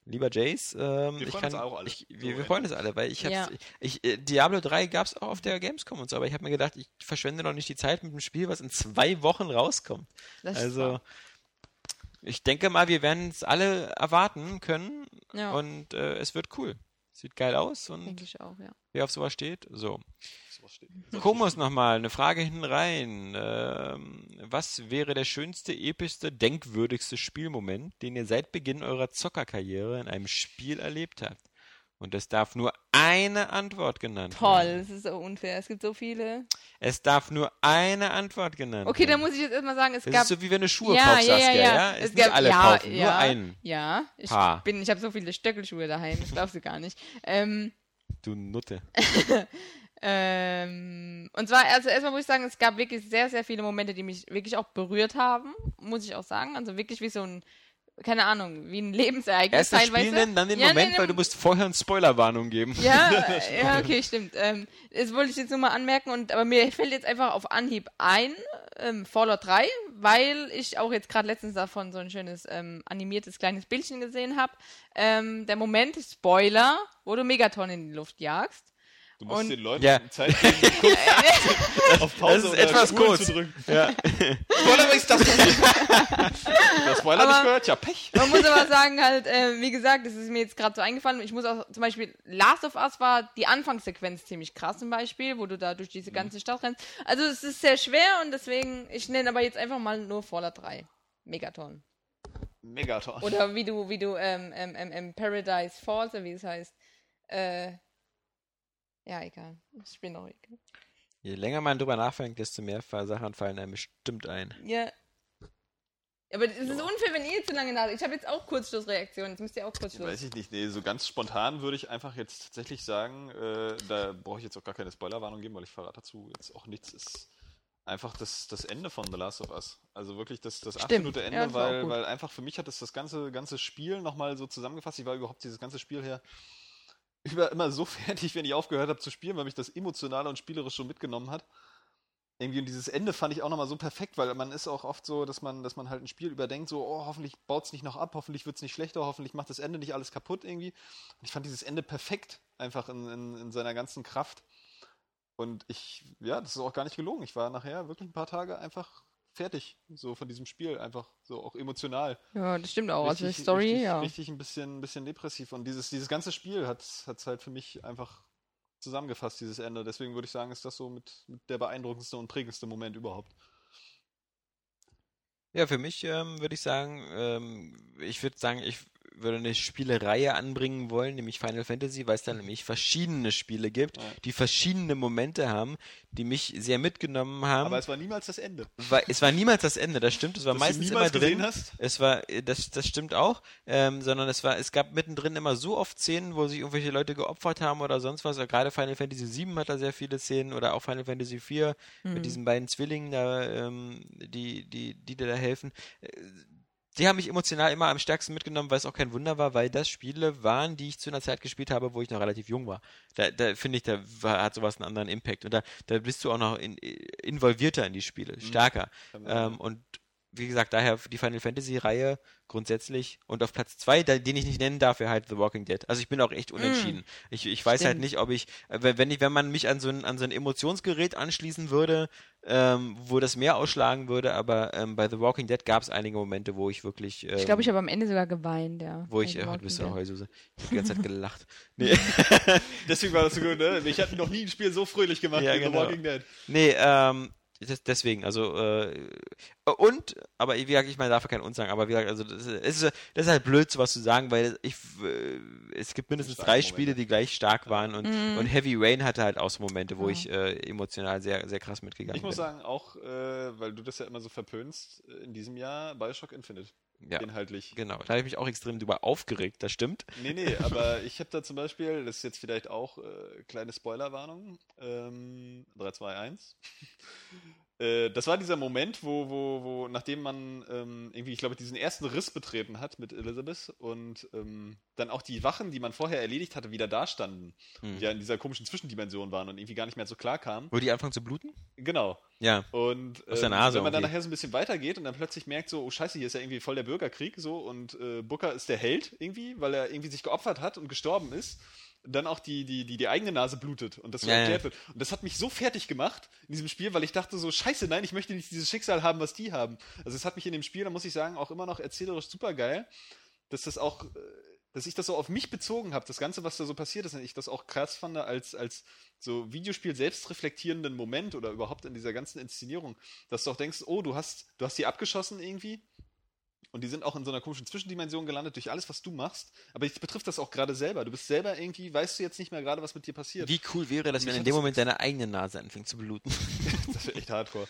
Lieber Jace, ähm, Wir ich freuen kann, uns auch alle. Ich, So, wir, wir freuen uns alle, weil ich hab's, Ja. ich, äh, Diablo 3 gab's auch auf der Gamescom und so, aber ich habe mir gedacht, ich verschwende noch nicht die Zeit mit einem Spiel, was in zwei Wochen rauskommt. Das Also, ich denke mal, wir werden es alle erwarten können Ja. und äh, es wird cool. Sieht geil aus denke und ich auch, ja. wer auf sowas steht, so. (laughs) Komos nochmal, eine Frage hinten rein. Ähm, was wäre der schönste, epischste, denkwürdigste Spielmoment, den ihr seit Beginn eurer Zockerkarriere in einem Spiel erlebt habt? Und es darf nur eine Antwort genannt Toll, werden. das ist so unfair. Es gibt so viele. Es darf nur eine Antwort genannt Okay, dann werden. muss ich jetzt erstmal sagen, es Das gab. ist so wie wenn du Schuhe ja, kaufst, ja, ja, ja. ja? Es Es nicht gab- alle ja, kaufen, nur ja. einen. Ja, ich Paar. bin, ich habe so viele Stöckelschuhe daheim, das glaubst du gar nicht. Ähm, Du Nutte. (laughs) ähm, und zwar, also erstmal muss ich sagen, es gab wirklich sehr, sehr viele Momente, die mich wirklich auch berührt haben, muss ich auch sagen. Also wirklich wie so ein, keine Ahnung, wie ein Lebensereignis Erst das teilweise. Spiel nennen, dann den Ja, Moment, nee, weil du musst vorher eine Spoilerwarnung geben. Ja, (laughs) ja, okay, stimmt. Ähm, das wollte ich jetzt nur mal anmerken, und, aber mir fällt jetzt einfach auf Anhieb ein, ähm, Fallout 3, weil ich auch jetzt gerade letztens davon so ein schönes ähm, animiertes kleines Bildchen gesehen habe. Ähm, der Moment, Spoiler, wo du Megaton in die Luft jagst. Du musst Und- den Leuten Ja. Zeit geben, (laughs) kurz auf Pause Das ist oder etwas Spur kurz. zu drücken. Ja. (laughs) Spoiler, ist das Das Spoiler Aber- nicht gehört? Ja, Pech. Man muss aber sagen, halt, äh, wie gesagt, das ist mir jetzt gerade so eingefallen. Ich muss auch zum Beispiel, Last of Us war die Anfangssequenz ziemlich krass zum Beispiel, wo du da durch diese ganze Stadt rennst. Also es ist sehr schwer und deswegen, ich nenne aber jetzt einfach mal nur Fallout 3. Megaton. Megaton. Oder wie du, wie du, ähm, ähm, ähm, ähm, Paradise Falls, oder wie es heißt. Äh, ja, egal. Ich bin auch egal. Je länger man drüber nachdenkt, desto mehr Sachen fallen einem bestimmt ein. Ja. Aber es ist unfair, wenn ihr zu lange nachdenkt. Ich habe jetzt auch Kurzschlussreaktionen. Jetzt müsst ihr auch Kurzschluss. Weiß ich nicht, nee, so ganz spontan würde ich einfach jetzt tatsächlich sagen, äh, da brauche ich jetzt auch gar keine Spoilerwarnung geben, weil ich verrate dazu jetzt auch nichts, ist einfach das, das Ende von The Last of Us. Also wirklich das, das Stimmt. absolute Ende, Ja, das weil, weil einfach für mich hat es das ganze, ganze Spiel nochmal so zusammengefasst. Ich war überhaupt dieses ganze Spiel her über, immer so (laughs) fertig, wenn ich aufgehört habe zu spielen, weil mich das emotional und spielerisch schon mitgenommen hat. Irgendwie und dieses Ende fand ich auch nochmal so perfekt, weil man ist auch oft so, dass man, dass man halt ein Spiel überdenkt, so, oh, hoffentlich baut es nicht noch ab, hoffentlich wird es nicht schlechter, hoffentlich macht das Ende nicht alles kaputt irgendwie. Und ich fand dieses Ende perfekt, einfach in, in, in seiner ganzen Kraft. Und ich, ja, das ist auch gar nicht gelogen. Ich war nachher wirklich ein paar Tage einfach fertig, so von diesem Spiel, einfach so auch emotional. Ja, das stimmt auch. also die Richtig- Story, richtig, ja. Richtig ein bisschen, ein bisschen depressiv. Und dieses, dieses ganze Spiel hat es halt für mich einfach zusammengefasst, dieses Ende. Deswegen würde ich sagen, ist das so mit, mit der beeindruckendste und prägendste Moment überhaupt. Ja, für mich ähm, würde ich sagen, ähm, ich würde sagen, ich würde eine Spielereihe anbringen wollen, nämlich Final Fantasy, weil es da nämlich verschiedene Spiele gibt, Ja. die verschiedene Momente haben, die mich sehr mitgenommen haben. Aber es war niemals das Ende. Weil es war niemals das Ende, das stimmt. Es war Dass meistens immer drin. hast? Es war, äh, das, das stimmt auch, ähm, sondern es war, es gab mittendrin immer so oft Szenen, wo sich irgendwelche Leute geopfert haben oder sonst was. Gerade Final Fantasy VII hat da sehr viele Szenen oder auch Final Fantasy IV Mhm. mit diesen beiden Zwillingen da, ähm, die, die, die dir da helfen. Die haben mich emotional immer am stärksten mitgenommen, weil es auch kein Wunder war, weil das Spiele waren, die ich zu einer Zeit gespielt habe, wo ich noch relativ jung war. Da, da finde ich, da war, hat sowas einen anderen Impact. Und da, da bist du auch noch in, involvierter in die Spiele, stärker. Kann man- Ähm, und wie gesagt, daher die Final Fantasy Reihe grundsätzlich und auf Platz zwei, da, den ich nicht nennen darf, wäre halt The Walking Dead. Also ich bin auch echt unentschieden. Ich, ich weiß halt Stimmt. nicht, ob ich, äh, wenn, ich, wenn man mich an so ein, an so ein Emotionsgerät anschließen würde, ähm, wo das mehr ausschlagen würde, aber ähm, bei The Walking Dead gab es einige Momente, wo ich wirklich, ähm, Ich glaube, ich habe am Ende sogar geweint, ja. wo ich, äh, du bist eine. Heususe. Ich hab die ganze Zeit (laughs) gelacht. Nee, (laughs) Deswegen war das so gut, ne? Ich hatte noch nie ein Spiel so fröhlich gemacht Ja, wie genau. The Walking Dead. nee, ähm, deswegen, also, äh, und, aber wie gesagt, ich meine, darf ja keinen Uns sagen, aber wie gesagt, also, das ist, das ist halt blöd, sowas zu sagen, weil ich, äh, es gibt mindestens drei Momente. Spiele, die gleich stark waren und, Mhm. und Heavy Rain hatte halt auch so Momente, wo Ja. ich äh, emotional sehr, sehr krass mitgegangen Ich muss bin. sagen, auch, äh, weil du das ja immer so verpönst, äh, in diesem Jahr Bioshock Infinite. Ja, Inhaltlich. genau. Da habe ich mich auch extrem drüber aufgeregt, das stimmt. Nee, nee, (laughs) aber ich habe da zum Beispiel, das ist jetzt vielleicht auch äh, kleine Spoilerwarnung, ähm, 3, 2, 1. Äh, Das war dieser Moment, wo, wo, wo nachdem man ähm, irgendwie, ich glaube, diesen ersten Riss betreten hat mit Elizabeth und ähm, dann auch die Wachen, die man vorher erledigt hatte, wieder dastanden. Hm. Die ja in dieser komischen Zwischendimension waren und irgendwie gar nicht mehr so klar kamen. Wo die anfangen zu bluten? Genau. Ja. Und Nase wenn man dann irgendwie. nachher so ein bisschen weitergeht und dann plötzlich merkt so, oh scheiße, hier ist ja irgendwie voll der Bürgerkrieg so und äh, Booker ist der Held irgendwie, weil er irgendwie sich geopfert hat und gestorben ist, dann auch die, die, die, die eigene Nase blutet und das ja. erklärt wird. Und das hat mich so fertig gemacht in diesem Spiel, weil ich dachte so, scheiße, nein, ich möchte nicht dieses Schicksal haben, was die haben. Also es hat mich in dem Spiel, da muss ich sagen, auch immer noch erzählerisch super geil, dass das auch, äh, dass ich das so auf mich bezogen habe, das Ganze, was da so passiert ist, und ich das auch krass fand als, als so Videospiel selbstreflektierenden Moment oder überhaupt in dieser ganzen Inszenierung, dass du auch denkst, oh, du hast, du hast die abgeschossen irgendwie. Und die sind auch in so einer komischen Zwischendimension gelandet durch alles, was du machst. Aber dich betrifft das auch gerade selber. Du bist selber irgendwie, weißt du jetzt nicht mehr gerade, was mit dir passiert. Wie cool wäre das, wenn in dem Moment deine eigene Nase anfängt zu bluten? (laughs) Das wäre echt hardcore.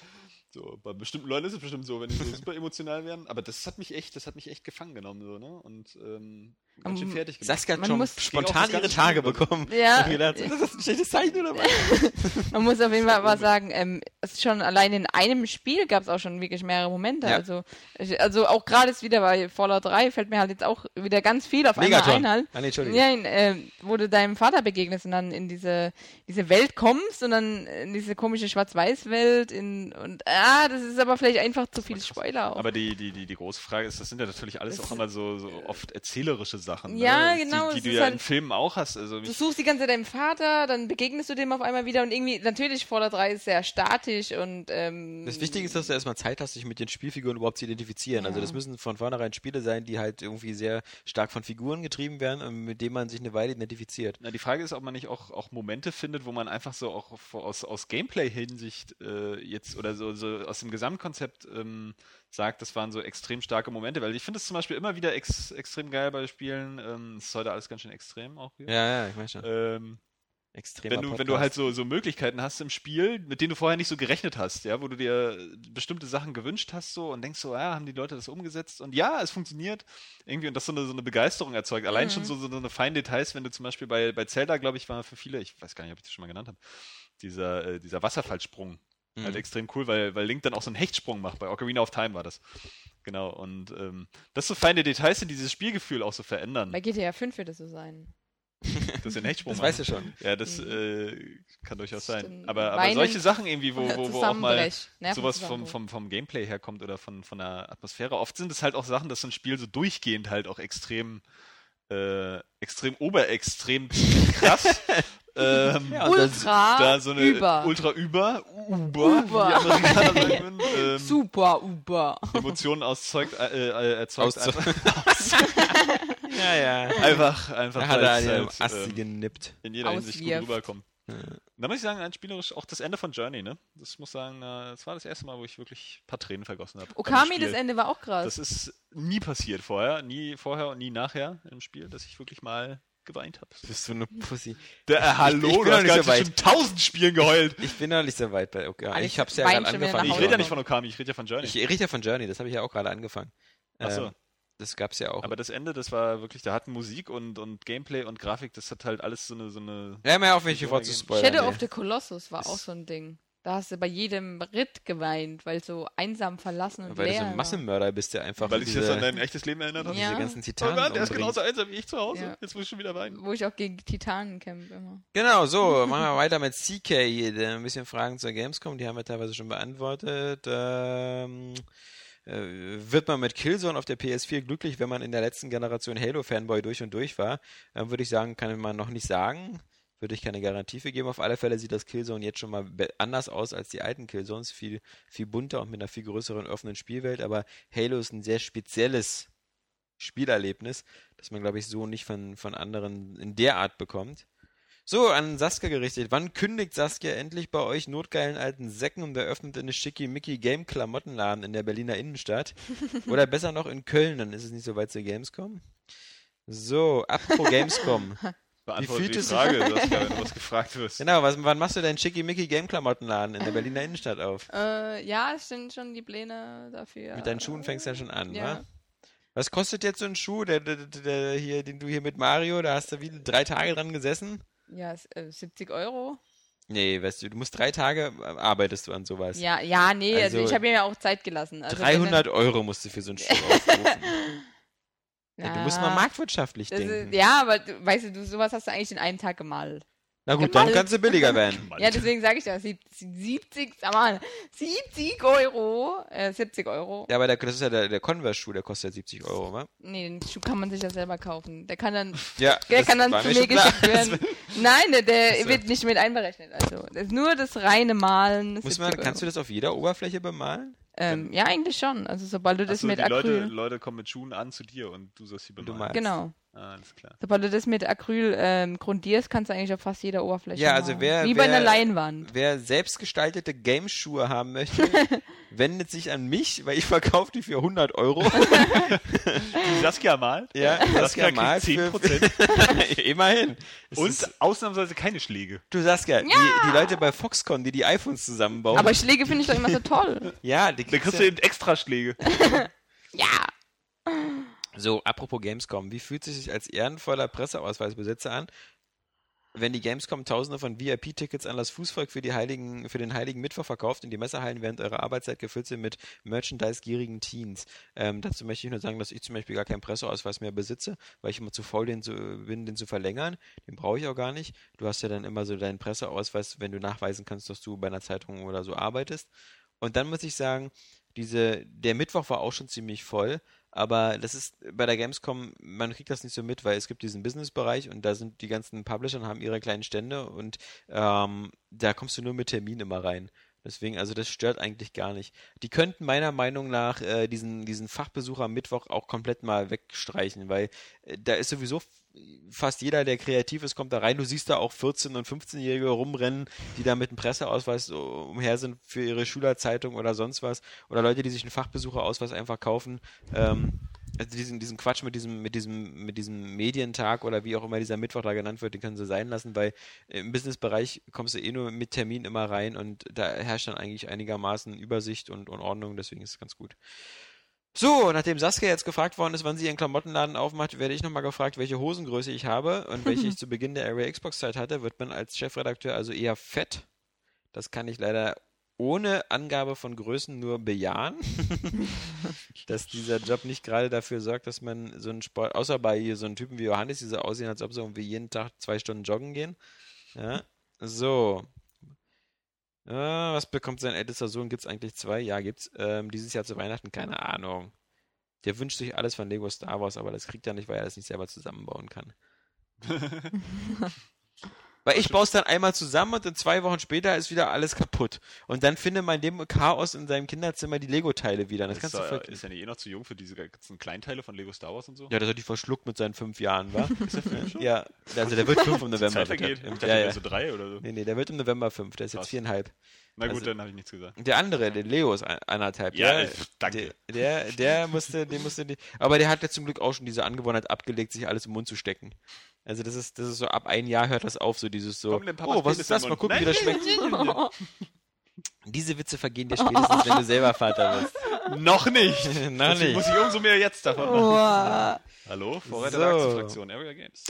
So, bei bestimmten Leuten ist es bestimmt so, wenn die so super emotional werden. Aber das hat mich echt, das hat mich echt gefangen genommen, so, ne? Und ähm, ganz schön Um, fertig gemacht. Saskia hat Man schon muss- spontan ihre Tage bekommen. Ja. Gedacht, ist das ein schlechtes Zeichen oder was? (laughs) Man muss auf jeden Fall was sagen, ähm, es ist schon allein in einem Spiel gab es auch schon wirklich mehrere Momente. Ja. Also, ich, also auch gerade jetzt wieder bei Fallout 3 fällt mir halt jetzt auch wieder ganz viel auf einmal ein halt. Ah, nee, Entschuldigung. Ja, in, äh, wo du deinem Vater begegnest und dann in diese, diese Welt kommst und dann in diese komische Schwarz-Weiß-Welt in und ah, das ist aber vielleicht einfach zu viel Spoiler auch. Aber die, die, die, die große Frage ist, das sind ja natürlich alles Das auch immer so, so oft erzählerische Sachen. Ja, ne? genau, Die, die du ja halt- in Filmen auch hast. Also du suchst die ganze Zeit deinem Vater, dann begegnest du dem auf einmal wieder und irgendwie, natürlich Fallout 3 ist sehr statisch und ähm, Das Wichtige ist, dass du erstmal Zeit hast, dich mit den Spielfiguren überhaupt zu identifizieren. Also Ja. das müssen von vornherein Spiele sein, die halt irgendwie sehr stark von Figuren getrieben werden und mit denen man sich eine Weile identifiziert. Na, die Frage ist, ob man nicht auch, auch Momente findet, wo man einfach so auch aus, aus Gameplay-Hinsicht äh, jetzt oder so, so aus dem Gesamtkonzept ähm, sagt, das waren so extrem starke Momente, weil ich finde es zum Beispiel immer wieder ex, extrem geil bei Spielen. Ähm, es ist heute alles ganz schön extrem auch hier. Ja, ja, ich weiß schon. Ähm, Extremer wenn du, wenn du halt so, so Möglichkeiten hast im Spiel, mit denen du vorher nicht so gerechnet hast, ja, wo du dir bestimmte Sachen gewünscht hast so und denkst so, ja, haben die Leute das umgesetzt und ja, es funktioniert irgendwie und das so eine, so eine Begeisterung erzeugt. Allein schon so, so eine feinen Details, wenn du zum Beispiel bei, bei Zelda, glaube ich, war für viele, ich weiß gar nicht, ob ich das schon mal genannt habe, dieser, äh, dieser Wasserfallsprung. Mhm. Halt extrem cool, weil, weil Link dann auch so einen Hechtsprung macht. Bei Ocarina of Time war das. Genau, und ähm, das so feine Details sind, die dieses Spielgefühl auch so verändern. bei GTA 5 wird es so sein. Dass wir einen Hechtsprung Das machen. weißt du schon. Ja, das Mhm. äh, kann durchaus sein. Aber, aber Weinen- solche Sachen irgendwie, wo, wo, wo auch mal Zusammenbrech. sowas vom, vom, vom Gameplay herkommt oder von, von der Atmosphäre. Oft sind es halt auch Sachen, dass so ein Spiel so durchgehend halt auch extrem, äh, extrem oberextrem krass. (laughs) ähm, Ja, Ultra da so eine über. ultra über, uber, wie die Uber. Amerikaner sagen würden, (laughs) ähm, Super, Uber. Emotionen auszeugt, äh, äh, erzeugt Auszeug- einfach, (laughs) ja, ja. einfach, einfach Da hat er dem halt, Asti ähm, genippt. in jeder Hinsicht gut auswirft. rüberkommt. Da muss ich sagen, ein spielerisch auch das Ende von Journey, ne? Das muss sagen, äh, das war das erste Mal, wo ich wirklich ein paar Tränen vergossen habe. Okami, das Ende war auch krass. Das ist nie passiert vorher, nie vorher und nie nachher im Spiel, dass ich wirklich mal geweint habe. Du bist so eine Pussy. Der, äh, hallo, ich bin du hast so gerade weit. schon tausend Spielen geheult. Ich bin noch nicht so weit bei okay. Alex Ich hab's ja gerade angefangen. Ich rede ja nicht von Okami, ich rede ja von Journey. Ich rede ja von Journey, das habe ich ja auch gerade angefangen. Ach so. Ähm, das gab's ja auch. Aber das Ende, das war wirklich, da hatten Musik und, und Gameplay und Grafik, das hat halt alles so eine, so eine ja, mal auf, ich Game. spoilern. Shadow nee. of the Colossus war Ist- auch so ein Ding. Da hast du bei jedem Ritt geweint, weil so einsam verlassen und Weil du leer so ein war. Massenmörder bist, der einfach Weil ich das an dein echtes Leben erinnert habe. Ja. diese ganzen Oh Titanen Mann, der ist genauso einsam wie ich zu Hause. Ja. Jetzt muss ich schon wieder weinen. Wo ich auch gegen Titanen kämpfe immer. Genau, so, (laughs) machen wir weiter mit CK der Ein bisschen Fragen zur Gamescom, die haben wir teilweise schon beantwortet. Ähm, äh, wird man mit Killzone auf der PS4 glücklich, wenn man in der letzten Generation Halo-Fanboy durch und durch war? Ähm, Würde ich sagen, kann man noch nicht sagen. Würde ich keine Garantie für geben. Auf alle Fälle sieht das Killzone jetzt schon mal anders aus als die alten Killzones. Viel, viel bunter und mit einer viel größeren offenen Spielwelt. Aber Halo ist ein sehr spezielles Spielerlebnis, das man, glaube ich, so nicht von, von anderen in der Art bekommt. So, an Saskia gerichtet. Wann kündigt Saskia endlich bei euch notgeilen alten Säcken und eröffnet eine schickimicki Game-Klamottenladen in der Berliner Innenstadt? (laughs) Oder besser noch in Köln, dann ist es nicht so weit zur Gamescom. So, apropos (laughs) Gamescom. Beantworte fühlt die es- Frage, Saskia, (laughs) wenn du was gefragt wirst. Genau, was, wann machst du deinen schickimicki Game-Klamottenladen in der Berliner Innenstadt auf? Äh, ja, es sind schon die Pläne dafür. Mit deinen Schuhen fängst du ja schon an, Ja. wa? Was kostet jetzt so ein Schuh, der, der, der, der hier, den du hier mit Mario, da hast du wie drei Tage dran gesessen? Ja, es- äh, 70 Euro. Nee, weißt du, du musst drei Tage äh, arbeitest du an sowas. Ja, ja, nee, also, Also- ich habe mir ja auch Zeit gelassen. Also 300 Euro musst du für so einen Schuh (laughs) aufrufen. Ja, du musst mal marktwirtschaftlich das denken. ist, Ja, aber du, weißt du, du, sowas hast du eigentlich in einem Tag gemalt. Na gut, Gemalt. dann kannst du billiger werden. (laughs) Ja, deswegen sage ich ja, sieb- 70, sag mal, 70 Euro, äh, 70 Euro. Ja, aber der, das ist ja der, der Converse-Schuh, der kostet ja 70 Euro, wa? Nee, den Schuh kann man sich ja selber kaufen. Der kann dann, (laughs) Ja, der das kann dann zu mir geschickt werden. (laughs) Nein, der, der wird nicht mit einberechnet. Also, das ist nur das reine Malen. Muss 70 man, kannst du das auf jeder Oberfläche bemalen? Ähm, ja, eigentlich schon. Also, sobald du das Achso, mit die Leute, Acryl. Leute kommen mit Schuhen an zu dir und du sollst sie bemalen. malst. Genau. Ah, alles klar. Sobald du das mit Acryl ähm, grundierst, kannst du eigentlich auf fast jeder Oberfläche Ja, also malen. wer- Wie bei wer- einer Leinwand. Wer selbstgestaltete Gameschuhe haben möchte, (laughs) wendet sich an mich, weil ich verkaufe die für 100 Euro. (laughs) Die Saskia malt Ja, Saskia Saskia mal kriegt für- 10%. (laughs) Immerhin. Es und ist, ausnahmsweise keine Schläge. du Saskia, die, die Leute bei Foxconn, die die iPhones zusammenbauen. Aber Schläge finde ich doch immer so toll. ja, die Dann kriegst kriegst ja, du eben extra Schläge. Ja. So, apropos Gamescom, wie fühlt es sich als ehrenvoller Presseausweisbesitzer an, wenn die Gamescom tausende von VIP-Tickets an das Fußvolk für, die heiligen, für den Heiligen Mittwoch verkauft und die Messerhallen während eurer Arbeitszeit gefüllt sind mit Merchandise-gierigen Teens? Ähm, dazu möchte ich nur sagen, dass ich zum Beispiel gar keinen Presseausweis mehr besitze, weil ich immer zu faul den zu, bin, den zu verlängern. Den brauche ich auch gar nicht. Du hast ja dann immer so deinen Presseausweis, wenn du nachweisen kannst, dass du bei einer Zeitung oder so arbeitest. Und dann muss ich sagen, diese, der Mittwoch war auch schon ziemlich voll, aber das ist bei der Gamescom, man kriegt das nicht so mit, weil es gibt diesen Business-Bereich und da sind die ganzen Publisher und haben ihre kleinen Stände und ähm, da kommst du nur mit Termin immer rein. Deswegen, also das stört eigentlich gar nicht. Die könnten meiner Meinung nach äh, diesen, diesen Fachbesucher am Mittwoch auch komplett mal wegstreichen, weil äh, da ist sowieso fast jeder, der kreativ ist, kommt da rein. Du siehst da auch 14- und 15-Jährige rumrennen, die da mit einem Presseausweis so umher sind für ihre Schülerzeitung oder sonst was. Oder Leute, die sich einen Fachbesucherausweis einfach kaufen. Ähm, also diesen, diesen Quatsch mit diesem, mit diesem, mit diesem Medientag oder wie auch immer dieser Mittwoch da genannt wird, den können sie sein lassen, weil im Businessbereich kommst du eh nur mit Termin immer rein und da herrscht dann eigentlich einigermaßen Übersicht und, und Ordnung, deswegen ist es ganz gut. So, nachdem Saskia jetzt gefragt worden ist, wann sie ihren Klamottenladen aufmacht, werde ich nochmal gefragt, welche Hosengröße ich habe und welche ich (laughs) zu Beginn der Area Xbox Zeit hatte, wird man als Chefredakteur also eher fett. Das kann ich leider ohne Angabe von Größen nur bejahen, (laughs) dass dieser Job nicht gerade dafür sorgt, dass man so einen Sport, außer bei so einem Typen wie Johannes, die so aussehen, als ob sie irgendwie jeden Tag zwei Stunden joggen gehen. Ja, so. Äh, was bekommt sein ältester Sohn? Gibt es eigentlich zwei? Ja, gibt's. Ähm, dieses Jahr zu Weihnachten? Keine Ahnung. Der wünscht sich alles von Lego Star Wars, aber das kriegt er nicht, weil er das nicht selber zusammenbauen kann. (laughs) (laughs) Weil ich baue es dann einmal zusammen und dann zwei Wochen später ist wieder alles kaputt. Und dann findet man in dem Chaos in seinem Kinderzimmer die Lego-Teile wieder. Das ist, kannst du doch- vergessen. ist ja nicht eh noch zu jung für diese ganzen Kleinteile von Lego Star Wars und so? Ja, das hat die verschluckt mit seinen fünf Jahren, wa? (laughs) ja, also der wird fünf im (laughs) November. Zeit vergeht. er. Dachte, Ja, der ja. so drei oder so. Nee, nee, der wird im November fünf. Der ist jetzt Krass. viereinhalb. Na gut, Also- dann habe ich nichts gesagt. Der andere, der Leo ist eineinhalb. Ja, der, äh, danke. Der, der, der musste, den musste die, aber der hat ja zum Glück auch schon diese Angewohnheit abgelegt, sich alles im Mund zu stecken. Also das ist, das ist so ab ein Jahr hört das auf, so dieses so, Komm, oh, was ist das? Mal gucken, wie das schmeckt. (laughs) Diese Witze vergehen dir spätestens, wenn du selber Vater bist. (laughs) Noch nicht. (laughs) Noch Deswegen nicht. muss ich umso mehr jetzt davon machen. Hallo, Vorreiter So. der Aktienfraktion, Area Games.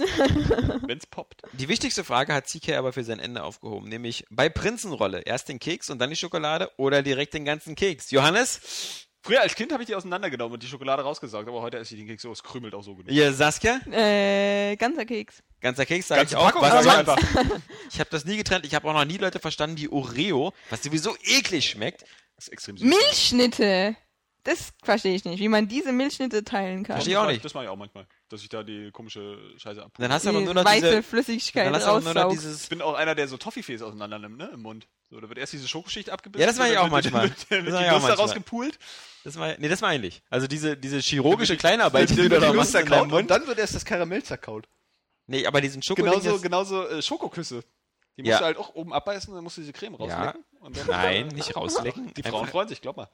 Wenn's poppt. Die wichtigste Frage hat CK aber für sein Ende aufgehoben, nämlich bei Prinzenrolle erst den Keks und dann die Schokolade oder direkt den ganzen Keks. Johannes? Früher als Kind habe ich die auseinandergenommen und die Schokolade rausgesaugt, aber heute esse ich den Keks so, es krümelt auch so genug. Ihr Saskia? Äh, ganzer Keks. Ganzer Keks sage ich Ganze auch. Packung Was sag ich einfach. (laughs) Ich habe das nie getrennt. Ich habe auch noch nie Leute verstanden, die Oreo, was sowieso eklig schmeckt. Das ist extrem süß. Milchschnitte. Das verstehe ich nicht, wie man diese Milchschnitte teilen kann. Verstehe ich auch nicht. Das mache ich auch manchmal, dass ich da die komische Scheiße ab. Dann hast du Die aber nur noch weiße diese, Flüssigkeit dann hast du aber nur noch raussaugt. Ich dieses bin auch einer, der so Toffifees auseinander nimmt, ne, im Mund. So, da wird erst diese Schokoschicht abgebissen. Ja, das mach ich auch die- manchmal. Wird, Das wird mach die ich auch Nuss manchmal. daraus gepult. Das war, nee, das meine ich. Also diese, diese chirurgische (laughs) Kleinarbeit, die Dann du wird da die machst in zerkaut und Mund. dann wird erst das Karamell zerkaut. Nee, aber diesen Schokolade. Genauso, genauso äh, Schokoküsse. Die musst Ja. du halt auch oben abbeißen, dann musst du diese Creme Ja. rauslecken. Und dann, Nein, (laughs) nicht rauslecken. Die Frauen freuen sich, glaub mal.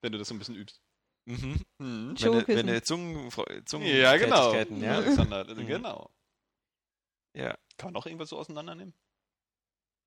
Wenn du das so ein bisschen übst. Mhm. Mhm. Wenn wenn Zungen, Zungen Ja, genau. Ja. Alexander, (laughs) Mhm. genau. ja. Kann man noch irgendwas so auseinandernehmen?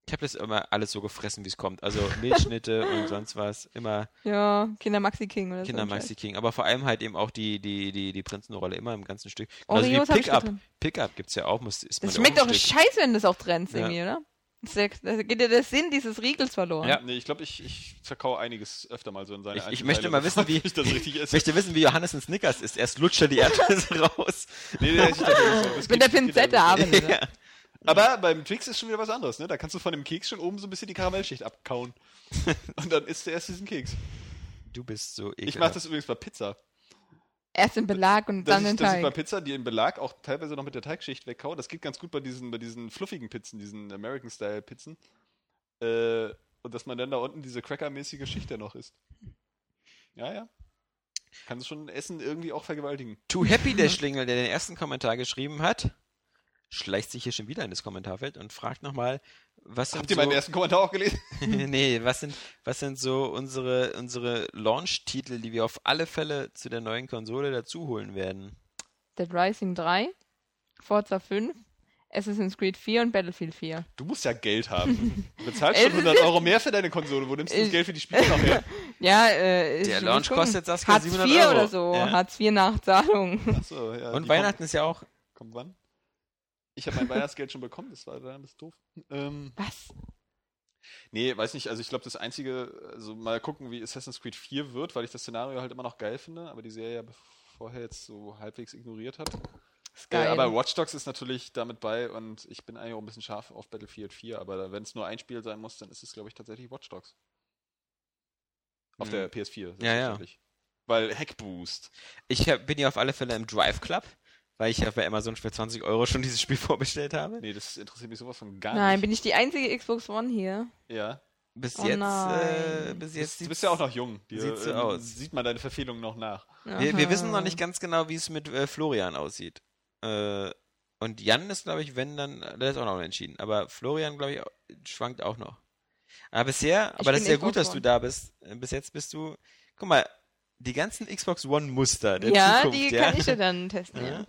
Ich habe das immer alles so gefressen, wie es kommt. Also Milchschnitte (laughs) und sonst was. Immer Ja, Kinder Maxi King oder Kinder so. ein Maxi King. Aber vor allem halt eben auch die, die, die, die Prinzenrolle. Immer im ganzen Stück. Oreos wie Pickup. Pickup gibt's ja auch. Muss, man Das schmeckt auch doch scheiße, wenn du das auch trennst Ja. irgendwie, oder? Da geht ja der Sinn dieses Riegels verloren. Ja. Nee, ich glaube, ich, ich zerkau einiges öfter mal so in seine Ich- ich möchte mal wissen, (laughs) wie- ich das richtig (laughs) Ich esse. möchte wissen, wie Johannes ein Snickers ist. Erst lutscht er die Erdnüsse (laughs) raus. Nee, nee, ich so. Das Mit der Pinzette er. ja. Aber beim Twix ist schon wieder was anderes, ne? Da kannst du von dem Keks schon oben so ein bisschen die Karamellschicht abkauen. Und dann isst du erst diesen Keks. Du bist so ekelhaft. Ich mache das übrigens bei Pizza. Erst den Belag und Dass dann ich, den dass ich bei Teig. Pizza die im Belag auch teilweise noch mit der Teigschicht wegkau. Das geht ganz gut bei diesen, bei diesen fluffigen Pizzen, diesen American-Style-Pizzen. Äh, und dass man dann da unten diese Cracker-mäßige Schicht da noch isst. Ja, ja. Kannst du schon Essen irgendwie auch vergewaltigen. Too Happy, der Schlingel, der den ersten Kommentar geschrieben hat, schleicht sich hier schon wieder in das Kommentarfeld und fragt nochmal, was sind Habt ihr so... meinen ersten Kommentar auch gelesen? (laughs) (laughs) nee, was sind, was sind so unsere, unsere Launch-Titel, die wir auf alle Fälle zu der neuen Konsole dazu holen werden? Dead Rising 3, Forza 5, Assassin's Creed 4 und Battlefield 4. Du musst ja Geld haben. Du (laughs) bezahlst schon 100 Euro mehr für deine Konsole. Wo nimmst du das Ich- Geld für die Spiele noch her? Ja, äh, Der Launch kostet, Saskia, Hartz 700 IV Euro. oder so. Ja. Hartz IV Nachzahlung. Achso, ja. Und die Weihnachten ist ja auch... Kommt, kommt wann? Ich habe mein Weihnachtsgeld schon bekommen, das war dann das doof. Ähm, Was? nee, weiß nicht, also ich glaube, das Einzige, also mal gucken, wie Assassin's Creed 4 wird, weil ich das Szenario halt immer noch geil finde, aber die Serie ja vorher jetzt so halbwegs ignoriert hat. Ist Äh, geil. aber Watch Dogs ist natürlich damit bei und ich bin eigentlich auch ein bisschen scharf auf Battlefield 4, aber wenn es nur ein Spiel sein muss, dann ist es, glaube ich, tatsächlich Watch Dogs. Auf Hm. der PS4, Ja, ja. selbstverständlich. Weil Hackboost. Ich hab, bin ja auf alle Fälle im Drive Club, weil ich ja bei Amazon für 20 Euro schon dieses Spiel (laughs) vorbestellt habe. Nee, das interessiert mich sowas von gar Nein, nicht. bin ich die einzige Xbox One hier? ja. Bis Oh jetzt, äh, nein. bis Du jetzt bist, du bist ja auch noch jung. Dir, sieht so ähm, aus. Sieht man deine Verfehlung noch nach. Wir, wir wissen noch nicht ganz genau, wie es mit äh, Florian aussieht. Äh, und Jan ist, glaube ich, wenn dann, der ist auch noch entschieden. Aber Florian, glaube ich, schwankt auch noch. Aber bisher, aber das ist ja gut, dass du da bist. Äh, Bis jetzt bist du, guck mal, die ganzen Xbox One Muster der Ja, Zukunft, die ja. kann ich ja dann testen, (laughs) ja. Ja.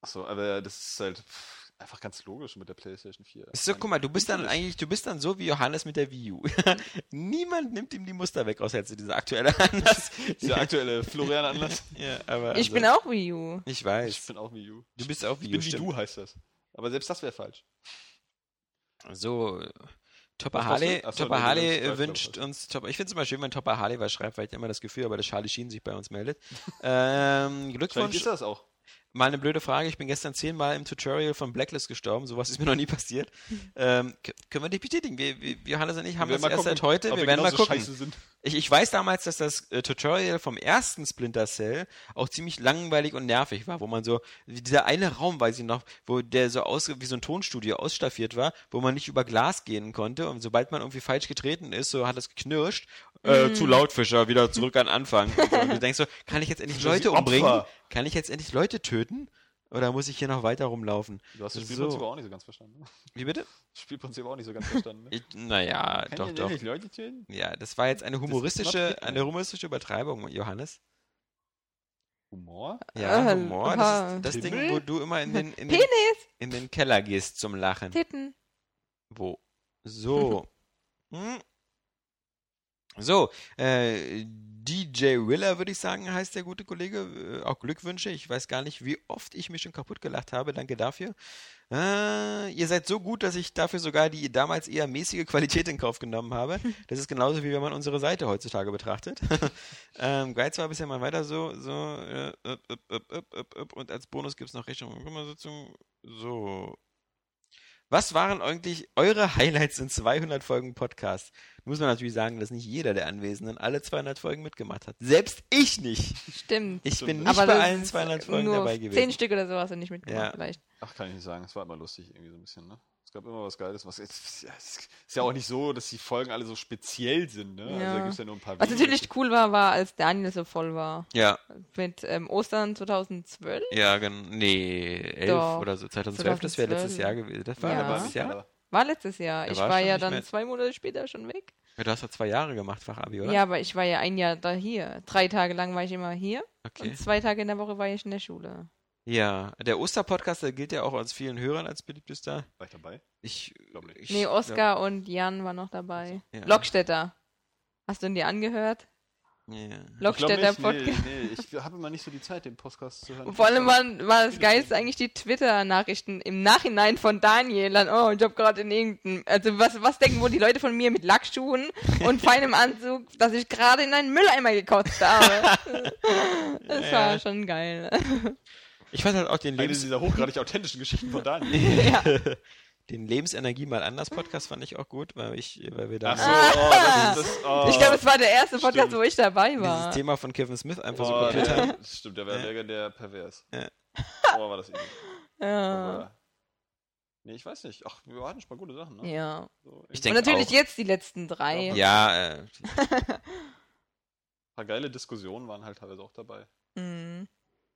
Achso, aber das ist halt pff, einfach ganz logisch mit der PlayStation 4. Ist so, guck mal, du bist dann eigentlich, du bist dann so wie Johannes mit der Wii U. (laughs) Niemand nimmt ihm die Muster weg, außer jetzt dieser aktuelle Anlass. (laughs) Dieser aktuelle Florian-Anlass. (laughs) ja, aber Ich also, bin auch Wii U. Ich Ich weiß. bin auch Wii U. Du bist auch Wii Ich U, bin wie stimmt. du, heißt das. Aber selbst das wäre falsch. So, Topper? Harley, Ach so, Topper Harley wünscht uns Topper. Ich finde es immer schön, wenn Topper Harley was schreibt, weil ich immer das Gefühl habe, dass Charlie Sheen sich bei uns meldet. ähm, Vielleicht Glückwunsch. ist das auch. Mal eine blöde Frage. Ich bin gestern zehnmal im Tutorial von Blacklist gestorben. Sowas ist mir noch nie passiert. ähm, können wir nicht bestätigen. Wir, wir, Johannes und ich haben Wir das erst mal seit gucken, heute. ob Wir werden mal gucken. Ich, ich weiß damals, dass das äh, Tutorial vom ersten Splinter Cell auch ziemlich langweilig und nervig war, wo man so, dieser eine Raum, weiß ich noch, wo der so aus, wie so ein Tonstudio ausstaffiert war, wo man nicht über Glas gehen konnte und sobald man irgendwie falsch getreten ist, so hat es geknirscht, äh, zu laut Fischer, wieder zurück an Anfang. Und, so. du denkst so, kann ich jetzt endlich (laughs) Leute umbringen? Kann ich jetzt endlich Leute töten? Oder muss ich hier noch weiter rumlaufen? Du hast das So. Spielprinzip auch nicht so ganz verstanden. ne? Wie bitte? Das Spielprinzip auch nicht so ganz verstanden. Ne? (laughs) Ich, naja, Kann doch, ich doch. nicht Leute töten? Ja, das war jetzt eine humoristische, eine humoristische Übertreibung, Johannes. Humor? Ja, Äh, Humor, das ist das Ding, wo du immer in den, in den, in den Keller gehst zum Lachen. Titten. Wo? So. (laughs) Hm. So, äh, DJ Willer, würde ich sagen, heißt der gute Kollege. Äh, auch Glückwünsche. Ich weiß gar nicht, wie oft ich mich schon kaputt gelacht habe. Danke dafür. Äh, ihr seid so gut, dass ich dafür sogar die damals eher mäßige Qualität in Kauf genommen habe. (laughs) Das ist genauso wie wenn man unsere Seite heutzutage betrachtet. (laughs) ähm, Geiz war bisher mal weiter so, so, äh, und als Bonus gibt es noch Rechnung. So. Was waren eigentlich eure Highlights in 200 Folgen Podcast? Muss man natürlich sagen, dass nicht jeder der Anwesenden alle 200 Folgen mitgemacht hat. Selbst ich nicht. Stimmt. Ich bin nicht Aber bei allen ist 200 Folgen nur dabei gewesen. Zehn Stück oder so hast du nicht mitgemacht, Ja. vielleicht. Ach, kann ich nicht sagen. Es war immer lustig, irgendwie so ein bisschen, ne? Es gab immer was Geiles. Was, (laughs) es ist ja auch nicht so, dass die Folgen alle so speziell sind, ne? Also Ja. da gibt's ja nur ein paar Was wenige. natürlich cool war, war, als Daniel so voll war. Ja, Mit ähm, Ostern 2012. ja, gen- nee, 11 Doch. oder so, 2012, das wäre letztes 2012. Jahr gewesen. Das war Ja. aber letztes Jahr. War letztes Jahr. Ich war war schon ja nicht dann mehr- zwei Monate später schon weg. Ja, du hast ja zwei Jahre gemacht, Fachabi, oder? Ja, aber ich war ja ein Jahr da hier. Drei Tage lang war ich immer hier Okay. und zwei Tage in der Woche war ich in der Schule. Ja, der Osterpodcast, der gilt ja auch als vielen Hörern als beliebtester. War ich dabei? Ich Glaub nicht. ich Nee, glaub- Oskar und Jan waren noch dabei. Ja. Lockstädter. Hast du ihn dir angehört? Ja. Lockstädter glaub Podcast. nee, nee, ich habe immer nicht so die Zeit, den Podcast zu hören. Und vor allem war, war das Geilste eigentlich die Twitter-Nachrichten im Nachhinein von Daniel. Dann, oh, ich hab gerade in irgendeinem, also was, was denken wohl die Leute von mir mit Lackschuhen und (laughs) feinem Anzug, dass ich gerade in einen Mülleimer gekotzt habe. (laughs) Das war Ja. schon geil. Ich fand halt auch den, Eine Lebens dieser hochgradig authentischen Geschichten von Daniel. (laughs) ja. den Lebensenergie mal anders Podcast fand ich auch gut, weil ich, weil wir da Ach so, oh, das ist das. Oh, Ich glaube, es war der erste Podcast, Stimmt. wo ich dabei war. dieses Thema von Kevin Smith einfach so oh, kopiert haben. der, Stimmt, der war Ja. legendär pervers. Ja. Oh, war das eklig. (laughs) Ja. Aber- Nee, ich weiß nicht. Ach, wir hatten schon mal gute Sachen, ne? ja. So, Ich Und denk natürlich auch. jetzt die letzten drei. Ja, äh, (laughs) Ein paar geile Diskussionen waren halt teilweise auch dabei. Mhm.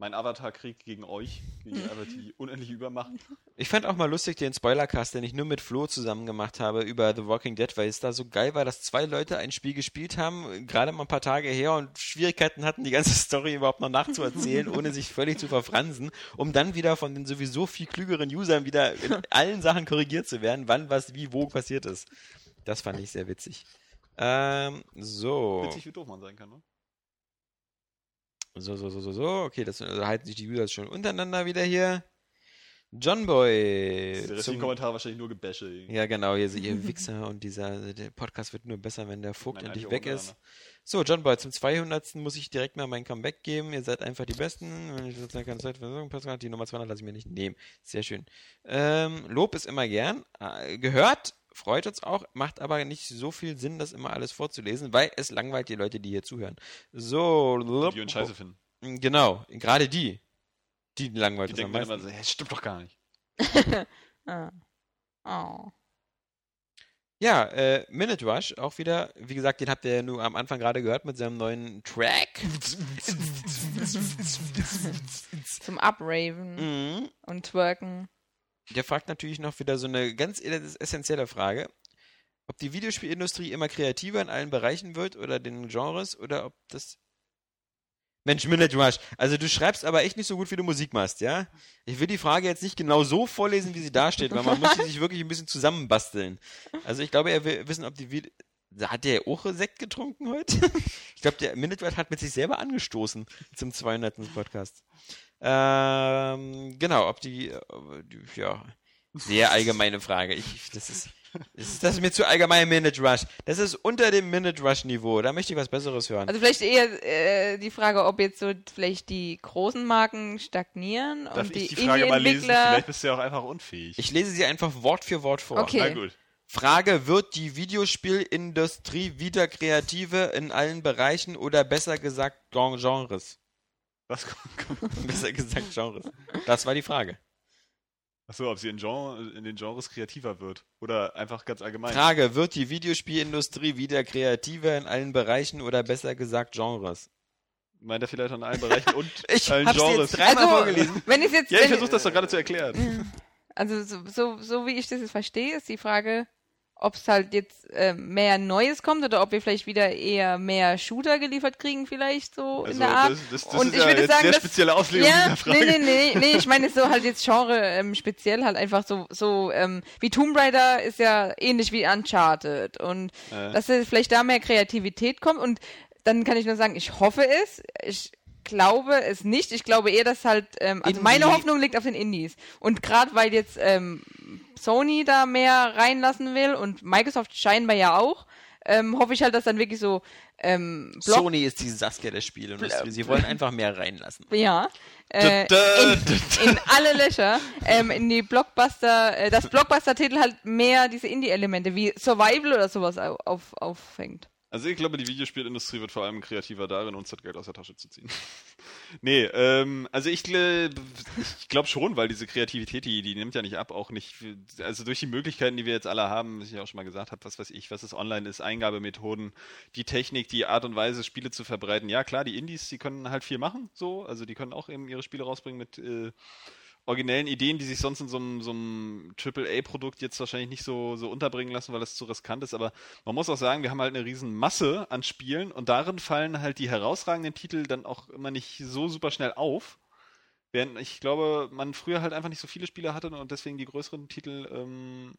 Mein Avatar-Krieg gegen euch, gegen (laughs) einfach die unendliche Übermacht. ich fand auch mal lustig den Spoilercast, den ich nur mit Flo zusammen gemacht habe über The Walking Dead, weil es da so geil war, dass zwei Leute ein Spiel gespielt haben, gerade mal ein paar Tage her und Schwierigkeiten hatten, die ganze Story überhaupt noch nachzuerzählen, (laughs) ohne sich völlig zu verfransen, um dann wieder von den sowieso viel klügeren Usern wieder in allen Sachen korrigiert zu werden, wann was wie wo passiert ist. Das fand ich sehr witzig. Ähm, so. Witzig, wie doof man sein kann, ne? So, so, so, so, so. Okay, das also halten sich die User schon untereinander wieder hier. John Boy. Der restliche zum- Kommentar wahrscheinlich nur Gebäsche. ja, genau, hier, ihr Wichser und dieser der Podcast wird nur besser, wenn der Vogt Mein endlich weg ist. ne? So, John Boy, zum 200. muss ich direkt mal mein Comeback geben. Ihr seid einfach die Besten. Wenn ich sozusagen keine Zeit Pascal, die Nummer 200 lasse ich mir nicht nehmen. Sehr schön. Ähm, Lob ist immer gern. Äh, gehört, freut uns auch, macht aber nicht so viel Sinn, das immer alles vorzulesen, weil es langweilt die Leute, die hier zuhören. So, Die uns scheiße finden. Genau, gerade die. Die langweilt Die denken immer so, hey, stimmt doch gar nicht. (laughs) Ah. Oh. Ja, äh, Minute Rush, auch wieder, wie gesagt, den habt ihr ja nur am Anfang gerade gehört mit seinem neuen Track. (laughs) Zum Upraven mhm. und Twerken. Der fragt natürlich noch wieder so eine ganz essentielle Frage, ob die Videospielindustrie immer kreativer in allen Bereichen wird oder den Genres oder ob das... Mensch, Minute Rush, also du schreibst aber echt nicht so gut, wie du Musik machst, ja? Ich will die Frage jetzt nicht genau so vorlesen, wie sie da steht, weil man muss sie sich wirklich ein bisschen zusammenbasteln. Also ich glaube, er will wissen, ob die Vide hat der auch Sekt getrunken heute? ich glaube, der Minute Rush hat mit sich selber angestoßen zum 200. Podcast. Ähm, genau, ob die, äh, die, ja, sehr allgemeine Frage. Ich, das ist, das ist, das mir zu allgemein Minute Rush. Das ist unter dem Minute Rush Niveau. Da möchte ich was Besseres hören. Also vielleicht eher äh, die Frage, ob jetzt so vielleicht die großen Marken stagnieren Darf und die ich die Frage mal lesen? Vielleicht bist du ja auch einfach unfähig. ich lese sie einfach Wort für Wort vor. Okay. Na gut. Frage, wird die Videospielindustrie wieder kreative in allen Bereichen oder besser gesagt Gen- Genres? Was (laughs) kommt? besser gesagt Genres. Das war die Frage. Achso, ob sie in, Genre, in den Genres kreativer wird. Oder einfach ganz allgemein. Frage, wird die Videospielindustrie wieder kreativer in allen Bereichen oder besser gesagt Genres? Meint er vielleicht an allen Bereichen und (laughs) Ich allen hab's Genres? jetzt dreimal also, vorgelesen. wenn ich jetzt, ja, ich versuche das doch gerade zu erklären. (laughs) also so, so, so wie ich das jetzt verstehe, ist die Frage, ob es halt jetzt äh, mehr Neues kommt oder ob wir vielleicht wieder eher mehr Shooter geliefert kriegen, vielleicht so in Also, der Art. das, das, das Und ist ich ja würde sagen, sehr das- spezielle Auslegung ja, dieser Frage. nee, nee, nee, nee, ich meine so halt jetzt Genre ähm, speziell halt einfach so, so ähm, wie Tomb Raider ist ja ähnlich wie Uncharted und Äh. dass es vielleicht da mehr Kreativität kommt und dann kann ich nur sagen, ich hoffe es, ich glaube es nicht, ich glaube eher, dass halt, ähm, also Indie- meine Hoffnung liegt auf den Indies und gerade weil jetzt ähm, Sony da mehr reinlassen will und Microsoft scheinbar ja auch, ähm, hoffe ich halt, dass dann wirklich so ähm, Block Sony ist die Saskia der Spieleindustrie. Sie wollen einfach mehr reinlassen. (laughs) ja, äh, in, in alle Löcher, ähm, in die Blockbuster, äh, dass Blockbuster-Titel halt mehr diese Indie-Elemente wie Survival oder sowas au- auf, auffängt. Also ich glaube, die Videospielindustrie wird vor allem kreativer darin, uns das Geld aus der Tasche zu ziehen. (laughs) nee, ähm, also ich, gl- ich glaube schon, weil diese Kreativität, die, die nimmt ja nicht ab, auch nicht, also durch die Möglichkeiten, die wir jetzt alle haben, was ich auch schon mal gesagt habe, was weiß ich, was es online ist, Eingabemethoden, die Technik, die Art und Weise, Spiele zu verbreiten. Ja, klar, die Indies, die können halt viel machen, so, also die können auch eben ihre Spiele rausbringen mit äh, originellen Ideen, die sich sonst in so einem, so einem AAA-Produkt jetzt wahrscheinlich nicht so, so unterbringen lassen, weil das zu riskant ist. Aber man muss auch sagen, wir haben halt eine riesen Masse an Spielen und darin fallen halt die herausragenden Titel dann auch immer nicht so super schnell auf. Während ich glaube, man früher halt einfach nicht so viele Spiele hatte und deswegen die größeren Titel ähm,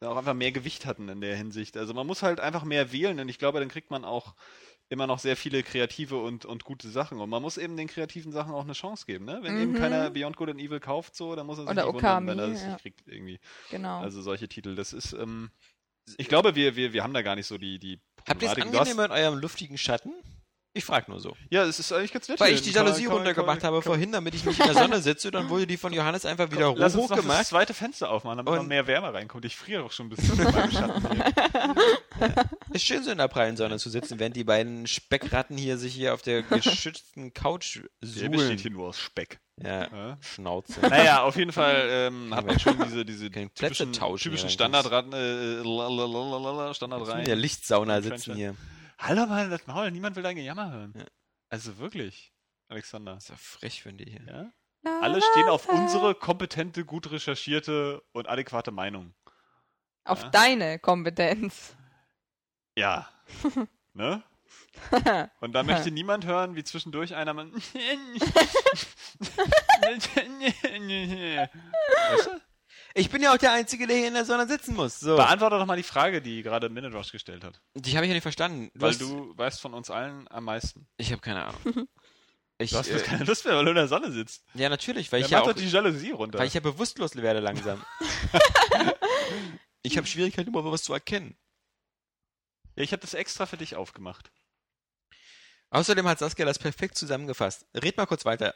auch einfach mehr Gewicht hatten in der Hinsicht. Also man muss halt einfach mehr wählen und ich glaube, dann kriegt man auch immer noch sehr viele kreative und, und gute Sachen. Und man muss eben den kreativen Sachen auch eine Chance geben, ne? Wenn eben Mhm. keiner Beyond Good and Evil kauft, so, dann muss er sich Oder nicht wundern, wenn er Okami, das ja. nicht kriegt irgendwie. Genau. Also solche Titel, das ist, ähm, ich glaube, wir, wir, wir haben da gar nicht so die, die Habt ihr es Problematik. Du hast- angenehm in eurem luftigen Schatten? Ich frag nur so. Ja, es ist eigentlich ganz nett. Weil ich die Jalousie runtergemacht habe vorhin, damit ich nicht in der Sonne sitze, dann wurde die von Johannes einfach wieder hoch, Lass uns doch das hochgemacht. zweite Fenster aufmachen, damit noch mehr Wärme reinkommt. Ich friere doch schon ein bisschen mit meinem Schatten (laughs) hier. Ist schön so in der prallen Sonne zu sitzen, während die beiden Speckratten hier sich hier auf der (laughs) geschützten Couch Der besteht suhlen. hier nur aus Speck. Ja, Ja. Schnauze. Naja, auf jeden Fall ähm, hat man schon diese, diese typischen, typischen hier Standardraten, äh, lalalala, Standard In der. Lichtsauna sitzen hier. Hallo mal das Maul, niemand will dein Gejammer hören. Ja. Also wirklich, Alexander. ist doch frech von dir hier. Ja? Alle stehen auf unsere kompetente, gut recherchierte und adäquate Meinung. Auf Ja. deine Kompetenz. Ja. (laughs) ne? Und da möchte niemand hören, wie zwischendurch einer mal. (laughs) (laughs) weißt du? Ich bin ja auch der Einzige, der hier in der Sonne sitzen muss. So. Beantworte doch mal die Frage, die gerade Minute Rush gestellt hat. Die habe ich ja nicht verstanden. Weil hast- du weißt von uns allen am meisten. Ich habe keine Ahnung. (laughs) Ich, Du hast äh, keine Lust mehr, weil du in der Sonne sitzt. ja, natürlich, weil Dann ich ja auch, doch die Jalousie runter. weil ich ja bewusstlos werde langsam. (laughs) (laughs) ich habe Schwierigkeiten, immer was zu erkennen. ja, ich habe das extra für dich aufgemacht. Außerdem hat Saskia das perfekt zusammengefasst. Red mal kurz weiter.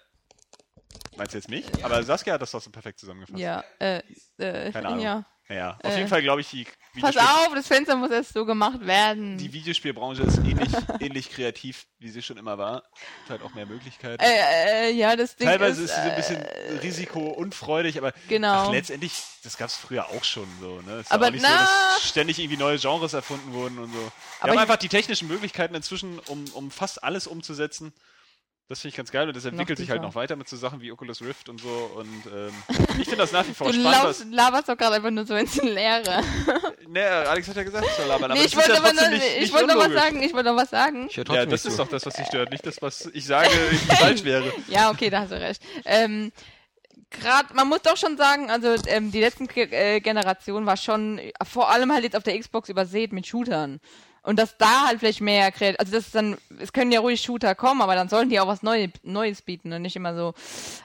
Meinst du jetzt mich? Aber Saskia hat das doch so perfekt zusammengefasst. Ja, äh, äh, Keine Ahnung. ja. Ja, auf Äh. jeden Fall glaube ich, die, Pass auf, das Fenster muss erst so gemacht werden. die Videospielbranche ist ähnlich, (laughs) ähnlich kreativ, wie sie schon immer war. Hat halt auch mehr Möglichkeiten. äh, äh, ja, das Ding Teilweise ist, ist sie ein bisschen äh, risikounfreudig, aber genau. ach, letztendlich, das gab es früher auch schon so. Ne? Ist Aber ja auch nicht na- so, dass ständig irgendwie neue Genres erfunden wurden und so. Wir Aber haben einfach die technischen Möglichkeiten inzwischen, um, um fast alles umzusetzen. Das finde ich ganz geil und das entwickelt sich halt noch weiter mit so Sachen wie Oculus Rift und so. Und ähm, ich finde das nach wie vor Du spannend. laufst, Was, laberst doch gerade einfach nur so ins Leere. (laughs) ne, Alex hat ja gesagt, ich soll labern, aber Nee, ich wollte ja nur, nicht, ich nicht wollte noch was sagen, ich wollte noch was sagen. Ja, das ist doch das, was dich stört, nicht das, was ich sage, (laughs) falsch wäre. Ja, okay, da hast du recht. Ähm, Gerade, man muss doch schon sagen, also ähm, die letzten äh, Generationen war schon äh, vor allem halt jetzt auf der Xbox übersät mit Shootern. Und dass da halt vielleicht mehr kreativ, also das ist dann, es können ja ruhig Shooter kommen, aber dann sollen die auch was Neues, Neues bieten und nicht immer so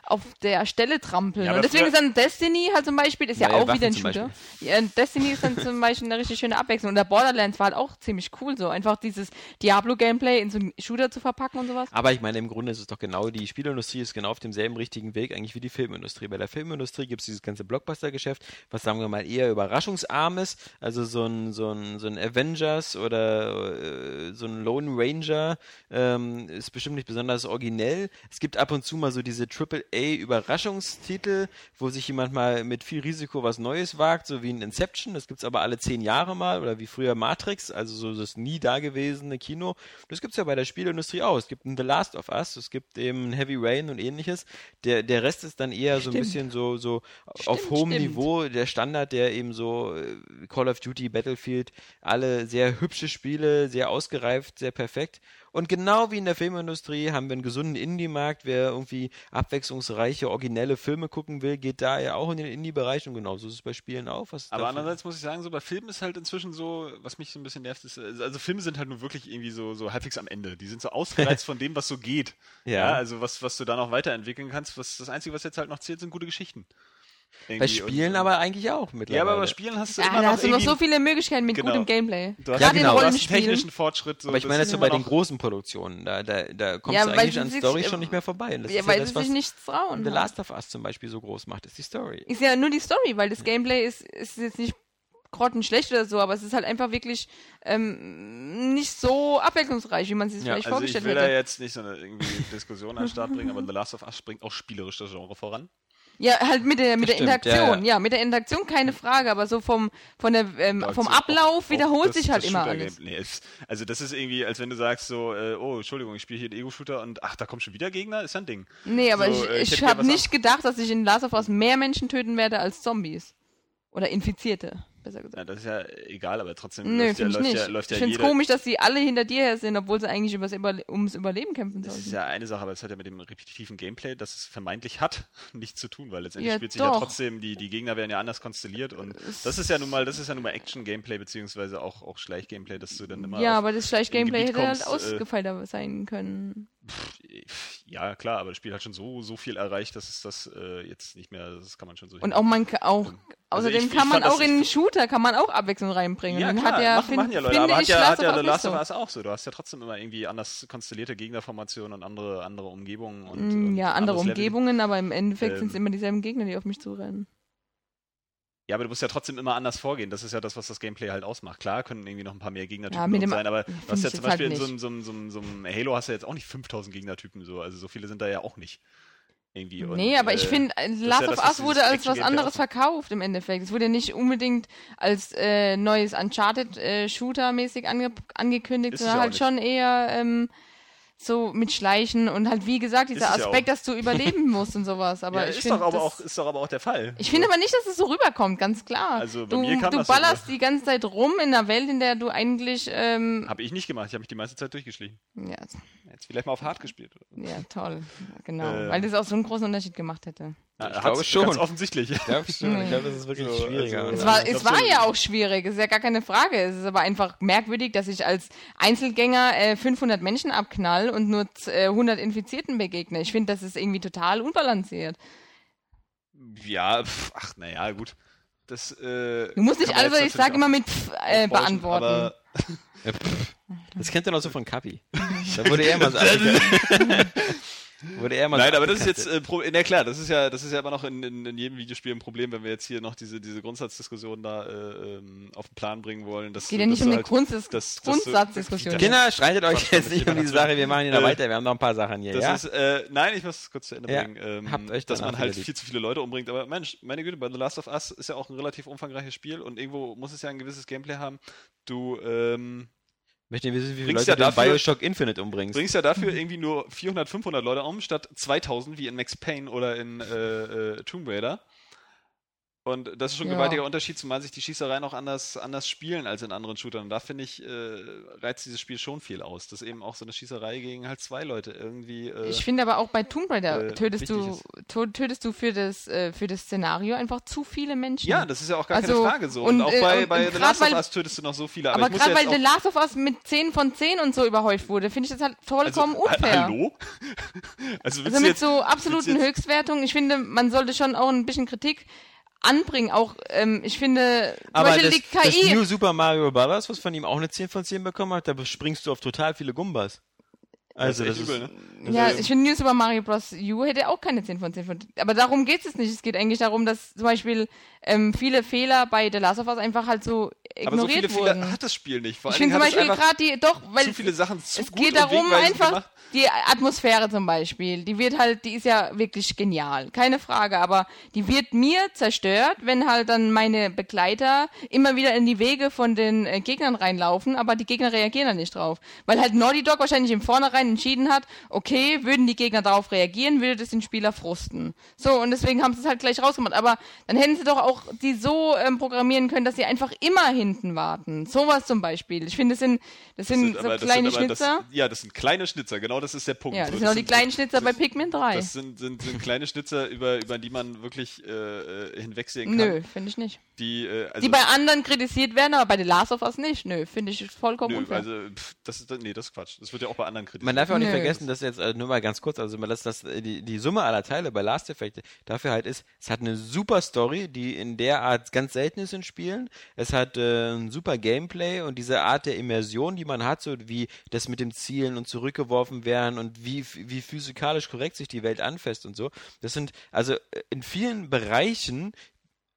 auf der Stelle trampeln. Ja, und deswegen ist dann Destiny halt zum Beispiel, ist ja, Neue auch Waffen wieder ein Shooter. Ja, und Destiny ist dann zum Beispiel eine richtig schöne Abwechslung. Und der Borderlands war halt auch ziemlich cool, so einfach dieses Diablo-Gameplay in so einen Shooter zu verpacken und sowas. Aber ich meine, im Grunde ist es doch genau, die Spielindustrie ist genau auf demselben richtigen Weg eigentlich wie die Filmindustrie. Bei der Filmindustrie gibt es dieses ganze Blockbuster-Geschäft, was sagen wir mal eher überraschungsarm ist, also so ein, so ein, so ein Avengers oder äh, so ein Lone Ranger ähm, ist bestimmt nicht besonders originell. Es gibt ab und zu mal so diese AAA-Überraschungstitel, wo sich jemand mal mit viel Risiko was Neues wagt, so wie ein Inception. Das gibt's aber alle zehn Jahre mal oder wie früher Matrix, also so das nie dagewesene Kino. Das gibt's ja bei der Spielindustrie auch. Es gibt ein The Last of Us, es gibt eben Heavy Rain und ähnliches. Der, der Rest ist dann eher so ein Stimmt. bisschen so, so auf Stimmt, hohem stimmt. Niveau, der Standard, der eben so äh, Call of Duty, Battlefield, alle sehr hübsche Spiele, sehr ausgereift, sehr perfekt. Und genau wie in der Filmindustrie haben wir einen gesunden Indie-Markt. Wer irgendwie abwechslungsreiche, originelle Filme gucken will, geht da ja auch in den Indie-Bereich und genauso ist es bei Spielen auch. Was Aber andererseits muss ich sagen, so bei Filmen ist halt inzwischen so, was mich so ein bisschen nervt, ist, also Filme sind halt nur wirklich irgendwie so, so halbwegs am Ende. Die sind so ausgereizt (laughs) von dem, was so geht. Ja. also was, was du da noch weiterentwickeln kannst. Was, das Einzige, was jetzt halt noch zählt, sind gute Geschichten. Bei. Spielen aber eigentlich auch mittlerweile. Ja, aber bei Spielen hast du Ja, immer da noch hast du noch so viele Möglichkeiten mit Genau. gutem Gameplay. Du hast, Gerade genau. in du hast technischen Fortschritt. So, aber ich meine jetzt so bei den großen Produktionen, da, da, da kommst Ja, du eigentlich an sich- Story schon nicht mehr vorbei. Und das Ja, ist weil ja das, was sich nichts trauen. The Last of Us zum Beispiel so groß macht, ist die Story. Ist ja nur die Story, weil das Gameplay ist, ist jetzt nicht grottenschlecht oder so, aber es ist halt einfach wirklich ähm, nicht so abwechslungsreich, wie man sich das Ja, vielleicht Also ich vorgestellt will da hätte. jetzt nicht so eine irgendwie Diskussion an den Start bringen, aber The Last of Us bringt auch spielerisch das Genre voran. Ja, halt mit der, mit der stimmt, ja, Interaktion. ja. Ja, mit der Interaktion keine Frage, aber so vom, von der, ähm, vom ist auch- Ablauf auch wiederholt das- sich halt das immer alles. Nee, es, also das ist irgendwie, als wenn du sagst so, äh, oh, Entschuldigung, ich spiele hier einen Ego-Shooter und ach, da kommt schon wieder Gegner, ist ja ein Ding. Nee, aber So, äh, ich ich, hätte ich gern habe nicht gedacht, dass ich in Last of Us mehr Menschen töten werde als Zombies. Oder Infizierte, besser gesagt. Ja, das ist ja egal, aber trotzdem Nö, läuft, ja, ich läuft, nicht. ja, läuft ja ich finde es komisch, dass sie alle hinter dir her sind, obwohl sie eigentlich übers Überle ums Überleben kämpfen Das ist sollten. ja eine Sache, aber es hat ja mit dem repetitiven Gameplay, das es vermeintlich hat, (laughs) nichts zu tun, weil letztendlich Ja, spielt sich ja doch. trotzdem, die, die Gegner werden ja anders konstelliert und das ist ja nun mal, das ist ja nun mal Action-Gameplay beziehungsweise auch, auch Schleich-Gameplay, dass du dann immer Ja, aber das Schleich-Gameplay hätte halt äh, ausgefeilter sein können. Ja klar, aber das Spiel hat schon so, so viel erreicht, dass es das äh, jetzt nicht mehr, das kann man schon so Und auch man auch, Also außerdem ich- ich kann man fand das- auch in den Shooter, kann man auch Abwechslung reinbringen. Ja, klar, hat ja, machen, find, machen ja Leute, finde aber hat ich ja, Last hat ja The Last of. Us auch so. Du hast ja trotzdem immer irgendwie anders konstellierte Gegnerformationen und andere, andere Umgebungen. Und, Mm, und Ja, andere anderes Level. Umgebungen, aber im Endeffekt Ähm, sind es immer dieselben Gegner, die auf mich zurennen. Ja, aber du musst ja trotzdem immer anders vorgehen. Das ist ja das, was das Gameplay halt ausmacht. Klar können irgendwie noch ein paar mehr Gegnertypen Ja, sein, aber du hast ich ja zum Beispiel halt in so einem, so, einem, so, einem, Halo hast du ja jetzt auch nicht 5000 Gegnertypen so. Also so viele sind da ja auch nicht. Irgendwie. Und, nee, aber ich äh, finde, äh, Last ja of das, Us wurde als was anderes verkauft im Endeffekt. Es wurde ja nicht unbedingt als äh, neues Uncharted-Shooter-mäßig ange angekündigt, sondern halt auch schon eher ähm, so mit Schleichen und halt, wie gesagt, dieser ja Aspekt, auch. dass du überleben (laughs) musst und sowas. Aber ja, ich ist, finde, doch aber das- auch, ist doch aber auch der Fall. Ich finde aber nicht, dass es so rüberkommt, ganz klar. Also bei du mir kam du das so ballerst rüber. die ganze Zeit rum in einer Welt, in der du eigentlich ähm, Habe ich nicht gemacht. Ich habe mich die meiste Zeit durchgeschlichen. ja, Jetzt vielleicht mal auf Hart gespielt. Ja, toll. Genau. Ähm. Weil das auch so einen großen Unterschied gemacht hätte. Ich hat's glaube schon. Ganz offensichtlich. Ich glaube schon. Ich glaube, das ist wirklich So, schwieriger. also- Es war, es war ja auch schwierig, ist ja gar keine Frage. Es ist aber einfach merkwürdig, dass ich als Einzelgänger äh, 500 Menschen abknall und nur äh, 100 Infizierten begegne. Ich finde, das ist irgendwie total unbalanciert. Ja, pf, ach, naja, gut. Das, äh, Du musst nicht alles, was ich sage, immer mit pff, äh, beantworten. Aber. (laughs) (laughs) Das kennt ihr noch so von Kapi. (laughs) Da wurde er mal so wurde er mal Nein, so aber das ist jetzt, äh, na klar, das ist ja, das ist ja immer noch in, in, in jedem Videospiel ein Problem, wenn wir jetzt hier noch diese, diese Grundsatzdiskussion da äh, ähm, auf den Plan bringen wollen. Dass, Geht ja nicht um eine halt, Grundsatz das- das- Grundsatzdiskussion. Kinder, streitet euch jetzt nicht um diese Sache, wir machen hier noch Äh, weiter, wir haben noch ein paar Sachen hier, Das ja? ist, äh, nein, ich muss es kurz zu Ende Ja, bringen. Ähm, habt euch dass man halt viel zu viele Leute umbringt. Aber Mensch, meine Güte, bei The Last of Us ist ja auch ein relativ umfangreiches Spiel und irgendwo muss es ja ein gewisses Gameplay haben. Du ähm, Möchte ihr wissen, wie viele Bringst Leute ja dafür- Bioshock Infinite umbringst? bringst ja dafür irgendwie nur 400, 500 Leute um, statt 2000 wie in Max Payne oder in äh, äh, Tomb Raider. Und das ist schon ein Ja. gewaltiger Unterschied, zumal sich die Schießereien auch anders, anders spielen als in anderen Shootern. Und da finde ich, äh, reizt dieses Spiel schon viel aus. Dass eben auch so eine Schießerei gegen halt zwei Leute irgendwie. Äh, Ich finde aber auch bei Tomb Raider äh, tötest, du, tötest du für das, äh, für das Szenario einfach zu viele Menschen. ja, das ist ja auch gar Also, keine Frage so. Und, und, auch äh, bei, und bei The Last of weil- Us tötest du noch so viele. Aber, aber gerade weil The Last of Us mit 10 von 10 und so überhäuft wurde, finde ich das halt vollkommen also, unfair. Hallo? (laughs) also Also mit jetzt, so absoluten Höchstwertungen, ich finde, man sollte schon auch ein bisschen Kritik anbringen. Auch, ähm, ich finde, zum Aber Beispiel das, die KI. das New Super Mario Bros., was von ihm auch eine 10 von 10 bekommen hat, da springst du auf total viele Gumbas. Also Das das ist ist, übel, ne? Ja, Also- ich finde New Super Mario Bros. U hätte auch keine 10 von 10 von Aber darum geht es nicht. Es geht eigentlich darum, dass zum Beispiel ähm, viele Fehler bei The Last of Us einfach halt so Aber so ignoriert viele wurden. Fehler hat das Spiel nicht. Vor ich finde zum Beispiel gerade die, doch, weil zu viele Sachen zu es gut geht darum einfach, gemacht. die Atmosphäre zum Beispiel, die wird halt, die ist ja wirklich genial, keine Frage, aber die wird mir zerstört, wenn halt dann meine Begleiter immer wieder in die Wege von den äh, Gegnern reinlaufen, aber die Gegner reagieren dann nicht drauf. Weil halt Naughty Dog wahrscheinlich im Vornherein entschieden hat, okay, würden die Gegner darauf reagieren, würde das den Spieler frusten. So, und deswegen haben sie es halt gleich rausgemacht. Aber dann hätten sie doch auch die so ähm, programmieren können, dass sie einfach immer hinten warten. Sowas zum Beispiel. Ich finde, das sind, das sind, so aber- kleine sind aber- Schnitzer. Das, ja, das sind kleine Schnitzer, genau das ist der Punkt. Ja, So, das sind auch die kleinen Schnitzer bei Pikmin 3. Das sind, sind, sind kleine Schnitzer, über, über die man wirklich äh, äh, hinwegsehen kann. Nö, finde ich nicht. Die, äh, also, Die bei anderen kritisiert werden, aber bei The Last of Us nicht. Nö, finde ich vollkommen nö, unfair. also pff, das ist nee, das ist Quatsch. Das wird ja auch bei anderen kritisiert. Man darf ja auch nicht Nö. vergessen, dass jetzt, also nur mal ganz kurz, also dass das, äh, die, die Summe aller Teile bei Last Effect dafür halt ist, es hat eine super Story, die in der Art ganz selten ist in Spielen. Es hat äh, ein super Gameplay und diese Art der Immersion, die man hat, so wie das mit dem Zielen und zurückgeworfen werden und wie, wie physikalisch korrekt sich die Welt anfasst und so. Das sind also äh, in vielen Bereichen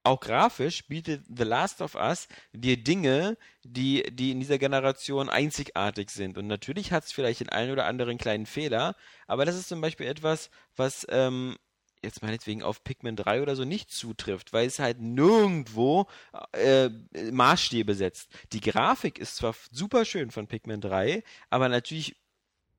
auch grafisch bietet The Last of Us dir Dinge, die, die in dieser Generation einzigartig sind. Und natürlich hat es vielleicht den einen oder anderen kleinen Fehler, aber das ist zum Beispiel etwas, was ähm, jetzt meinetwegen auf Pikmin 3 oder so nicht zutrifft, weil es halt nirgendwo äh, Maßstäbe setzt. Die Grafik ist zwar super schön von Pikmin 3, aber natürlich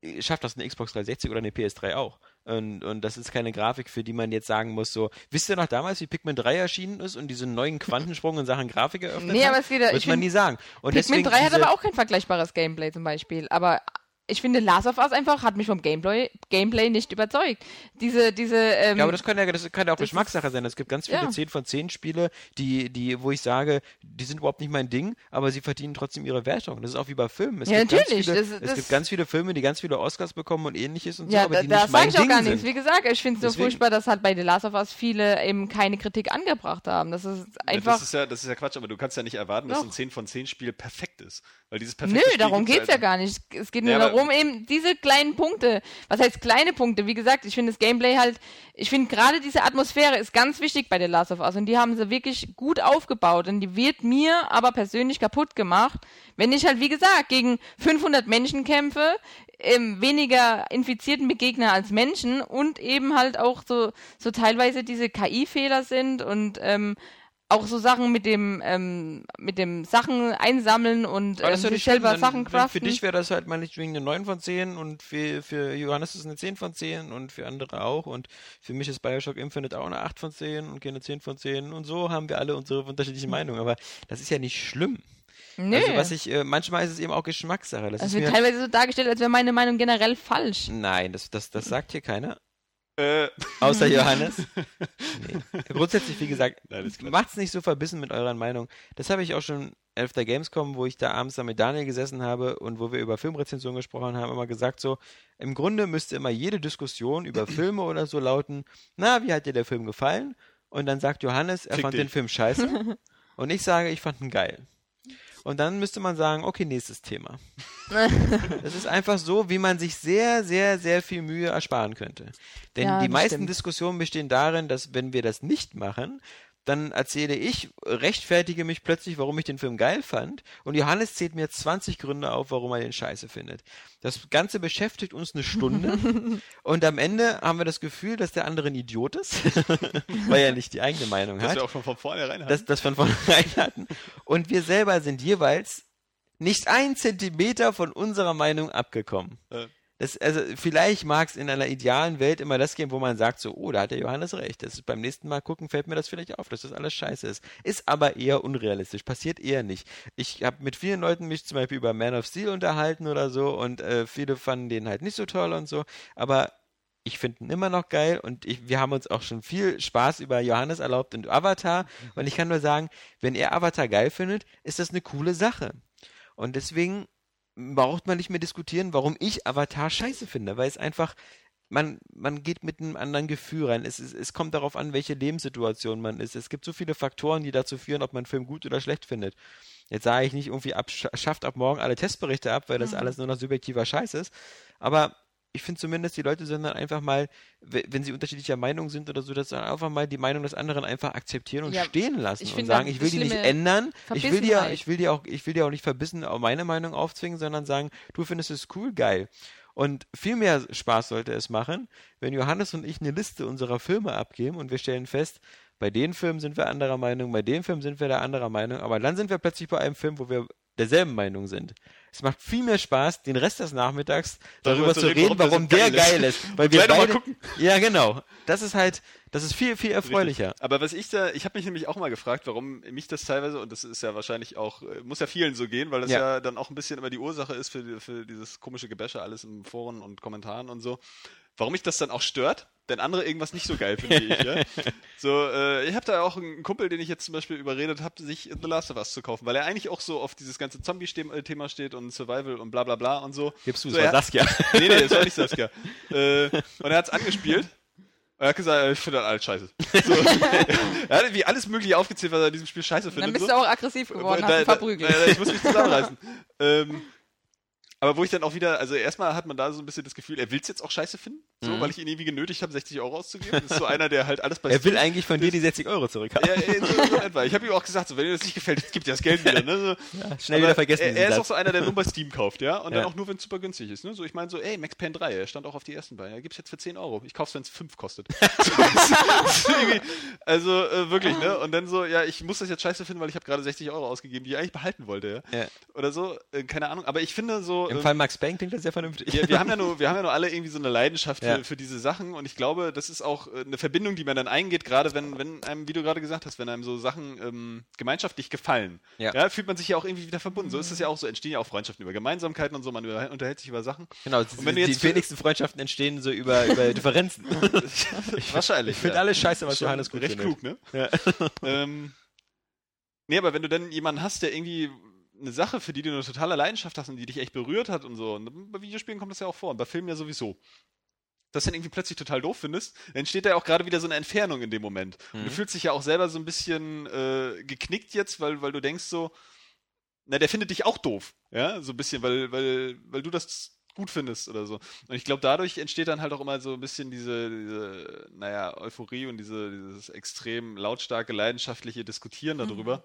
äh, schafft das eine Xbox 360 oder eine PS3 auch. Und, und das ist keine Grafik, für die man jetzt sagen muss, so, wisst ihr noch damals, wie Pikmin 3 erschienen ist und diesen neuen Quantensprung in Sachen Grafik eröffnet Nee, hat? aber es ja- Wird ich man nie sagen. Und Pikmin deswegen 3 hat aber auch kein vergleichbares Gameplay zum Beispiel. Aber ich finde, Last of Us einfach hat mich vom Gameplay, Gameplay nicht überzeugt. Diese, diese, ähm, Ja, aber das kann ja, das kann ja auch das Geschmackssache sein. Es gibt ganz viele ja. 10 von 10 Spiele, die, die, wo ich sage, die sind überhaupt nicht mein Ding, aber sie verdienen trotzdem ihre Wertung. Das ist auch wie bei Filmen. Es Ja, gibt ganz natürlich. Viele, Das- es das- gibt ganz viele Filme, die ganz viele Oscars bekommen und ähnliches und so, ja, aber die da nicht mein sage ich auch Ding gar sind. nichts. Wie gesagt, ich finde es so furchtbar, dass halt bei The Last of Us viele eben keine Kritik angebracht haben. Das ist Ja, einfach. das, ist ja, das ist ja Quatsch, aber du kannst ja nicht erwarten, dass Doch. ein 10 von 10 Spiel perfekt ist. Weil dieses Nö, perfekte Spiel darum gibt's geht's ja gar nicht. Es geht nur Ja, aber- darum, eben diese kleinen Punkte. Was heißt kleine Punkte? Wie gesagt, ich finde das Gameplay halt, ich finde gerade diese Atmosphäre ist ganz wichtig bei The Last of Us und die haben sie wirklich gut aufgebaut und die wird mir aber persönlich kaputt gemacht, wenn ich halt, wie gesagt, gegen 500 Menschen kämpfe, ähm, weniger infizierten Begegner als Menschen und eben halt auch so, so teilweise diese KI-Fehler sind und ähm, auch so Sachen mit dem ähm, mit dem Sachen einsammeln und ähm, sich selber dann- Sachen craften. Für dich wäre das halt meinetwegen eine 9 von 10 und für, für Johannes ist es eine 10 von 10 und für andere auch und für mich ist Bioshock Infinite auch eine 8 von 10 und keine 10 von 10 und so haben wir alle unsere unterschiedlichen Meinungen, aber das ist ja nicht schlimm. Nö. Also was ich, äh, manchmal ist es eben auch Geschmackssache. Das Es ist wird teilweise so dargestellt, als wäre meine Meinung generell falsch. Nein, das, das, das sagt hier keiner. Äh, Außer (laughs) Johannes. Nee. Grundsätzlich, wie gesagt, Nein, macht's nicht so verbissen mit eurer Meinung. Das habe ich auch schon auf der Gamescom, wo ich da abends dann mit Daniel gesessen habe und wo wir über Filmrezensionen gesprochen haben, immer gesagt so, im Grunde müsste immer jede Diskussion über (clears throat) Filme oder so lauten, na, wie hat dir der Film gefallen? Und dann sagt Johannes, er Fick fand dich. den Film scheiße. (laughs) und ich sage, ich fand ihn geil. Und dann müsste man sagen, okay, nächstes Thema. (laughs) Das ist einfach so, wie man sich sehr, sehr, sehr viel Mühe ersparen könnte. Denn Ja, die meisten stimmt. Diskussionen bestehen darin, dass wenn wir das nicht machen, dann erzähle ich, rechtfertige mich plötzlich, warum ich den Film geil fand. Und Johannes zählt mir 20 Gründe auf, warum er den scheiße findet. Das Ganze beschäftigt uns eine Stunde. (laughs) und am Ende haben wir das Gefühl, dass der andere ein Idiot ist, (laughs) weil er nicht die eigene Meinung das hat wir auch schon von vornherein hatten. das, das von vornherein (laughs) hatten. Und wir selber sind jeweils nicht ein Zentimeter von unserer Meinung abgekommen. Äh. Das, also vielleicht mag es in einer idealen Welt immer das geben, wo man sagt so, oh, da hat der Johannes recht. Das ist beim nächsten Mal gucken, fällt mir das vielleicht auf, dass das alles scheiße ist. Ist aber eher unrealistisch, passiert eher nicht. Ich habe mit vielen Leuten mich zum Beispiel über Man of Steel unterhalten oder so und äh, viele fanden den halt nicht so toll und so, aber ich finde ihn immer noch geil und ich, wir haben uns auch schon viel Spaß über Johannes erlaubt und Avatar und ich kann nur sagen, wenn er Avatar geil findet, ist das eine coole Sache. Und deswegen braucht man nicht mehr diskutieren, warum ich Avatar scheiße finde, weil es einfach, man, man geht mit einem anderen Gefühl rein. Es, ist, es kommt darauf an, welche Lebenssituation man ist. Es gibt so viele Faktoren, die dazu führen, ob man einen Film gut oder schlecht findet. Jetzt sage ich nicht irgendwie, ab, schafft ab morgen alle Testberichte ab, weil das alles nur noch subjektiver Scheiß ist. Aber ich finde zumindest, die Leute sollen dann einfach mal, we- wenn sie unterschiedlicher Meinung sind oder so, dass dann einfach mal die Meinung des anderen einfach akzeptieren und Ja, stehen lassen und sagen, ich will die nicht ändern, ich will dir, ich will dir auch, ich will dir auch nicht verbissen auch meine Meinung aufzwingen, sondern sagen, du findest es cool, geil. Und viel mehr Spaß sollte es machen, wenn Johannes und ich eine Liste unserer Filme abgeben und wir stellen fest, bei den Filmen sind wir anderer Meinung, bei dem Film sind wir der anderer Meinung, aber dann sind wir plötzlich bei einem Film, wo wir derselben Meinung sind. Es macht viel mehr Spaß, den Rest des Nachmittags darüber, zu reden, warum der geil ist. Weil wir beide. Ja, genau. Das ist halt, das ist viel, viel erfreulicher. Richtig. Aber was ich da, ich habe mich nämlich auch mal gefragt, warum mich das teilweise, und das ist ja wahrscheinlich auch, äh, muss ja vielen so gehen, weil das ja, Ja. dann auch ein bisschen immer die Ursache ist für, für dieses komische Gebäsche, alles in Foren und Kommentaren und so. Warum mich das dann auch stört, denn andere irgendwas nicht so geil finden wie ich, ja. (laughs) So, äh, ich habe da auch einen Kumpel, den ich jetzt zum Beispiel überredet habe, sich The Last of Us zu kaufen, weil er eigentlich auch so auf dieses ganze Zombie-Thema steht und Survival und bla bla bla und so. Gibst du, so, es war Saskia. (laughs) Nee, nee, das war nicht Saskia. äh, und er hat's angespielt. Er hat gesagt, ich finde das alles scheiße. (laughs) So. er hat wie alles mögliche aufgezählt, was er in diesem Spiel scheiße findet. dann bist so. du auch aggressiv geworden, hast Da- verprügelt. da- Ich muss mich zusammenreißen. (laughs) ähm, aber wo ich dann auch wieder, also erstmal hat man da so ein bisschen das Gefühl, er will's jetzt auch scheiße finden, so, Mhm. weil ich ihn irgendwie genötigt habe, 60 Euro auszugeben. Das ist so einer, der halt alles bei (laughs) Er will eigentlich von dir die 60 Euro zurückhaben. ja, ja, so, so etwa. Ich habe ihm auch gesagt, so, wenn dir das nicht gefällt, gib dir das Geld wieder. Ne? So. (laughs) Schnell Aber wieder vergessen. Er, er ist auch so einer, der nur bei Steam kauft, ja. Und dann Ja. auch nur, wenn es super günstig ist. Ne? So, ich meine so, ey, Max Payne 3, er stand auch auf die ersten Beine. Er gibt's jetzt für 10 Euro. Ich kauf's, wenn es 5 kostet. (laughs) Also äh, wirklich, ne? Und dann so, ja, ich muss das jetzt scheiße finden, weil ich habe gerade 60 Euro ausgegeben, die ich eigentlich behalten wollte, ja. Ja. Oder so, äh, keine Ahnung. Aber ich finde so. Im ähm, Fall Max Payne klingt das sehr vernünftig. wir, wir, haben ja nur, wir haben ja nur alle irgendwie so eine Leidenschaft für, Ja. für diese Sachen und ich glaube, das ist auch äh, eine Verbindung, die man dann eingeht, gerade wenn, wenn einem, wie du gerade gesagt hast, wenn einem so Sachen ähm, gemeinschaftlich gefallen, Ja. fühlt man sich ja auch irgendwie wieder verbunden. So ist es ja auch so, entstehen ja auch Freundschaften über Gemeinsamkeiten und so, man unterhält sich über Sachen. Genau, Und wenn die jetzt- wenigsten Freundschaften entstehen so über, über (laughs) Differenzen. (laughs) Wahrscheinlich. Ich finde ja. alles scheiße, was Johannes gut recht findet. klug, ne? Ja. (laughs) ähm, nee, aber wenn du dann jemanden hast, der irgendwie eine Sache, für die du eine totale Leidenschaft hast und die dich echt berührt hat und so, und bei Videospielen kommt das ja auch vor und bei Filmen ja sowieso, das dann irgendwie plötzlich total doof findest, dann entsteht da ja auch gerade wieder so eine Entfernung in dem Moment. Und du Mhm. fühlst dich ja auch selber so ein bisschen äh, geknickt jetzt, weil, weil du denkst so, na, der findet dich auch doof, ja, so ein bisschen, weil, weil, weil du das gut findest oder so. Und ich glaube, dadurch entsteht dann halt auch immer so ein bisschen diese, diese naja, Euphorie und diese, dieses extrem lautstarke, leidenschaftliche Diskutieren darüber.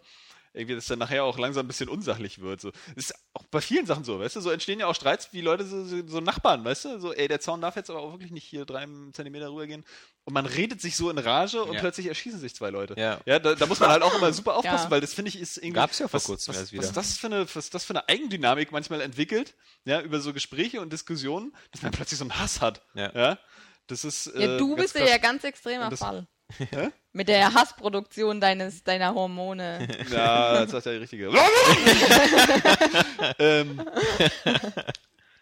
Irgendwie, dass dann nachher auch langsam ein bisschen unsachlich wird. So. Das ist auch bei vielen Sachen so, weißt du? So entstehen ja auch Streits, wie Leute, so, so, so Nachbarn, weißt du? So, ey, der Zaun darf jetzt aber auch wirklich nicht hier drei Zentimeter rübergehen. Und man redet sich so in Rage und Ja. plötzlich erschießen sich zwei Leute. Ja. Ja, da, da muss man halt auch immer super (laughs) aufpassen, Ja. weil das finde ich ist irgendwie. Gab's ja vor was, kurzem was, erst wieder. Was das, für eine, was das für eine Eigendynamik manchmal entwickelt, ja, über so Gespräche und Diskussionen, dass man plötzlich so einen Hass hat. Ja. Das ist. Ja, äh, du ganz bist ja ja ganz extremer das- Fall. Hä? Mit der Hassproduktion deines, deiner Hormone. Ja, das sagt der Richtige. (laughs) ähm,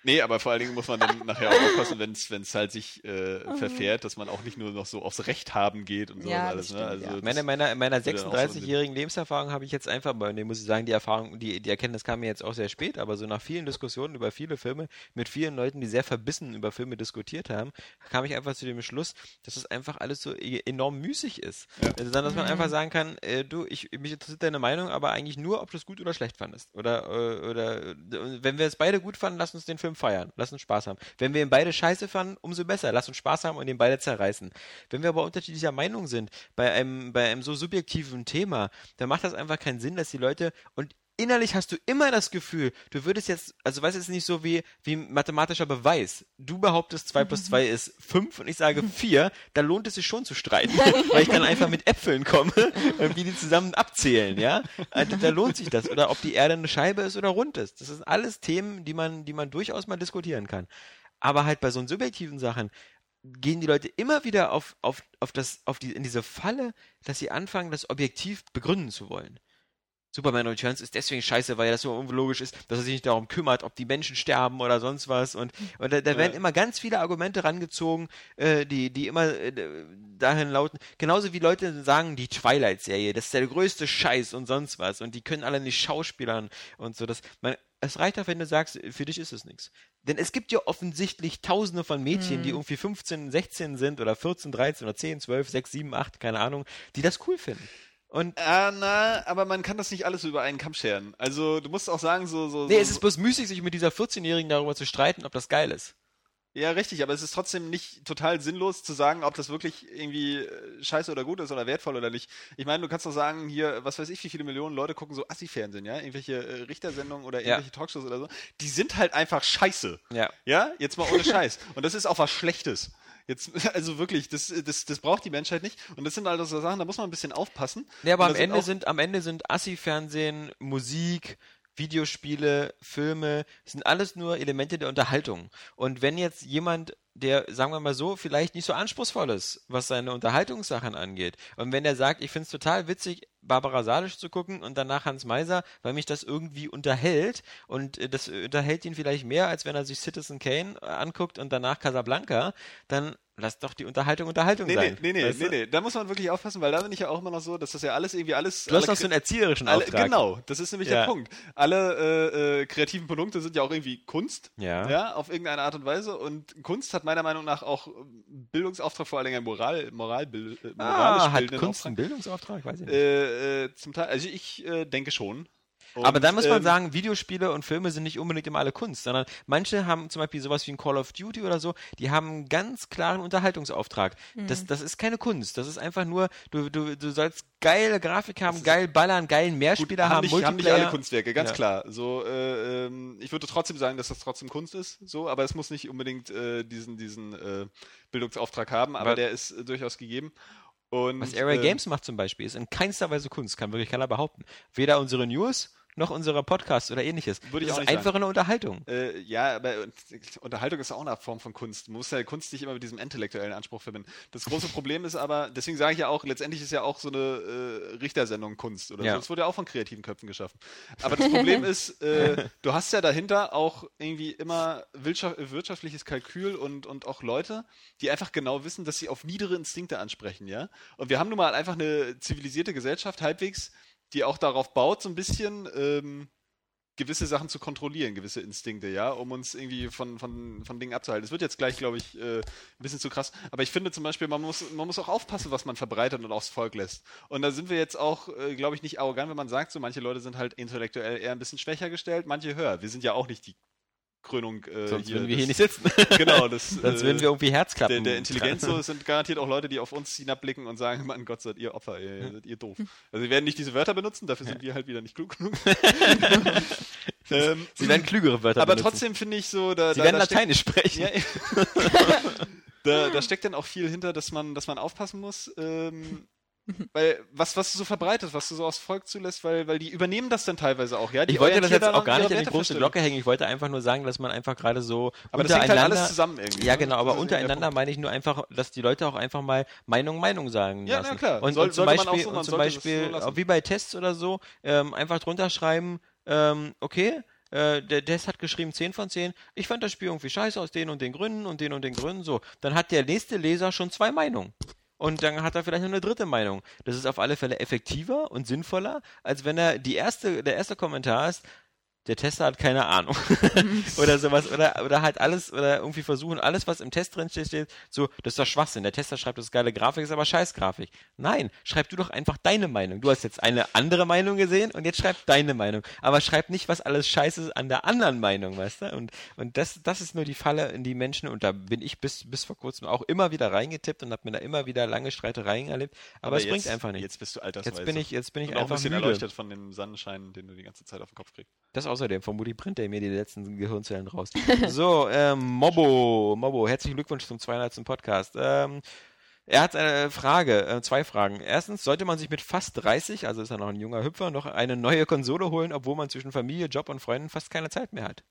nee, aber vor allen Dingen muss man dann nachher auch aufpassen, wenn es halt sich äh, verfährt, dass man auch nicht nur noch so aufs Recht haben geht und so Ja, alles. das Ne? stimmt, Also ja. das- Meiner, meiner, meiner würde dann auch so in den- 36-jährigen Lebenserfahrung habe ich jetzt einfach, bei dem muss ich sagen, die Erfahrung, die, die Erkenntnis kam mir jetzt auch sehr spät, aber so nach vielen Diskussionen über viele Filme, mit vielen Leuten, die sehr verbissen über Filme diskutiert haben, kam ich einfach zu dem Schluss, dass es einfach alles so e- enorm müßig ist. Also dann, dass man einfach sagen kann, äh, du, ich, mich interessiert deine Meinung, aber eigentlich nur, ob du es gut oder schlecht fandest. Oder, äh, oder äh, wenn wir es beide gut fanden, lass uns den Film feiern, lass uns Spaß haben. Wenn wir ihn beide scheiße fanden, umso besser, lass uns Spaß haben und ihn beide zerreißen. Wenn wir aber unterschiedlicher Meinung sind, bei einem, bei einem so subjektiven Thema, dann macht das einfach keinen Sinn, dass die Leute und innerlich hast du immer das Gefühl, du würdest jetzt, also weißt ist nicht so wie, wie mathematischer Beweis. Du behauptest 2 plus 2 ist 5 und ich sage (laughs) 4, da lohnt es sich schon zu streiten, (laughs) weil ich dann einfach mit Äpfeln komme (laughs) und wie die zusammen abzählen, ja? Also, da lohnt sich das. Oder ob die Erde eine Scheibe ist oder rund ist. Das sind alles Themen, die man, die man durchaus mal diskutieren kann. Aber halt bei so subjektiven Sachen, gehen die Leute immer wieder auf, auf, auf das, auf die, in diese Falle, dass sie anfangen, das objektiv begründen zu wollen. Superman Returns ist deswegen scheiße, weil das so unlogisch ist, dass er sich nicht darum kümmert, ob die Menschen sterben oder sonst was. Und, und da, da werden Ja. immer ganz viele Argumente rangezogen, äh, die, die immer äh, dahin lauten. Genauso wie Leute sagen, die Twilight-Serie, das ist der größte Scheiß und sonst was. Und die können alle nicht schauspielern und so. Das, man, es reicht auch, wenn du sagst, für dich ist es nichts. Denn es gibt ja offensichtlich tausende von Mädchen, die irgendwie 15, 16 sind oder 14, 13 oder 10, 12, 6, 7, 8, keine Ahnung, die das cool finden. Und Ah, na, aber man kann das nicht alles über einen Kamm scheren. Also du musst auch sagen, so. so Nee, so, es ist bloß müßig, sich mit dieser 14-Jährigen darüber zu streiten, ob das geil ist. Ja, richtig, aber es ist trotzdem nicht total sinnlos zu sagen, ob das wirklich irgendwie äh, scheiße oder gut ist oder wertvoll oder nicht. Ich meine, du kannst doch sagen, hier, was weiß ich, wie viele Millionen Leute gucken so Assi-Fernsehen, ja? Irgendwelche äh, Richtersendungen oder Ja. irgendwelche Talkshows oder so. Die sind halt einfach scheiße. Ja. Ja, jetzt mal ohne Scheiß. Und das ist auch was Schlechtes. Jetzt, (laughs) also wirklich, das, das, das braucht die Menschheit nicht. Und das sind also so Sachen, da muss man ein bisschen aufpassen. Ja, aber am Ende sind, am Ende sind Assi-Fernsehen, Musik, Videospiele, Filme, sind alles nur Elemente der Unterhaltung. Und wenn jetzt jemand, der, sagen wir mal so, vielleicht nicht so anspruchsvoll ist, was seine Unterhaltungssachen angeht, und wenn der sagt, ich finde es total witzig, Barbara Salisch zu gucken und danach Hans Meiser, weil mich das irgendwie unterhält und äh, das unterhält ihn vielleicht mehr, als wenn er sich Citizen Kane äh, anguckt und danach Casablanca, dann lass doch die Unterhaltung Unterhaltung Nee, sein. nee, nee, nee, weißt du? nee, nee, da muss man wirklich aufpassen, weil da bin ich ja auch immer noch so, dass das ja alles irgendwie alles. Du hast noch so einen erzieherischen alle, Auftrag. Genau, das ist nämlich Ja. der Punkt. Alle äh, äh, kreativen Produkte sind ja auch irgendwie Kunst. Ja. Ja, auf irgendeine Art und Weise. Und Kunst hat meiner Meinung nach auch Bildungsauftrag, vor allen Dingen einen Moral, Moral, äh, Ah, hat Kunst Auftrag. einen Bildungsauftrag? Weiß ich nicht. Äh, äh, zum Teil, also ich äh, denke schon. Und, Aber dann muss man ähm, sagen, Videospiele und Filme sind nicht unbedingt immer alle Kunst, sondern manche haben zum Beispiel sowas wie ein Call of Duty oder so, die haben einen ganz klaren Unterhaltungsauftrag. Das, das ist keine Kunst, das ist einfach nur, du, du, du sollst geile Grafik haben, geil ballern, geilen Mehrspieler haben haben, nicht, haben nicht alle Kunstwerke, ganz Ja. klar. So, äh, ähm, ich würde trotzdem sagen, dass das trotzdem Kunst ist, so, aber es muss nicht unbedingt äh, diesen, diesen äh, Bildungsauftrag haben, aber Aber- der ist äh, durchaus gegeben. Und, Was Area äh, Games macht zum Beispiel, ist in keinster Weise Kunst, kann wirklich keiner behaupten. Weder unsere News noch unsere Podcasts oder ähnliches. Würde ich das auch ist nicht einfach eine Unterhaltung. Äh, ja, aber äh, Unterhaltung ist auch eine Form von Kunst. Man muss ja Kunst nicht immer mit diesem intellektuellen Anspruch verbinden. Das große (laughs) Problem ist aber, deswegen sage ich ja auch, letztendlich ist ja auch so eine äh, Richtersendung Kunst oder Ja. so. Das wurde ja auch von kreativen Köpfen geschaffen. Aber das Problem (laughs) ist, äh, du hast ja dahinter auch irgendwie immer wirtschaft wirtschaftliches Kalkül und, und auch Leute, die einfach genau wissen, dass sie auf niedere Instinkte ansprechen, ja. Und wir haben nun mal einfach eine zivilisierte Gesellschaft, halbwegs, die auch darauf baut, so ein bisschen, ähm, gewisse Sachen zu kontrollieren, gewisse Instinkte, ja, um uns irgendwie von, von, von Dingen abzuhalten. Es wird jetzt gleich, glaube ich, äh, ein bisschen zu krass. Aber ich finde zum Beispiel, man muss, man muss auch aufpassen, was man verbreitet und aufs Volk lässt. Und da sind wir jetzt auch, äh, glaube ich, nicht arrogant, wenn man sagt, so manche Leute sind halt intellektuell eher ein bisschen schwächer gestellt, manche höher. Wir sind ja auch nicht die Krönung äh, Sonst hier. würden wir des- hier nicht sitzen. (laughs) Genau, das, (laughs) Sonst äh, würden wir irgendwie der, Herzklappen. der Intelligenz (laughs) so, sind garantiert auch Leute, die auf uns hinabblicken und sagen, Mann Gott, seid ihr Opfer, ihr, seid ihr doof. Also wir werden nicht diese Wörter benutzen, dafür sind wir halt wieder nicht klug genug. ähm, Sie werden klügere Wörter aber benutzen. trotzdem finde ich so, da, Sie da, werden da steckt- Lateinisch sprechen. ja, da, da steckt dann auch viel hinter, dass man, dass man aufpassen muss. Ähm, weil was, was du so verbreitest, was du so aufs Volk zulässt, weil, weil die übernehmen das dann teilweise auch, ja. Die Ich wollte das jetzt auch gar nicht an die große. Glocke hängen. Ich wollte einfach nur sagen, dass man einfach gerade so Aber das hängt halt untereinander. alles zusammen irgendwie. ja, ne? genau, aber untereinander meine ich nur einfach, dass die Leute auch einfach mal Meinung Meinung sagen Ja, lassen. na klar. Und, Soll- und zum sollte man auch Beispiel, so, und zum Beispiel so wie bei Tests oder so, ähm, einfach drunter schreiben, ähm, okay, äh, der Test hat geschrieben 10 von 10, ich fand das Spiel irgendwie scheiße aus den und den Gründen und den und den Gründen, so. Dann hat der nächste Leser schon zwei Meinungen. Und dann hat er vielleicht noch eine dritte Meinung. Das ist auf alle Fälle effektiver und sinnvoller, als wenn er die erste, der erste Kommentar ist, der Tester hat keine Ahnung. (laughs) oder sowas. Oder, oder halt alles, oder irgendwie versuchen, alles, was im Test drin steht, steht, so, das ist doch Schwachsinn. Der Tester schreibt, das ist geile Grafik, ist aber scheiß Grafik. Nein, schreib du doch einfach deine Meinung. Du hast jetzt eine andere Meinung gesehen und jetzt schreib deine Meinung. Aber schreib nicht, was alles scheiße ist an der anderen Meinung, weißt du? Und, und das, das ist nur die Falle, in die Menschen, und da bin ich bis, bis vor kurzem auch immer wieder reingetippt und habe mir da immer wieder lange Streitereien erlebt. Aber, es jetzt, bringt einfach nichts. Jetzt bist du altersweise. Jetzt bin ich, jetzt bin ich und auch ein einfach bisschen müde. erleuchtet von dem Sonnenschein, den du die ganze Zeit auf den Kopf kriegst. Das außerdem, vermutlich brennt er mir die letzten Gehirnzellen raus. (laughs) so, ähm, Mobbo, Mobbo, herzlichen Glückwunsch zum 200. Podcast. Ähm, er hat eine Frage, äh, zwei Fragen. Erstens, sollte man sich mit fast 30, also ist er noch ein junger Hüpfer, noch eine neue Konsole holen, obwohl man zwischen Familie, Job und Freunden fast keine Zeit mehr hat?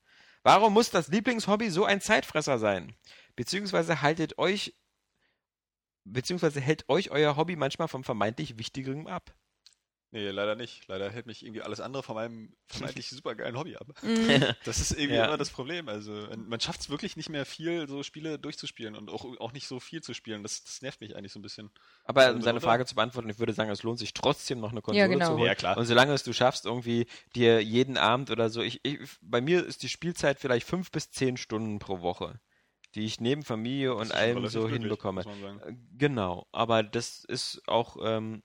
Warum muss das Lieblingshobby so ein Zeitfresser sein? Beziehungsweise haltet euch, beziehungsweise hält euch euer Hobby manchmal vom vermeintlich Wichtigeren ab? Nee, leider nicht. Leider hält mich irgendwie alles andere von meinem (laughs) vermeintlich supergeilen Hobby ab. Mhm. (laughs) Das ist irgendwie Ja. immer das Problem. Also man schafft es wirklich nicht mehr viel, so Spiele durchzuspielen und auch, auch nicht so viel zu spielen. Das, das nervt mich eigentlich so ein bisschen. Aber Also, um seine? Frage zu beantworten, ich würde sagen, es lohnt sich trotzdem noch eine Konsole Ja, genau. zu holen. Ja, klar. Und solange es du schaffst, irgendwie dir jeden Abend oder so, ich, ich, bei mir ist die Spielzeit vielleicht fünf bis zehn Stunden pro Woche, die ich neben Familie und allem so hinbekomme. Äh, Genau, aber das ist auch, ähm,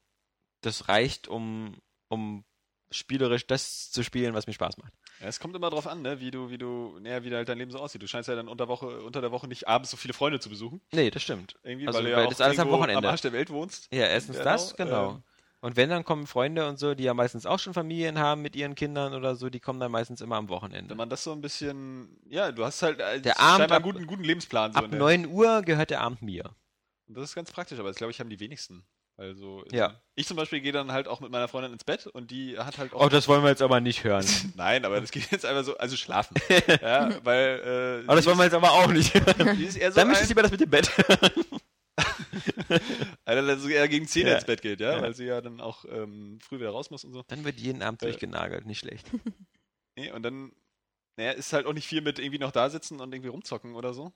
das reicht, um, um spielerisch das zu spielen, was mir Spaß macht. Ja, es kommt immer drauf an, ne, wie du, wie du, naja, wie halt dein Leben so aussieht. Du scheinst ja dann unter, Woche, unter der Woche nicht abends so viele Freunde zu besuchen. Nee, das stimmt. Irgendwie, Also, weil du ja das alles am Wochenende. am Arsch der Welt wohnst. Ja, erstens Genau, das, genau. ähm. und wenn, dann kommen Freunde und so, die ja meistens auch schon Familien haben mit ihren Kindern oder so, die kommen dann meistens immer am Wochenende. Wenn man das so ein bisschen, ja, du hast halt äh, Der Abend ab- einen guten, guten Lebensplan. So Ab in der- 9 Uhr gehört der Abend mir. Und das ist ganz praktisch, aber das glaube ich haben die wenigsten. Also Ja. ich zum Beispiel gehe dann halt auch mit meiner Freundin ins Bett und die hat halt auch. Oh, das wollen wir jetzt aber nicht hören. (laughs) Nein, aber das geht jetzt einfach so, also schlafen. (laughs) ja, weil. Äh, Aber das wollen wir jetzt aber auch nicht (laughs) hören. so Dann möchte ich lieber das mit dem Bett hören. Alter, so eher gegen 10 Ja. ins Bett geht, ja, Ja. weil sie ja dann auch ähm, früh wieder raus muss und so. Dann wird jeden Abend Äh. durchgenagelt, nicht schlecht. Nee, und dann, naja, ist halt auch nicht viel mit irgendwie noch da sitzen und irgendwie rumzocken oder so.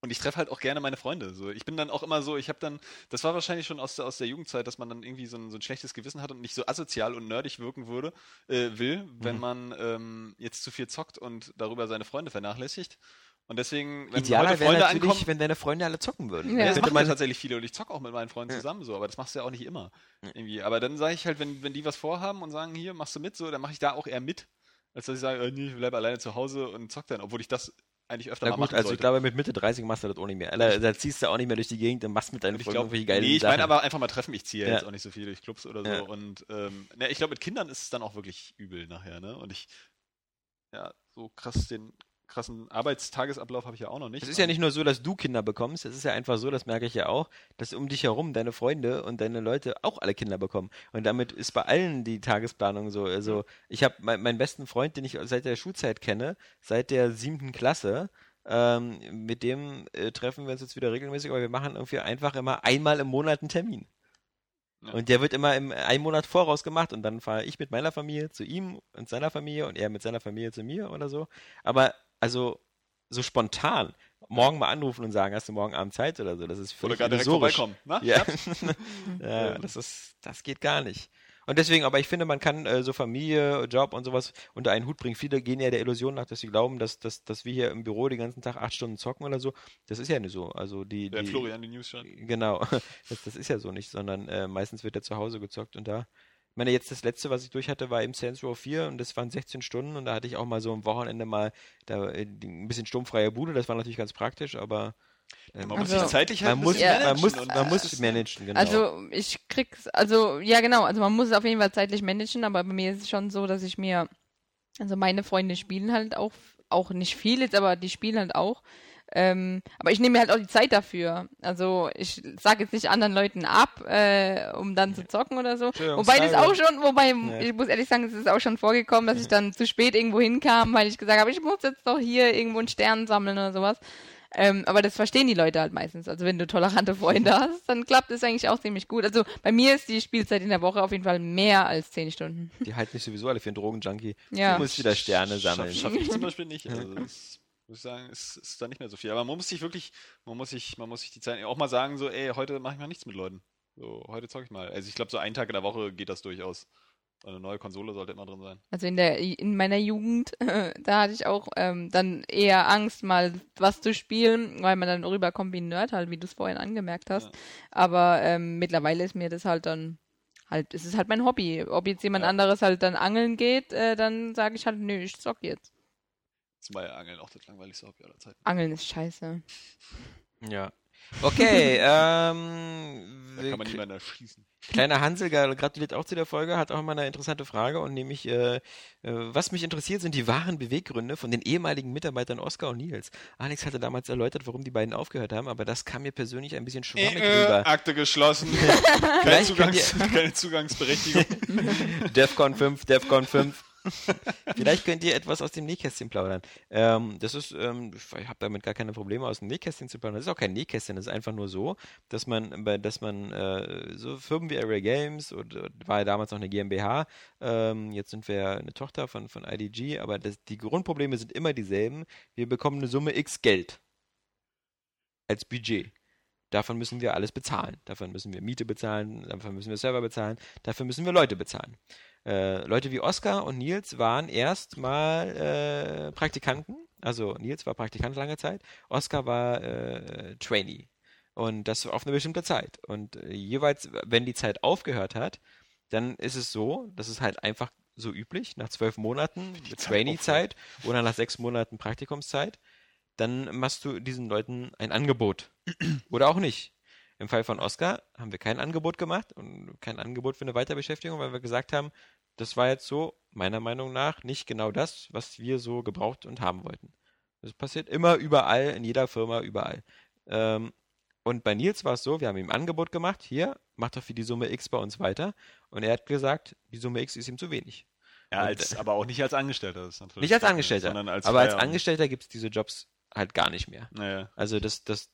Und ich treffe halt auch gerne meine Freunde. So, ich bin dann auch immer so, ich habe dann, das war wahrscheinlich schon aus der, aus der Jugendzeit, dass man dann irgendwie so ein, so ein schlechtes Gewissen hat und nicht so asozial und nerdig wirken würde, äh, will, wenn Mhm. man ähm, jetzt zu viel zockt und darüber seine Freunde vernachlässigt. Und deswegen, wenn Idealer heute wäre Freunde ankommen, wenn deine Freunde alle zocken würden. Ja. ja, das machen man tatsächlich viele und ich zocke auch mit meinen Freunden Ja. zusammen so, aber das machst du ja auch nicht immer. Irgendwie. Aber dann sage ich halt, wenn, wenn die was vorhaben und sagen, hier, machst du mit, so, dann mache ich da auch eher mit, als dass ich sage, äh, nee, ich bleibe alleine zu Hause und zock dann, obwohl ich das eigentlich öfter Na mal gut, machen also ich sollte. glaube, mit Mitte 30 machst du das auch nicht mehr. Da, da ziehst du auch nicht mehr durch die Gegend und machst mit deinen Und ich Freunden irgendwelche geilen nee, ich Sachen. meine aber einfach mal treffen. Ich ziehe ja. Ja. jetzt auch nicht so viel durch Clubs oder so. Ja. Und ähm, ne, ich glaube, mit Kindern ist es dann auch wirklich übel nachher, ne? Und ich, ja, so krass den krassen Arbeitstagesablauf habe ich ja auch noch nicht. Es ist ja nicht nur so, dass du Kinder bekommst, es ist ja einfach so, das merke ich ja auch, dass um dich herum deine Freunde und deine Leute auch alle Kinder bekommen. Und damit ist bei allen die Tagesplanung so. Also ich habe mein, meinen besten Freund, den ich seit der Schulzeit kenne, seit der siebten Klasse, ähm, mit dem äh, treffen wir uns jetzt wieder regelmäßig, aber wir machen irgendwie einfach immer einmal im Monat einen Termin. Ja. Und der wird immer im einen Monat voraus gemacht und dann fahre ich mit meiner Familie zu ihm und seiner Familie und er mit seiner Familie zu mir oder so. Aber also so spontan morgen mal anrufen und sagen, hast du morgen Abend Zeit oder so, das ist Oder völlig gar direkt illusorisch. vorbeikommen. Ne? Ja. Ja. (laughs) ja, das ist, das geht gar nicht. Und deswegen, aber ich finde, man kann äh, so Familie, Job und sowas unter einen Hut bringen. Viele gehen ja der Illusion nach, dass sie glauben, dass, dass, dass wir hier im Büro den ganzen Tag acht Stunden zocken oder so. Das ist ja nicht so. Also die, Während die Florian die News schreibt. Genau, (laughs) das, das ist ja so nicht, sondern äh, meistens wird er zu Hause gezockt und da. Ich meine, jetzt das letzte, was ich durch hatte, war eben Saints Row 4 und das waren 16 Stunden und da hatte ich auch mal so am Wochenende mal da, äh, ein bisschen sturmfreie Bude, das war natürlich ganz praktisch, aber ähm, Man muss Also- sich zeitlich halt man muss, Ja. man managen muss, und man muss managen, genau. Also ich krieg's, also ja genau, also man muss es auf jeden Fall zeitlich managen, aber bei mir ist es schon so, dass ich mir, also meine Freunde spielen halt auch, auch nicht viel jetzt, aber die spielen halt auch. Ähm, aber ich nehme mir halt auch die Zeit dafür. Also ich sage jetzt nicht anderen Leuten ab, äh, um dann zu zocken oder so. Wobei das auch schon, wobei Ja. ich muss ehrlich sagen, es ist auch schon vorgekommen, dass ich dann zu spät irgendwo hinkam, weil ich gesagt habe, ich muss jetzt doch hier irgendwo einen Stern sammeln oder sowas. Ähm, aber das verstehen die Leute halt meistens. Also wenn du tolerante Freunde (laughs) hast, dann klappt es eigentlich auch ziemlich gut. Also bei mir ist die Spielzeit in der Woche auf jeden Fall mehr als 10 Stunden. die halten mich sowieso alle für einen Drogenjunkie. Ja. Du musst wieder Sterne sammeln. Schaffe schaff ich zum (laughs) Beispiel nicht. Also muss ich sagen, ist, ist da nicht mehr so viel. Aber man muss sich wirklich, man muss sich, man muss sich die Zeit auch mal sagen, so, ey, heute mache ich mal nichts mit Leuten. So, heute zocke ich mal. Also ich glaube, so einen Tag in der Woche geht das durchaus. Eine neue Konsole sollte immer drin sein. Also in der in meiner Jugend, (laughs) da hatte ich auch ähm, dann eher Angst, mal was zu spielen, weil man dann rüberkommt wie ein Nerd halt, wie du es vorhin angemerkt hast. Ja. Aber ähm, mittlerweile ist mir das halt dann halt, es ist halt mein Hobby. Ob jetzt jemand Ja. anderes halt dann angeln geht, äh, dann sage ich halt, nö, ich zock jetzt. Zumal Angeln auch das langweiligste Hobby aller Zeiten. Angeln ist scheiße. Ja. (laughs) Okay, ähm, Da kann man niemanden erschießen. Kleiner Hansel gra- gratuliert auch zu der Folge, hat auch mal eine interessante Frage und nämlich, äh, äh, was mich interessiert, sind die wahren Beweggründe von den ehemaligen Mitarbeitern Oskar und Nils. Alex hatte damals erläutert, warum die beiden aufgehört haben, aber das kam mir persönlich ein bisschen schwammig Äh, rüber. Akte geschlossen. (laughs) keine, Zugangs keine Zugangsberechtigung. (laughs) Defcon 5, Defcon 5. (laughs) Vielleicht könnt ihr etwas aus dem Nähkästchen plaudern. Ähm, das ist, ähm, ich habe damit gar keine Probleme, aus dem Nähkästchen zu plaudern. Das ist auch kein Nähkästchen, das ist einfach nur so, dass man, dass man äh, so Firmen wie Array Games oder war ja damals noch eine GmbH, ähm, jetzt sind wir eine Tochter von, von IDG, aber das, die Grundprobleme sind immer dieselben. Wir bekommen eine Summe X Geld als Budget. Davon müssen wir alles bezahlen. Davon müssen wir Miete bezahlen, davon müssen wir Server bezahlen, dafür müssen wir Leute bezahlen. Äh, Leute wie Oskar und Nils waren erst mal äh, Praktikanten. Also Nils war Praktikant lange Zeit, Oskar war äh, Trainee. Und das auf eine bestimmte Zeit. Und äh, jeweils, wenn die Zeit aufgehört hat, dann ist es so, dass es halt einfach so üblich, nach zwölf Monaten Trainee-Zeit oder nach sechs Monaten Praktikumszeit, dann machst du diesen Leuten ein Angebot. (clears throat) oder auch nicht. Im Fall von Oscar haben wir kein Angebot gemacht und kein Angebot für eine Weiterbeschäftigung, weil wir gesagt haben, das war jetzt so, meiner Meinung nach, nicht genau das, was wir so gebraucht und haben wollten. Das passiert immer überall, in jeder Firma, überall. Ähm, und bei Nils war es so, wir haben ihm ein Angebot gemacht, hier, mach doch für die Summe X bei uns weiter. Und er hat gesagt, die Summe X ist ihm zu wenig. Ja, Und, als, aber auch nicht als Angestellter. Das ist natürlich Nicht als Angestellter, sondern als aber als Angestellter gibt es diese Jobs halt gar nicht mehr. Naja. Also das, das, äh,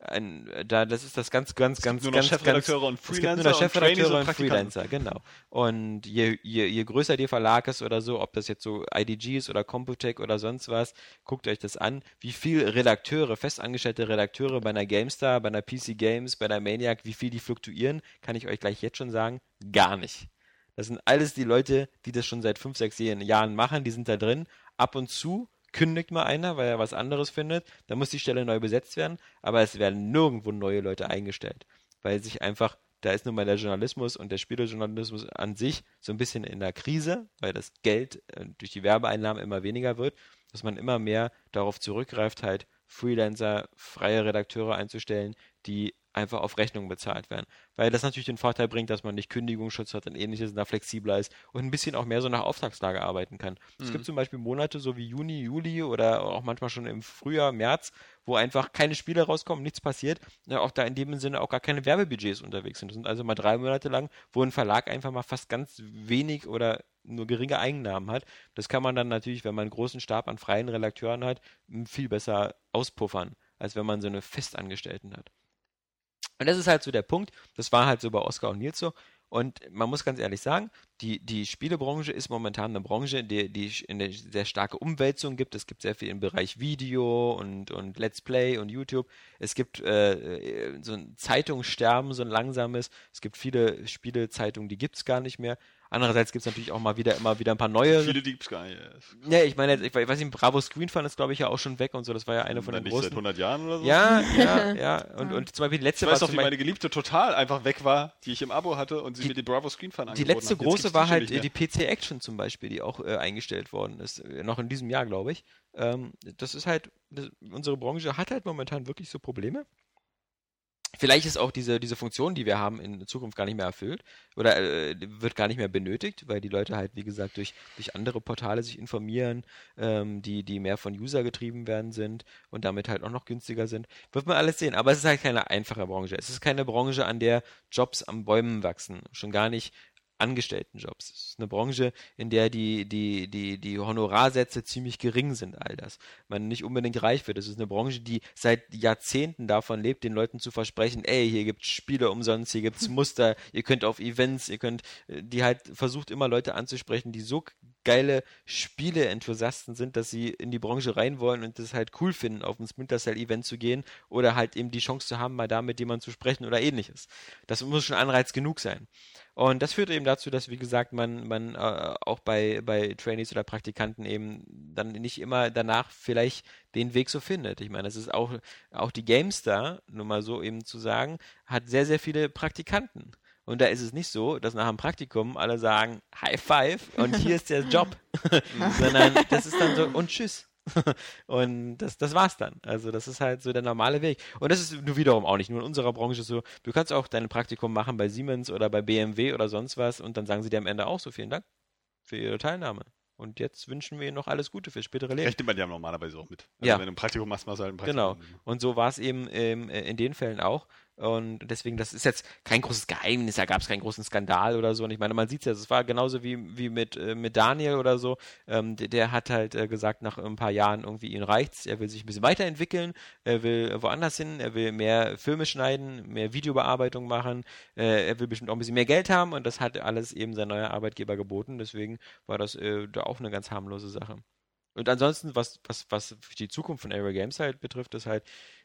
ein, da, das ist das ganz, ganz, ganz, ganz, Chefredakteure und ganz, es gibt Freelancer nur noch Chefredakteure und und. Freelancer, genau. Und je, je, je größer der Verlag ist oder so, ob das jetzt so IDG ist oder Computec oder sonst was, guckt euch das an, wie viel Redakteure, festangestellte Redakteure bei einer GameStar, bei einer PC Games, bei einer Maniac, wie viel die fluktuieren, kann ich euch gleich jetzt schon sagen, gar nicht. Das sind alles die Leute, die das schon seit fünf, sechs Jahren machen, die sind da drin. Ab und zu kündigt mal einer, weil er was anderes findet, dann muss die Stelle neu besetzt werden, aber es werden nirgendwo neue Leute eingestellt, weil sich einfach, da ist nun mal der Journalismus und der Spielejournalismus an sich so ein bisschen in der Krise, weil das Geld äh, durch die Werbeeinnahmen immer weniger wird, dass man immer mehr darauf zurückgreift, halt Freelancer, freie Redakteure einzustellen, die einfach auf Rechnung bezahlt werden. Weil das natürlich den Vorteil bringt, dass man nicht Kündigungsschutz hat und ähnliches und da flexibler ist und ein bisschen auch mehr so nach Auftragslage arbeiten kann. Es gibt zum Beispiel Monate so wie Juni, Juli oder auch manchmal schon im Frühjahr, März, wo einfach keine Spiele rauskommen, nichts passiert. Ja, auch da in dem Sinne auch gar keine Werbebudgets unterwegs sind. Das sind also mal drei Monate lang, wo ein Verlag einfach mal fast ganz wenig oder nur geringe Einnahmen hat. Das kann man dann natürlich, wenn man einen großen Stab an freien Redakteuren hat, viel besser auspuffern, als wenn man so eine Festangestellten hat. Und das ist halt so der Punkt. Das war halt so bei Oscar und Nils so. Und man muss ganz ehrlich sagen, die, die Spielebranche ist momentan eine Branche, in der, die in der sehr starke Umwälzung gibt. Es gibt sehr viel im Bereich Video und, und Let's Play und YouTube. Es gibt äh, so ein Zeitungssterben, so ein langsames. Es gibt viele Spielezeitungen, die gibt es gar nicht mehr. Andererseits gibt es natürlich auch mal wieder immer wieder ein paar neue. Viele die gibt's gar nicht. Ja, ich meine, ich weiß nicht, Bravo Screen Fun ist, glaube ich, ja auch schon weg und so. Das war ja eine von Dann den nicht seit großen. 100 Jahren oder so? Ja, ja, (laughs) ja. Und, und zum Beispiel die letzte Ich weiß war zum wie meine Geliebte total einfach weg war, die ich im Abo hatte und sie Die- mir die Bravo Screen Fun Die angeboten letzte hat. Große war halt die PC Action zum Beispiel, die auch äh, eingestellt worden ist, äh, noch in diesem Jahr, glaube ich. Ähm, das ist halt, das, unsere Branche hat halt momentan wirklich so Probleme. Vielleicht ist auch diese, diese Funktion, die wir haben, in Zukunft gar nicht mehr erfüllt oder äh, wird gar nicht mehr benötigt, weil die Leute halt, wie gesagt, durch, durch andere Portale sich informieren, ähm, die, die mehr von User getrieben werden sind und damit halt auch noch günstiger sind. Wird man alles sehen. Aber es ist halt keine einfache Branche. Es ist keine Branche, an der Jobs am Bäumen wachsen. Schon gar nicht Angestelltenjobs. Es ist eine Branche, in der die, die, die, die Honorarsätze ziemlich gering sind, all das. Man nicht unbedingt reich wird. Es ist eine Branche, die seit Jahrzehnten davon lebt, den Leuten zu versprechen, ey, hier gibt's Spiele umsonst, hier gibt's (laughs) Muster, ihr könnt auf Events, ihr könnt, äh, die halt versucht immer Leute anzusprechen, die so geile Spiele-Enthusiasten sind, dass sie in die Branche rein wollen und das halt cool finden, auf ein Splinter Cell-Event zu gehen oder halt eben die Chance zu haben, mal da mit jemandem zu sprechen oder ähnliches. Das muss schon Anreiz genug sein. Und das führt eben dazu, dass, wie gesagt, man, man äh, auch bei, bei Trainees oder Praktikanten eben dann nicht immer danach vielleicht den Weg so findet. Ich meine, das ist auch, auch die GameStar, nur mal so eben zu sagen, hat sehr, sehr viele Praktikanten. Und da ist es nicht so, dass nach dem Praktikum alle sagen, High Five und hier ist der Job. (laughs) (laughs) Sondern das ist dann so, und tschüss. (laughs) Und das, das war's dann. Also das ist halt so der normale Weg. Und das ist nur wiederum auch nicht nur in unserer Branche so. Du kannst auch dein Praktikum machen bei Siemens oder bei BMW oder sonst was und dann sagen sie dir am Ende auch so vielen Dank für ihre Teilnahme. Und jetzt wünschen wir ihnen noch alles Gute fürs spätere Leben. Rechnet man ja normalerweise auch mit. Also Ja. Wenn du ein Praktikum machst, machst du halt ein Genau. Praktikum. Und so war es eben ähm, in den Fällen auch. Und deswegen, das ist jetzt kein großes Geheimnis, da gab es keinen großen Skandal oder so. Und ich meine, man sieht es ja, es war genauso wie, wie mit, äh, mit Daniel oder so. Ähm, der, der hat halt äh, gesagt, nach ein paar Jahren irgendwie ihn reicht's, er will sich ein bisschen weiterentwickeln, er will woanders hin, er will mehr Filme schneiden, mehr Videobearbeitung machen, äh, er will bestimmt auch ein bisschen mehr Geld haben und das hat alles eben sein neuer Arbeitgeber geboten. Deswegen war das äh, da auch eine ganz harmlose Sache. Und ansonsten, was, was, was die Zukunft von Area Games halt betrifft, ist halt,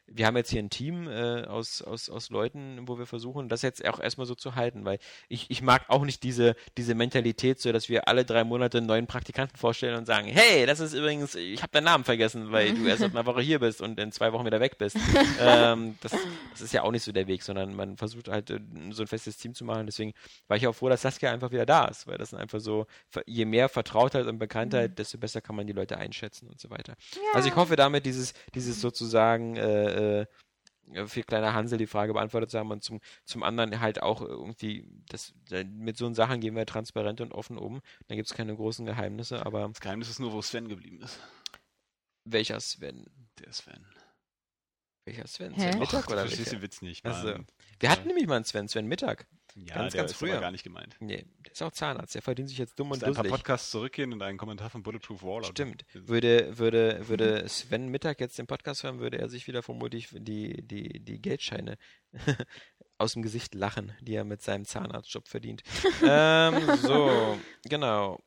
wir haben jetzt hier ein Team äh, aus, aus, aus Leuten, wo wir versuchen, das jetzt auch erstmal so zu halten, weil ich, ich mag auch nicht diese, diese Mentalität, so dass wir alle drei Monate einen neuen Praktikanten vorstellen und sagen, hey, das ist übrigens, ich habe deinen Namen vergessen, weil du erst seit einer Woche hier bist und in zwei Wochen wieder weg bist. (laughs) ähm, das, das ist ja auch nicht so der Weg, sondern man versucht halt äh, so ein festes Team zu machen. Deswegen war ich auch froh, dass Saskia einfach wieder da ist, weil das sind einfach so, je mehr Vertrautheit und Bekanntheit, desto besser kann man die Leute einschätzen und so weiter. Also ich hoffe damit dieses, dieses sozusagen äh, äh, für kleiner Hansel die Frage beantwortet zu haben und zum, zum anderen halt auch irgendwie, das, mit so Sachen gehen wir transparent und offen um. Da gibt es keine großen Geheimnisse, aber Das Geheimnis ist nur, wo Sven geblieben ist. welcher Sven? Der Sven. Welcher Sven? Hä? Sven Mittag Och, oder welcher? den Witz nicht. Also, wir hatten nämlich mal einen Sven, Sven Mittag. ja, ganz, der ganz ist früher. aber gar nicht gemeint. Nee, der ist auch Zahnarzt, der verdient sich jetzt dumm und Muss ein paar dusselig. Podcasts zurückgehen und einen Kommentar von Bulletproof Waller. Stimmt. Würde, würde, würde Sven Mittag jetzt den Podcast hören, würde er sich wieder vermutlich die, die, die Geldscheine (laughs) aus dem Gesicht lachen, die er mit seinem Zahnarztjob verdient. (laughs) ähm, so, genau.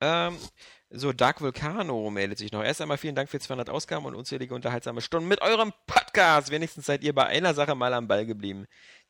Ähm, so, Dark Vulcano meldet sich noch. Erst einmal vielen Dank für 200 Ausgaben und unzählige unterhaltsame Stunden mit eurem Podcast. Wenigstens seid ihr bei einer Sache mal am Ball geblieben.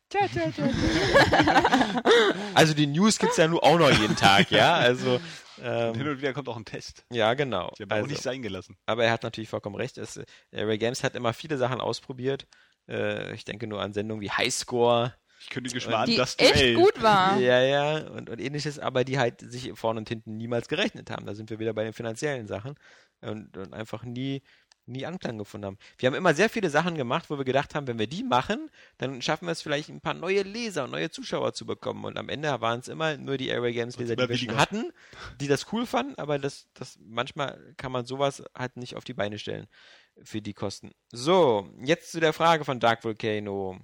Tja, tja, tja, tja. (laughs) also die News gibt's ja nur auch noch jeden Tag, ja. Also Und hin ähm, und wieder kommt auch ein Test. ja, genau. Die haben auch Also, nicht sein gelassen. aber er hat natürlich vollkommen recht. Es, äh, Ray Games hat immer viele Sachen ausprobiert. Äh, ich denke nur an Sendungen wie Highscore. Ich kündige schon mal an, Die das echt Duell. gut war. (laughs) Ja, ja, und, und ähnliches, aber die halt sich vorne und hinten niemals gerechnet haben. Da sind wir wieder bei den finanziellen Sachen und, und einfach nie, nie Anklang gefunden haben. Wir haben immer sehr viele Sachen gemacht, wo wir gedacht haben, wenn wir die machen, dann schaffen wir es vielleicht ein paar neue Leser und neue Zuschauer zu bekommen. Und am Ende waren es immer nur die Airway Games Leser, die wir schon hatten, die das cool fanden, aber das, das manchmal kann man sowas halt nicht auf die Beine stellen für die Kosten. So, jetzt zu der Frage von Dark Volcano.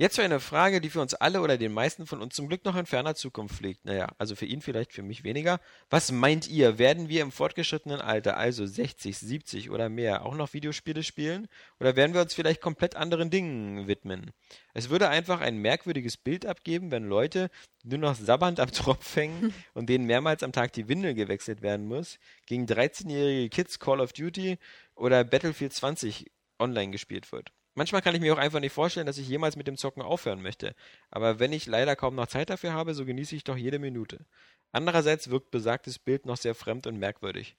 Jetzt für eine Frage, die für uns alle oder den meisten von uns zum Glück noch in ferner Zukunft liegt. Naja, also für ihn vielleicht, für mich weniger. Was meint ihr? Werden wir im fortgeschrittenen Alter, also 60, 70 oder mehr, auch noch Videospiele spielen? Oder werden wir uns vielleicht komplett anderen Dingen widmen? Es würde einfach ein merkwürdiges Bild abgeben, wenn Leute nur noch sabbernd am Tropf hängen (laughs) und denen mehrmals am Tag die Windel gewechselt werden muss, gegen 13-jährige Kids Call of Duty oder Battlefield 20 online gespielt wird. Manchmal kann ich mir auch einfach nicht vorstellen, dass ich jemals mit dem Zocken aufhören möchte. Aber wenn ich leider kaum noch Zeit dafür habe, so genieße ich doch jede Minute. Andererseits wirkt besagtes Bild noch sehr fremd und merkwürdig.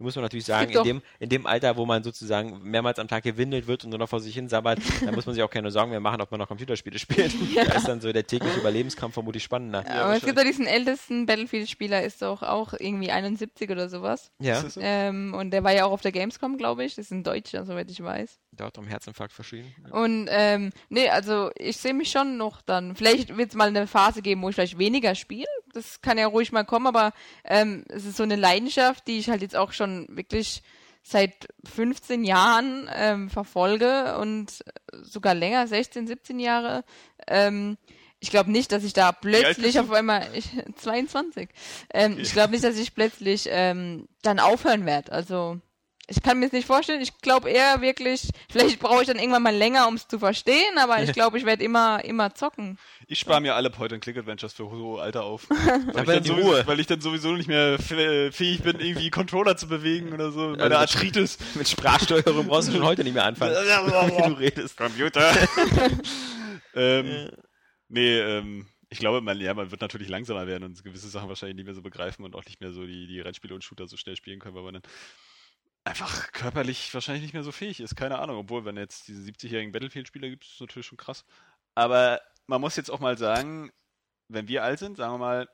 Da muss man natürlich sagen, in dem, in dem Alter, wo man sozusagen mehrmals am Tag gewindelt wird und nur noch vor sich hin sabbert, (laughs) da muss man sich auch keine Sorgen mehr machen, ob man noch Computerspiele spielt. (laughs) Da ist dann so der tägliche Überlebenskampf vermutlich spannender. Aber es gibt doch diesen ältesten Battlefield-Spieler, ist doch auch irgendwie 71 oder sowas. Ja? Ähm, und der war ja auch auf der Gamescom, glaube ich. Das ist ein Deutscher, soweit ich weiß. Dort am Herzinfarkt verschrieben. Und ähm, nee, also ich sehe mich schon noch dann. Vielleicht wird es mal eine Phase geben, wo ich vielleicht weniger spiele. Das kann ja ruhig mal kommen, aber ähm, es ist so eine Leidenschaft, die ich halt jetzt auch schon wirklich seit 15 Jahren ähm, verfolge und sogar länger, 16, 17 Jahre. Ähm, ich glaube nicht, dass ich da plötzlich auf einmal, ich, 22, ähm, ich glaube nicht, dass ich plötzlich ähm, dann aufhören werde. Also ich kann mir es nicht vorstellen. Ich glaube eher wirklich, vielleicht brauche ich dann irgendwann mal länger, um es zu verstehen, aber ich (laughs) glaube, ich werde immer, immer zocken. Ich spare mir alle Point-and-Click-Adventures für so Alter auf. (laughs) weil, ich dann sowieso, Ruhe. weil ich dann sowieso nicht mehr äh, fähig bin, irgendwie Controller zu bewegen oder so. Meine Also- Arthritis. Mit Sprachsteuerung brauchst du schon heute nicht mehr anfangen, (laughs) wie du redest. Computer. ähm, nee, ähm, ich glaube, man, ja, man wird natürlich langsamer werden und gewisse Sachen wahrscheinlich nicht mehr so begreifen und auch nicht mehr so die, die Rennspiele und Shooter so schnell spielen können, weil man dann einfach körperlich wahrscheinlich nicht mehr so fähig ist. Keine Ahnung. Obwohl, wenn jetzt diese 70-jährigen Battlefield-Spieler gibt, ist das natürlich schon krass. Aber man muss jetzt auch mal sagen, wenn wir alt sind, sagen wir mal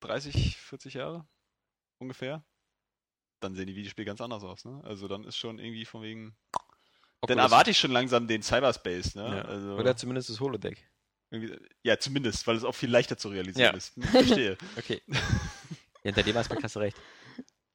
30, 40 Jahre ungefähr, dann sehen die Videospiele ganz anders aus. Ne? Also dann ist schon irgendwie von wegen dann Oculus. erwarte ich schon langsam den Cyberspace, ne? Ja. Also, Oder zumindest das Holodeck. ja, zumindest, weil es auch viel leichter zu realisieren Ja. ist. Verstehe. (laughs) Okay. ja, hinter dem Aspekt hast du recht.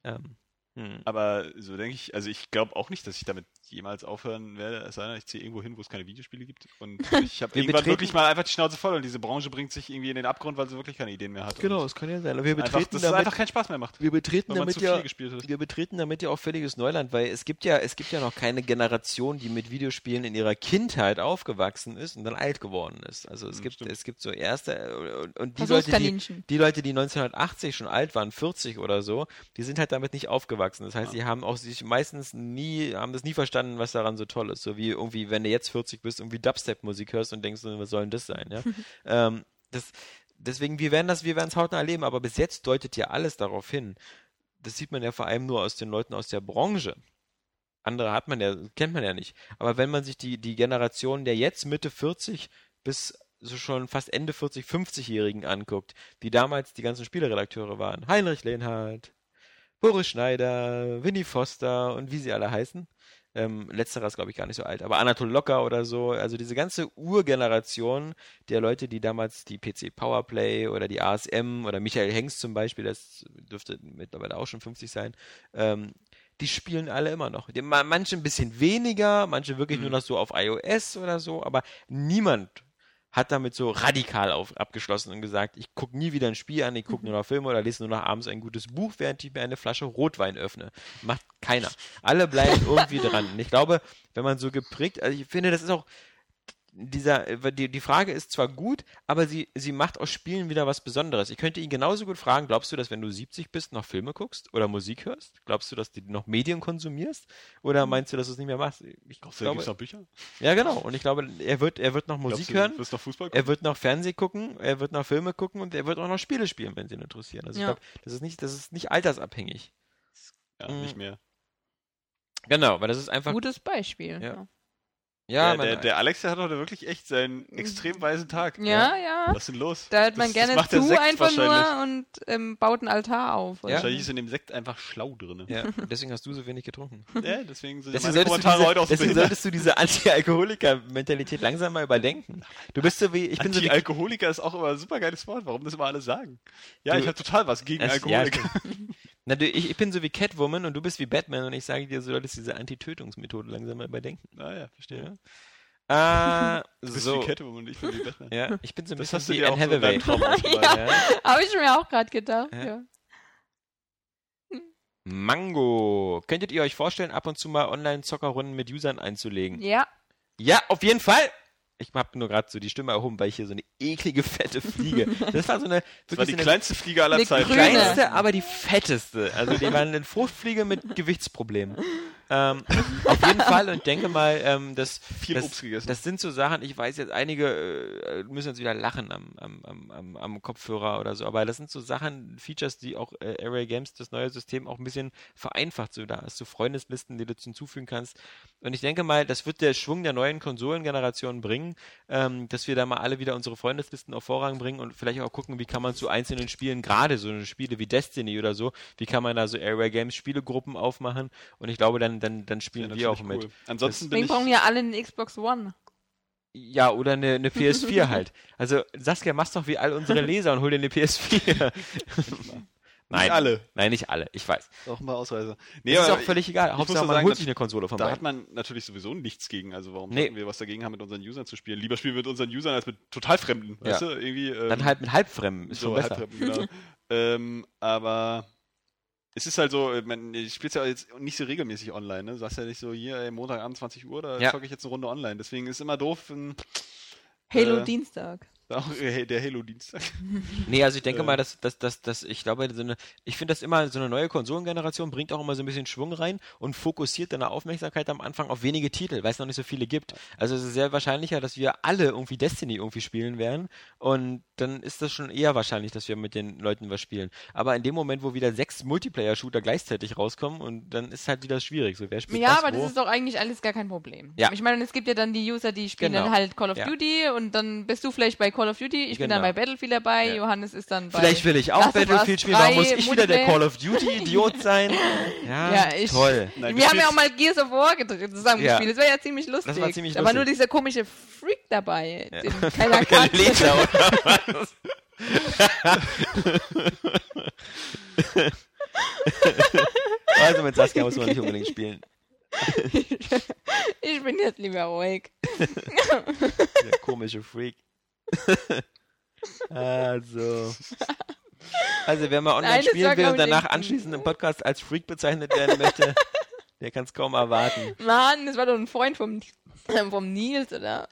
Ähm, hm. Aber so denke ich, also ich glaube auch nicht, dass ich damit jemals aufhören werde, es sei denn, ich ziehe irgendwo hin, wo es keine Videospiele gibt. Und (laughs) ich habe Wir irgendwann betreten- wirklich mal einfach die Schnauze voll und diese Branche bringt sich irgendwie in den Abgrund, weil sie wirklich keine Ideen mehr hat. Genau, es kann ja sein. Und wir einfach, betreten dass es damit, einfach keinen Spaß mehr macht, wir betreten damit ja, wir betreten damit ja auch völliges Neuland, weil es gibt ja, es gibt ja noch keine Generation, die mit Videospielen in ihrer Kindheit aufgewachsen ist und dann alt geworden ist. Also es Hm, gibt, stimmt. es gibt so erste und, und die Leute, die, die Leute, die 1980 schon alt waren, 40 oder so, die sind halt damit nicht aufgewachsen. Aufgewachsen. Das heißt, sie haben auch sich meistens nie, haben das nie verstanden, was daran so toll ist. So wie irgendwie, wenn du jetzt 40 bist, irgendwie Dubstep-Musik hörst und denkst, was soll denn das sein, ja? (laughs) ähm, das, deswegen, wir werden das, wir werden es hautnah erleben, aber bis jetzt deutet ja alles darauf hin. Das sieht man ja vor allem nur aus den Leuten aus der Branche. Andere hat man ja, kennt man ja nicht. Aber wenn man sich die, die Generation der jetzt Mitte 40 bis so schon fast Ende 40, 50-Jährigen anguckt, die damals die ganzen Spieleredakteure waren, Heinrich Lehnhardt, Boris Schneider, Winnie Foster und wie sie alle heißen. Ähm, letzterer ist, glaube ich, gar nicht so alt, aber Anatol Locker oder so. Also diese ganze Urgeneration der Leute, die damals die PC Powerplay oder die ASM oder Michael Hengst zum Beispiel, das dürfte mittlerweile auch schon 50 sein, ähm, die spielen alle immer noch. Die, manche ein bisschen weniger, manche wirklich nur noch so auf iOS oder so, aber niemand hat damit so radikal auf, abgeschlossen und gesagt, ich gucke nie wieder ein Spiel an, ich gucke nur noch Filme oder lese nur noch abends ein gutes Buch, während ich mir eine Flasche Rotwein öffne. Macht keiner. Alle bleiben (laughs) irgendwie dran. Und ich glaube, wenn man so geprägt, also ich finde, das ist auch dieser, äh, die, die Frage ist zwar gut, aber sie, sie macht aus Spielen wieder was Besonderes. Ich könnte ihn genauso gut fragen, glaubst du, dass wenn du 70 bist, noch Filme guckst oder Musik hörst? Glaubst du, dass du noch Medien konsumierst? Oder meinst du, dass du es nicht mehr machst? Ich Glaubst du, glaube, noch Bücher? ja, genau. Und ich glaube, er wird, er wird noch Musik du, hören. Noch Fußball Er wird noch Fernseh gucken, er wird noch Filme gucken und er wird auch noch Spiele spielen, wenn sie ihn interessieren. Also Ja. ich glaube, das ist nicht, das ist nicht altersabhängig. Ja, nicht mehr. Genau, weil das ist einfach. Gutes Beispiel. Ja. Ja, Ja, der, der, der Alex, der hat heute wirklich echt seinen extrem weisen Tag. ja. ja. Was ist denn los? Da hört man Das- das gerne macht der zu einfach nur und ähm, baut einen Altar auf. Ja. Wahrscheinlich ist in dem Sekt einfach schlau drin. ja, deswegen hast du so wenig getrunken. (laughs) Ja, deswegen sind Deswegen meine solltest, du Kommentare diese, heute auch so deswegen behindert. solltest du diese Anti-Alkoholiker-Mentalität langsam mal überdenken. Du bist so wie, ich bin so wie Anti-Alkoholiker ist auch immer ein super geiles Wort. Warum das immer alle sagen? Ja, Du- ich habe total was gegen Alkoholiker. Ja, (laughs) Na, du, ich, ich bin so wie Catwoman und du bist wie Batman und ich sage dir, du solltest diese Anti-Tötungsmethode langsam mal überdenken. naja, verstehe. Ja. Äh, (laughs) Du bist so. wie Catwoman und ich bin wie Batman. Ja, ich bin so ein Das bisschen hast du wie dir auch Anne so Hathaway. Traum (laughs) ausgemalt. Ja. Habe ich mir auch gerade gedacht. Ja. Ja. Mango. Könntet ihr euch vorstellen, ab und zu mal Online-Zockerrunden mit Usern einzulegen? ja. Ja, auf jeden Fall. Ich habe nur gerade so die Stimme erhoben, weil ich hier so eine eklige, fette Fliege. (laughs) Das war so eine, Das war die so eine kleinste Fliege aller Zeiten. grüne. kleinste, aber die fetteste. Also die waren eine Fruchtfliege mit Gewichtsproblemen. Ähm, auf jeden Fall und denke mal, ähm, das, Viel das, Obst gegessen. das sind so Sachen, ich weiß jetzt, einige äh, müssen jetzt wieder lachen am, am, am, am, Kopfhörer oder so, aber das sind so Sachen, Features, die auch äh, Array Games, das neue System, auch ein bisschen vereinfacht. So, da hast du Freundeslisten, die du hinzufügen kannst. Und ich denke mal, das wird der Schwung der neuen Konsolengeneration bringen, ähm, dass wir da mal alle wieder unsere Freundeslisten auf Vorrang bringen und vielleicht auch gucken, wie kann man zu einzelnen Spielen, gerade so eine Spiele wie Destiny oder so, wie kann man da so Area Games Spielegruppen aufmachen und ich glaube, dann, dann, dann Ja, spielen wir auch mit. cool. Ansonsten bin Deswegen ich, brauchen ja alle eine Xbox One. Ja, oder eine, eine PS4 (laughs) halt. Also Saskia, mach's doch wie all unsere Leser und hol dir eine PS4. (laughs) Nein, Nicht alle. Nein, nicht alle, ich weiß. auch ein paar Ausreißer. Nee, ist aber auch völlig egal. Hauptsache, man sagen, holt sich eine Konsole von Da hat beiden. man natürlich sowieso nichts gegen. Also warum Nee. sollten wir was dagegen haben, mit unseren Usern zu spielen? Lieber spielen wir mit unseren Usern als mit total Fremden. Ja. Weißt du, irgendwie. Ähm, Dann halt mit Halbfremden, ist so schon besser. Genau. (laughs) ähm, aber es ist halt so, ich, mein, ich spiele ja jetzt nicht so regelmäßig online. Ne? Du sagst ja nicht so, hier, ey, Montagabend 20 Uhr, da Ja. zocke ich jetzt eine Runde online. Deswegen ist immer doof, wenn Halo Äh, Dienstag. Auch (laughs) äh, der Halo-Dienstag. (laughs) Nee, also ich denke Äh. mal, dass, dass, dass, dass ich glaube, so eine, ich finde das immer, so eine neue Konsolengeneration bringt auch immer so ein bisschen Schwung rein und fokussiert deine Aufmerksamkeit am Anfang auf wenige Titel, weil es noch nicht so viele gibt. Also es ist sehr wahrscheinlicher, dass wir alle irgendwie Destiny irgendwie spielen werden und dann ist das schon eher wahrscheinlich, dass wir mit den Leuten was spielen. Aber in dem Moment, wo wieder sechs Multiplayer-Shooter gleichzeitig rauskommen und dann ist halt wieder schwierig. So, wer spielt Ja, aber wo? das ist doch eigentlich alles gar kein Problem. Ja. Ich meine, es gibt ja dann die User, die spielen Genau. dann halt Call of Ja. Duty und dann bist du vielleicht bei Call of Duty, ich bin dann Genau. bei Battlefield dabei, Ja. Johannes ist dann bei. Vielleicht will ich auch Us Battlefield spielen, 3 warum muss ich wieder der? Call of Duty-Idiot sein? (laughs) Ja, Ja, ich- toll. Nein, Wir haben ja auch mal Gears of War gedreht, zusammen Ja. gespielt. Das war ja ziemlich lustig. war ziemlich Da war nur lustig. dieser komische Freak dabei, Ja. den (laughs) keiner kannte. Leser oder was? (laughs) also mit Saskia muss man nicht unbedingt spielen. ich bin jetzt lieber ruhig. Der komische Freak. (laughs) also. Also, wer mal online Nein, spielen will und danach echt- anschließend im Podcast als Freak bezeichnet werden möchte, (laughs) der kann es kaum erwarten. Mann, das war doch ein Freund vom, vom Nils, oder?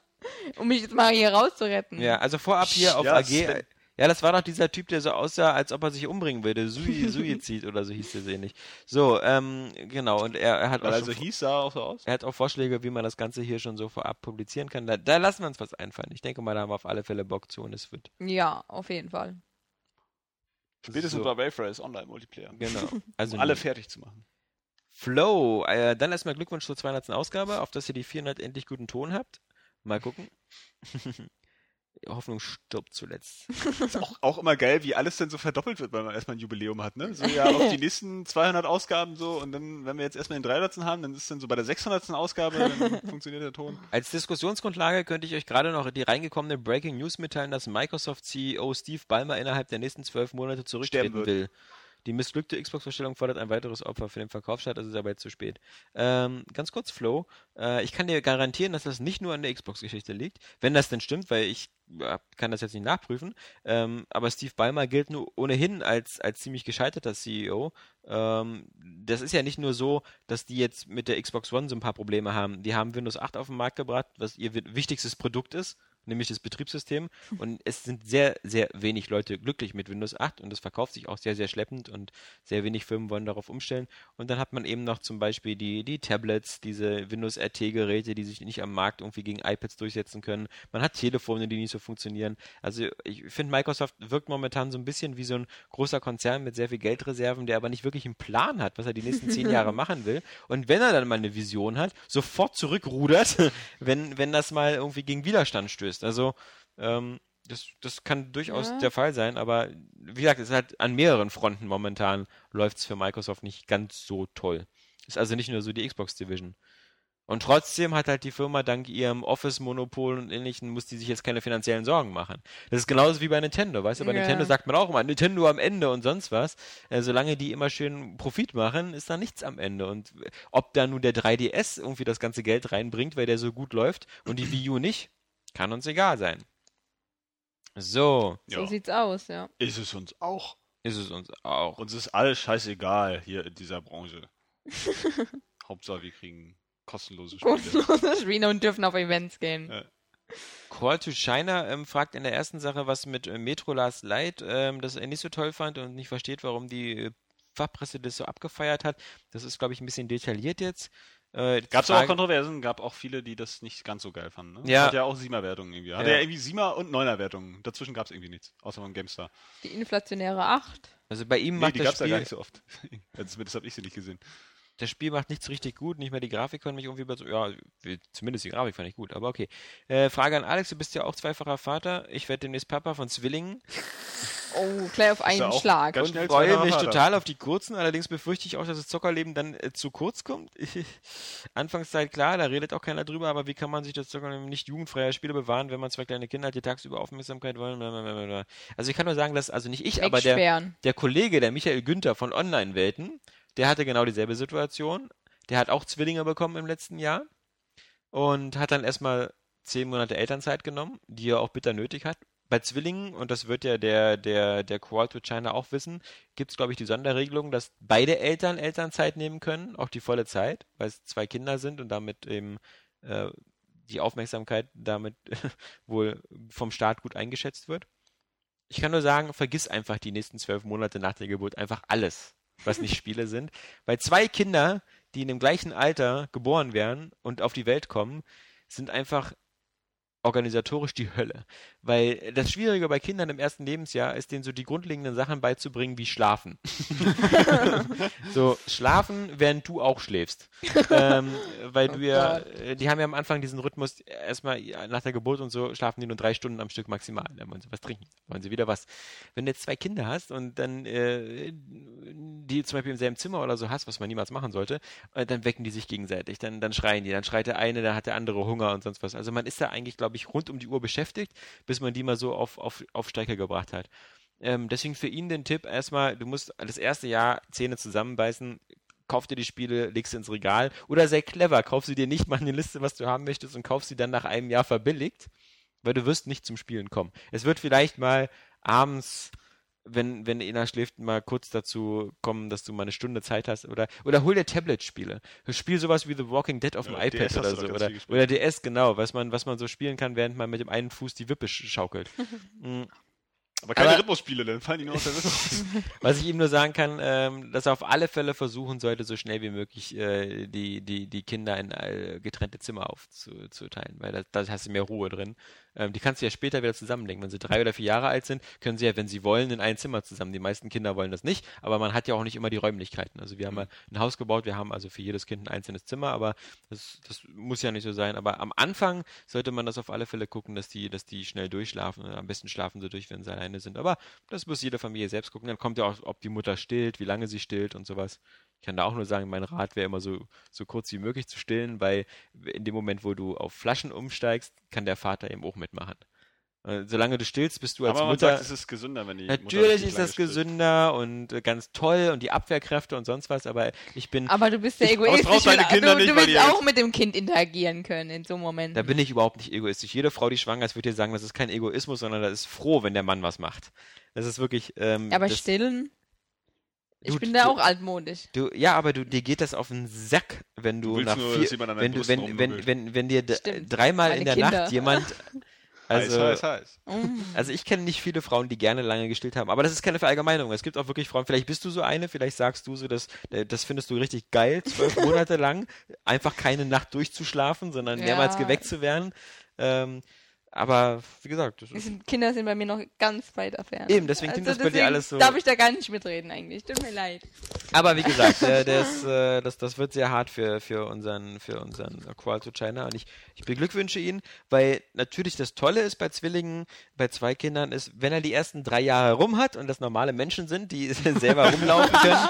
Um mich jetzt mal hier rauszuretten. Ja, also vorab hier auf Ja, AG. Ja, das war doch dieser Typ, der so aussah, als ob er sich umbringen würde. Sui, (laughs) Suizid oder so hieß der sehr nicht. So, ähm, genau, und er, er hat Weil auch so schon, hieß, sah er auch so aus. er hat auch Vorschläge, wie man das Ganze hier schon so vorab publizieren kann. Da, da lassen wir uns was einfallen. Ich denke mal, da haben wir auf alle Fälle Bock zu und es wird. Ja, auf jeden Fall. Spätestens So. bei Wayfarers Online-Multiplayer. Genau. (laughs) Also Um alle fertig zu machen. Flow. Äh, dann erstmal Glückwunsch zur 200. Ausgabe, auf dass ihr die 400 endlich guten Ton habt. Mal gucken. (laughs) Die Hoffnung stirbt zuletzt. Ist auch, auch immer geil, wie alles dann so verdoppelt wird, weil man erstmal ein Jubiläum hat, ne? So ja, auf (laughs) die nächsten 200 Ausgaben so und dann, wenn wir jetzt erstmal den 300. haben, dann ist dann so bei der 600. Ausgabe, dann (laughs) funktioniert der Ton. Als Diskussionsgrundlage könnte ich euch gerade noch die reingekommene Breaking News mitteilen, dass Microsoft CEO Steve Ballmer innerhalb der nächsten zwölf Monate zurücktreten will. Die missglückte Xbox-Vorstellung fordert ein weiteres Opfer für den Verkauf statt, also ist aber jetzt zu spät. Ähm, ganz kurz, Flo, äh, ich kann dir garantieren, dass das nicht nur an der Xbox-Geschichte liegt, wenn das denn stimmt, weil ich ja, kann das jetzt nicht nachprüfen, ähm, aber Steve Ballmer gilt nur ohnehin als, als ziemlich gescheiterter CEO. Ähm, das ist ja nicht nur so, dass die jetzt mit der Xbox One so ein paar Probleme haben. Die haben Windows 8 auf den Markt gebracht, was ihr wi- wichtigstes Produkt ist, nämlich das Betriebssystem. Und es sind sehr, sehr wenig Leute glücklich mit Windows 8 und es verkauft sich auch sehr, sehr schleppend und sehr wenig Firmen wollen darauf umstellen. Und dann hat man eben noch zum Beispiel die, die Tablets, diese Windows RT-Geräte, die sich nicht am Markt irgendwie gegen iPads durchsetzen können. Man hat Telefone, die nicht so funktionieren. Also ich finde, Microsoft wirkt momentan so ein bisschen wie so ein großer Konzern mit sehr viel Geldreserven, der aber nicht wirklich einen Plan hat, was er die nächsten zehn Jahre (laughs) machen will. Und wenn er dann mal eine Vision hat, sofort zurückrudert, (laughs) wenn, wenn das mal irgendwie gegen Widerstand stößt. Also ähm, das, das kann durchaus Ja. der Fall sein, aber wie gesagt, es ist halt an mehreren Fronten momentan läuft es für Microsoft nicht ganz so toll. Ist also nicht nur so die Xbox Division. Und trotzdem hat halt die Firma dank ihrem Office-Monopol und ähnlichen, muss die sich jetzt keine finanziellen Sorgen machen. Das ist genauso wie bei Nintendo, weißt du, bei Ja. Nintendo sagt man auch immer, Nintendo am Ende und sonst was. Äh, solange die immer schön Profit machen, ist da nichts am Ende. Und ob da nun der 3DS irgendwie das ganze Geld reinbringt, weil der so gut läuft und die Wii U nicht, kann uns egal sein. So, So Ja. sieht's aus, ja. Ist es uns auch. ist es uns auch. Uns ist alles scheißegal hier in dieser Branche. (laughs) Hauptsache, wir kriegen kostenlose Spiele. Kostenlose Spiele und dürfen auf Events gehen. Ja. Call to China ähm, fragt in der ersten Sache was mit äh, Metro Last Light, ähm, das er nicht so toll fand und nicht versteht, warum die äh, Fachpresse das so abgefeiert hat. Das ist, glaube ich, ein bisschen detailliert jetzt. Äh, Gab es auch Kontroversen, gab auch viele, die das nicht ganz so geil fanden. Ne? Ja. Hat ja auch Siemer-Wertungen irgendwie. Hatte Ja. ja. irgendwie Siemer- und Neuner-Wertungen. Dazwischen gab es irgendwie nichts, außer von GameStar. Die inflationäre 8. Also bei ihm Nee, macht die das gab es ja gar Spiel, nicht so oft. (laughs) Also Zumindest habe ich sie nicht gesehen. Das Spiel macht nichts richtig gut, nicht mehr die Grafik konnte mich irgendwie über, ja, zumindest die Grafik fand ich gut, aber okay. Äh, Frage an Alex, du bist ja auch zweifacher Vater, ich werde demnächst Papa von Zwillingen Oh, gleich auf einen Schlag. und freue mich Vater. total auf die kurzen, allerdings befürchte ich auch, dass das Zockerleben dann äh, zu kurz kommt. (laughs) Anfangszeit klar, da redet auch keiner drüber, aber wie kann man sich das Zockerleben nicht jugendfreier Spiele bewahren, wenn man zwei kleine Kinder hat, die tagsüber Aufmerksamkeit wollen? Blablabla. Also ich kann nur sagen, dass, also nicht ich, aber der, der Kollege, der Michael Günther von Online-Welten, der hatte genau dieselbe Situation. Der hat auch Zwillinge bekommen im letzten Jahr und hat dann erstmal zehn Monate Elternzeit genommen, die er auch bitter nötig hat. Bei Zwillingen, und das wird ja der, der, der Crawl to China auch wissen, gibt es, glaube ich, die Sonderregelung, dass beide Eltern Elternzeit nehmen können, auch die volle Zeit, weil es zwei Kinder sind und damit eben äh, die Aufmerksamkeit damit (laughs) wohl vom Staat gut eingeschätzt wird. Ich kann nur sagen, vergiss einfach die nächsten zwölf Monate nach der Geburt einfach alles, was nicht Spiele sind. Weil zwei Kinder, die in dem gleichen Alter geboren werden und auf die Welt kommen, sind einfach organisatorisch die Hölle. Weil das Schwierige bei Kindern im ersten Lebensjahr ist, denen so die grundlegenden Sachen beizubringen, wie schlafen. (laughs) so, schlafen, während du auch schläfst. ähm, weil Oh du ja, Gott. äh, die haben ja am Anfang diesen Rhythmus, erstmal ja, nach der Geburt und so, schlafen die nur drei Stunden am Stück maximal. Dann wollen sie was trinken, dann wollen sie wieder was. Wenn du jetzt zwei Kinder hast und dann äh, die zum Beispiel im selben Zimmer oder so hast, was man niemals machen sollte, äh, dann wecken die sich gegenseitig, dann, dann schreien die, dann schreit der eine, dann hat der andere Hunger und sonst was. Also man ist da eigentlich, glaube ich, rund um die Uhr beschäftigt, bis man die mal so auf, auf, auf Strecke gebracht hat. Ähm, deswegen für ihn den Tipp erstmal, du musst das erste Jahr Zähne zusammenbeißen, kauf dir die Spiele, leg sie ins Regal oder sei clever, kauf sie dir nicht, mach eine Liste, was du haben möchtest und kauf sie dann nach einem Jahr verbilligt, weil du wirst nicht zum Spielen kommen. Es wird vielleicht mal abends wenn, wenn einer schläft, mal kurz dazu kommen, dass du mal eine Stunde Zeit hast oder, oder hol dir Tablet-Spiele. Spiel sowas wie The Walking Dead auf dem Ja, iPad DS oder so. Oder, oder DS, genau, was man, was man so spielen kann, während man mit dem einen Fuß die Wippe sch- schaukelt. (laughs) Mm. Aber keine Rhythmusspiele, dann fallen die nur aus der Rhythmus. (laughs) (laughs) Was ich ihm nur sagen kann, ähm, dass er auf alle Fälle versuchen sollte, so schnell wie möglich äh, die, die, die Kinder in äh, getrennte Zimmer aufzuteilen, weil da, da hast du mehr Ruhe drin. Ähm, die kannst du ja später wieder zusammenlegen. Wenn sie drei oder vier Jahre alt sind, können sie ja, wenn sie wollen, in ein Zimmer zusammen. Die meisten Kinder wollen das nicht, aber man hat ja auch nicht immer die Räumlichkeiten. Also wir haben ja ein Haus gebaut, wir haben also für jedes Kind ein einzelnes Zimmer, aber das, das muss ja nicht so sein. Aber am Anfang sollte man das auf alle Fälle gucken, dass die, dass die schnell durchschlafen. Am besten schlafen sie durch, wenn sie alleine sind. Aber das muss jede Familie selbst gucken. Dann kommt ja auch, ob die Mutter stillt, wie lange sie stillt und sowas. Ich kann da auch nur sagen, mein Rat wäre immer so, so kurz wie möglich zu stillen, weil in dem Moment, wo du auf Flaschen umsteigst, kann der Vater eben auch mitmachen. Äh, Solange du stillst, bist du als Aber man Mutter. sagt, es ist gesünder, wenn die Natürlich ist das stillt. gesünder und äh, ganz toll und die Abwehrkräfte und sonst was, aber ich bin, Aber du bist der Ich- aber es Egoist. braucht deine Kinder du, nicht, du willst auch mit dem Kind interagieren können in so einem Moment. da bin ich überhaupt nicht egoistisch. Jede Frau, die schwanger ist, wird dir sagen, das ist kein Egoismus, sondern das ist froh, wenn der Mann was macht. Das ist wirklich. Ähm, Aber das, stillen? Ich Du- bin da du- auch altmodisch. Du, ja, aber du, dir geht das auf den Sack, wenn du, Du nach nur, vier, wenn du, wenn, wenn, wenn, wenn dir Stimmt. dreimal Meine in der Kinder. Nacht jemand, (laughs) also, heiß, heiß, heiß. Mm. also ich kenne nicht viele Frauen, die gerne lange gestillt haben, aber das ist keine Verallgemeinung. Es gibt auch wirklich Frauen, vielleicht bist du so eine, vielleicht sagst du so, dass, äh, das findest du richtig geil, zwölf (laughs) Monate lang, einfach keine Nacht durchzuschlafen, sondern Ja. mehrmals geweckt zu werden. Ähm, aber wie gesagt, das ist, Kinder sind bei mir noch ganz weit entfernt. Eben, deswegen klingt das bei dir alles so- Darf ich da gar nicht mitreden eigentlich. Tut mir leid. Aber wie gesagt, äh, das, äh, das, das wird sehr hart für, für unseren, für unseren Crawl to China. Und ich, ich beglückwünsche ihn, weil natürlich das Tolle ist bei Zwillingen, bei zwei Kindern ist, wenn er die ersten drei Jahre rum hat und das normale Menschen sind, die (laughs) selber rumlaufen können,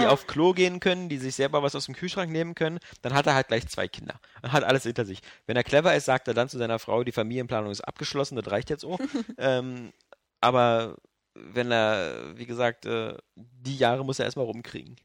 die auf Klo gehen können, die sich selber was aus dem Kühlschrank nehmen können, dann hat er halt gleich zwei Kinder und hat alles hinter sich. Wenn er clever ist, sagt er dann zu seiner Frau, die Familienplanung ist abgeschlossen, das reicht jetzt auch. (laughs) ähm, aber wenn er, wie gesagt, äh, die Jahre muss er erstmal rumkriegen.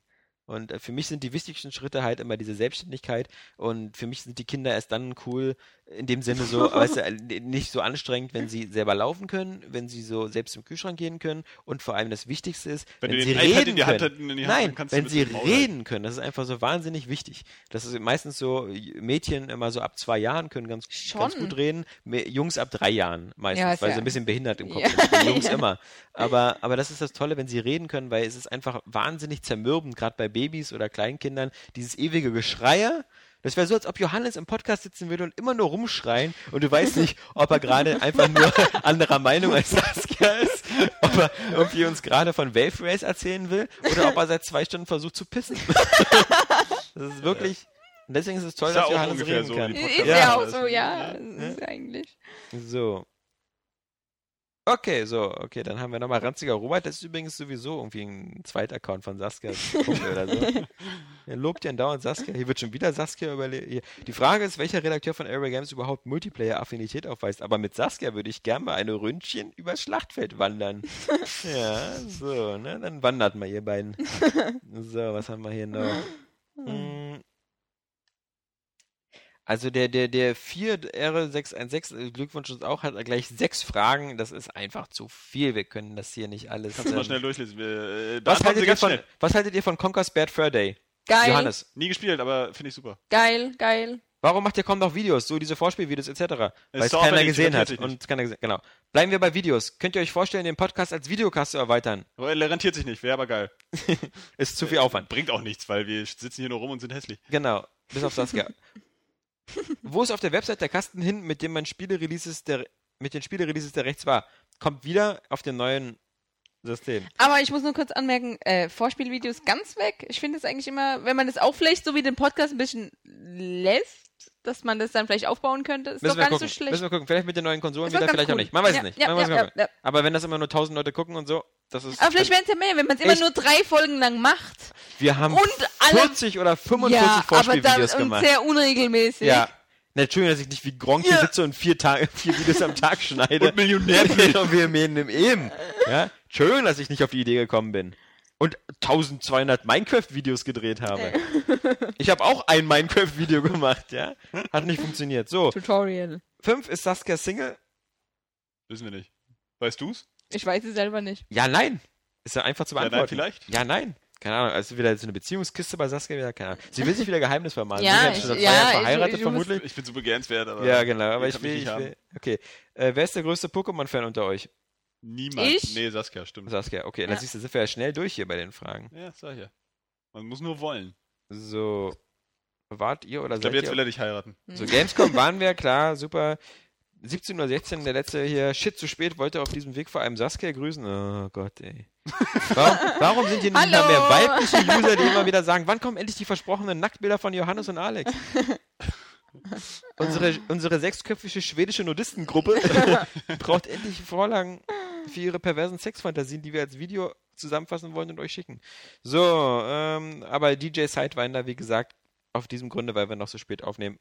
Und äh, für mich sind die wichtigsten Schritte halt immer diese Selbstständigkeit und für mich sind die Kinder erst dann cool, in dem Sinne so, (laughs) weißt du, äh, nicht so anstrengend, wenn sie selber laufen können, wenn sie so selbst im Kühlschrank gehen können und vor allem das Wichtigste ist, Wenn wenn, sie reden können. in die Hand Nein, wenn sie reden können, das ist einfach so wahnsinnig wichtig. Das ist meistens so, Mädchen immer so ab zwei Jahren können ganz, ganz gut reden, Jungs ab drei Jahren meistens, Ja, weil ja- sie ein bisschen behindert im Kopf Ja, sind. Jungs (laughs) immer. Aber, aber das ist das Tolle, wenn sie reden können, weil es ist einfach wahnsinnig zermürbend, gerade bei Babys oder Kleinkindern, dieses ewige Geschreie. Das wäre so, als ob Johannes im Podcast sitzen würde und immer nur rumschreien und du weißt nicht, ob er gerade einfach nur (laughs) anderer Meinung als Saskia ist, ob er irgendwie uns gerade von Wave Race erzählen will oder ob er seit zwei Stunden versucht zu pissen. (laughs) Das ist wirklich, und deswegen ist es toll, Ist dass Johannes reden so, kann. Ist ja, auch so, ja. ja. Ist eigentlich. So. Okay, so, okay, dann haben wir nochmal Ranziger Robert. Das ist übrigens sowieso irgendwie ein zweiter Account von Saskia oder so. Er lobt ja dauernd Saskia. Hier wird schon wieder Saskia überlegt. Die Frage ist, welcher Redakteur von Area Games überhaupt Multiplayer-Affinität aufweist. Aber mit Saskia würde ich gern mal eine Ründchen übers Schlachtfeld wandern. (laughs) ja, so, ne? Dann wandert mal ihr beiden. So, was haben wir hier noch? Hm. Also der, der, der 4R616, Glückwunsch uns auch, hat gleich sechs Fragen. Das ist einfach zu viel. Wir können das hier nicht alles. Kannst du mal ähm, schnell durchlesen. Wir, äh, was, haltet ihr von, schnell. was haltet ihr von Conker's Bad Fur Day? Geil. Johannes, Nie gespielt, aber finde ich super. Geil, geil. warum macht ihr kaum noch Videos, so diese Vorspielvideos etc.? Weil es keiner gesehen hat. Und keiner gesehen, genau. Bleiben wir bei Videos. Könnt ihr euch vorstellen, den Podcast als Videocast zu erweitern? Aber er rentiert sich nicht, wäre aber geil. (laughs) Ist zu viel Aufwand. Bringt auch nichts, weil wir sitzen hier nur rum und sind hässlich. Genau, bis auf Saskia. (laughs) Wo ist auf der Website der Kasten hin, mit dem man Spiele-Releases der, mit den Spiele-Releases der rechts war? Kommt wieder auf dem neuen System. Aber ich muss nur kurz anmerken, äh, Vorspielvideos ganz weg. Ich finde es eigentlich immer, wenn man das auch vielleicht so wie den Podcast ein bisschen lässt, dass man das dann vielleicht aufbauen könnte, ist Müssen doch wir gar nicht so schlecht. Müssen wir gucken. Vielleicht mit den neuen Konsolen wieder, ganz vielleicht auch cool. nicht. Man weiß Ja, es nicht. ja, Man weiß ja, nicht. ja, ja. Aber wenn das immer nur tausend Leute gucken und so, das ist. Aber vielleicht werden es ja mehr, wenn man es immer nur drei Folgen lang macht. wir haben Und alle 40 oder 45 ja, aber Vorspielvideos und gemacht. sehr unregelmäßig. Ja. Na, Entschuldigung, dass ich nicht wie Gronk hier Ja. sitze und vier, Tage, vier Videos am Tag schneide. Und Millionär bin. und wir mir im eben. Ja? Entschuldigung, dass ich nicht auf die Idee gekommen bin. Und 1200 Minecraft-Videos gedreht habe. Ich habe auch ein Minecraft-Video gemacht, ja. Hat nicht funktioniert. So, Tutorial. fünf ist Saskia Single. Wissen wir nicht. Weißt du's? Ich weiß es selber nicht. Ja, nein. Ist ja einfach zu Ja, beantworten. nein, vielleicht. Ja, nein. Keine Ahnung, also wieder so eine Beziehungskiste bei Saskia wieder, keine Ahnung. Sie will sich wieder Geheimnis vermalen. Ja, Sie sind jetzt schon seit ich- zwei ja, Jahren ich- verheiratet ich muss- vermutlich. Ich bin so begehrenswert, aber. Ja, genau, aber ich will, nicht ich will. Okay. Äh, wer ist der größte Pokémon-Fan unter euch? Niemand. Ich? Nee, Saskia, stimmt. Saskia, okay, dann Ja. siehst du, sind wir ja schnell durch hier bei den Fragen. Ja, sag ich ja. Man muss nur wollen. So, wart ihr oder Ich glaube, seid jetzt ihr? will er dich heiraten. So, Gamescom waren wir, klar, super. 17.16 Uhr, der letzte hier, shit, zu spät, wollte auf diesem Weg vor allem Saskia grüßen. Oh Gott, ey. Warum, warum sind hier nicht mehr weibliche User, die immer wieder sagen, wann kommen endlich die versprochenen Nacktbilder von Johannes und Alex? Unsere, unsere sechsköpfige schwedische Nudistengruppe (laughs) braucht endlich Vorlagen für ihre perversen Sexfantasien, die wir als Video zusammenfassen wollen und euch schicken. So, ähm, aber DJ Sidewinder, wie gesagt, auf diesem Grunde, weil wir noch so spät aufnehmen,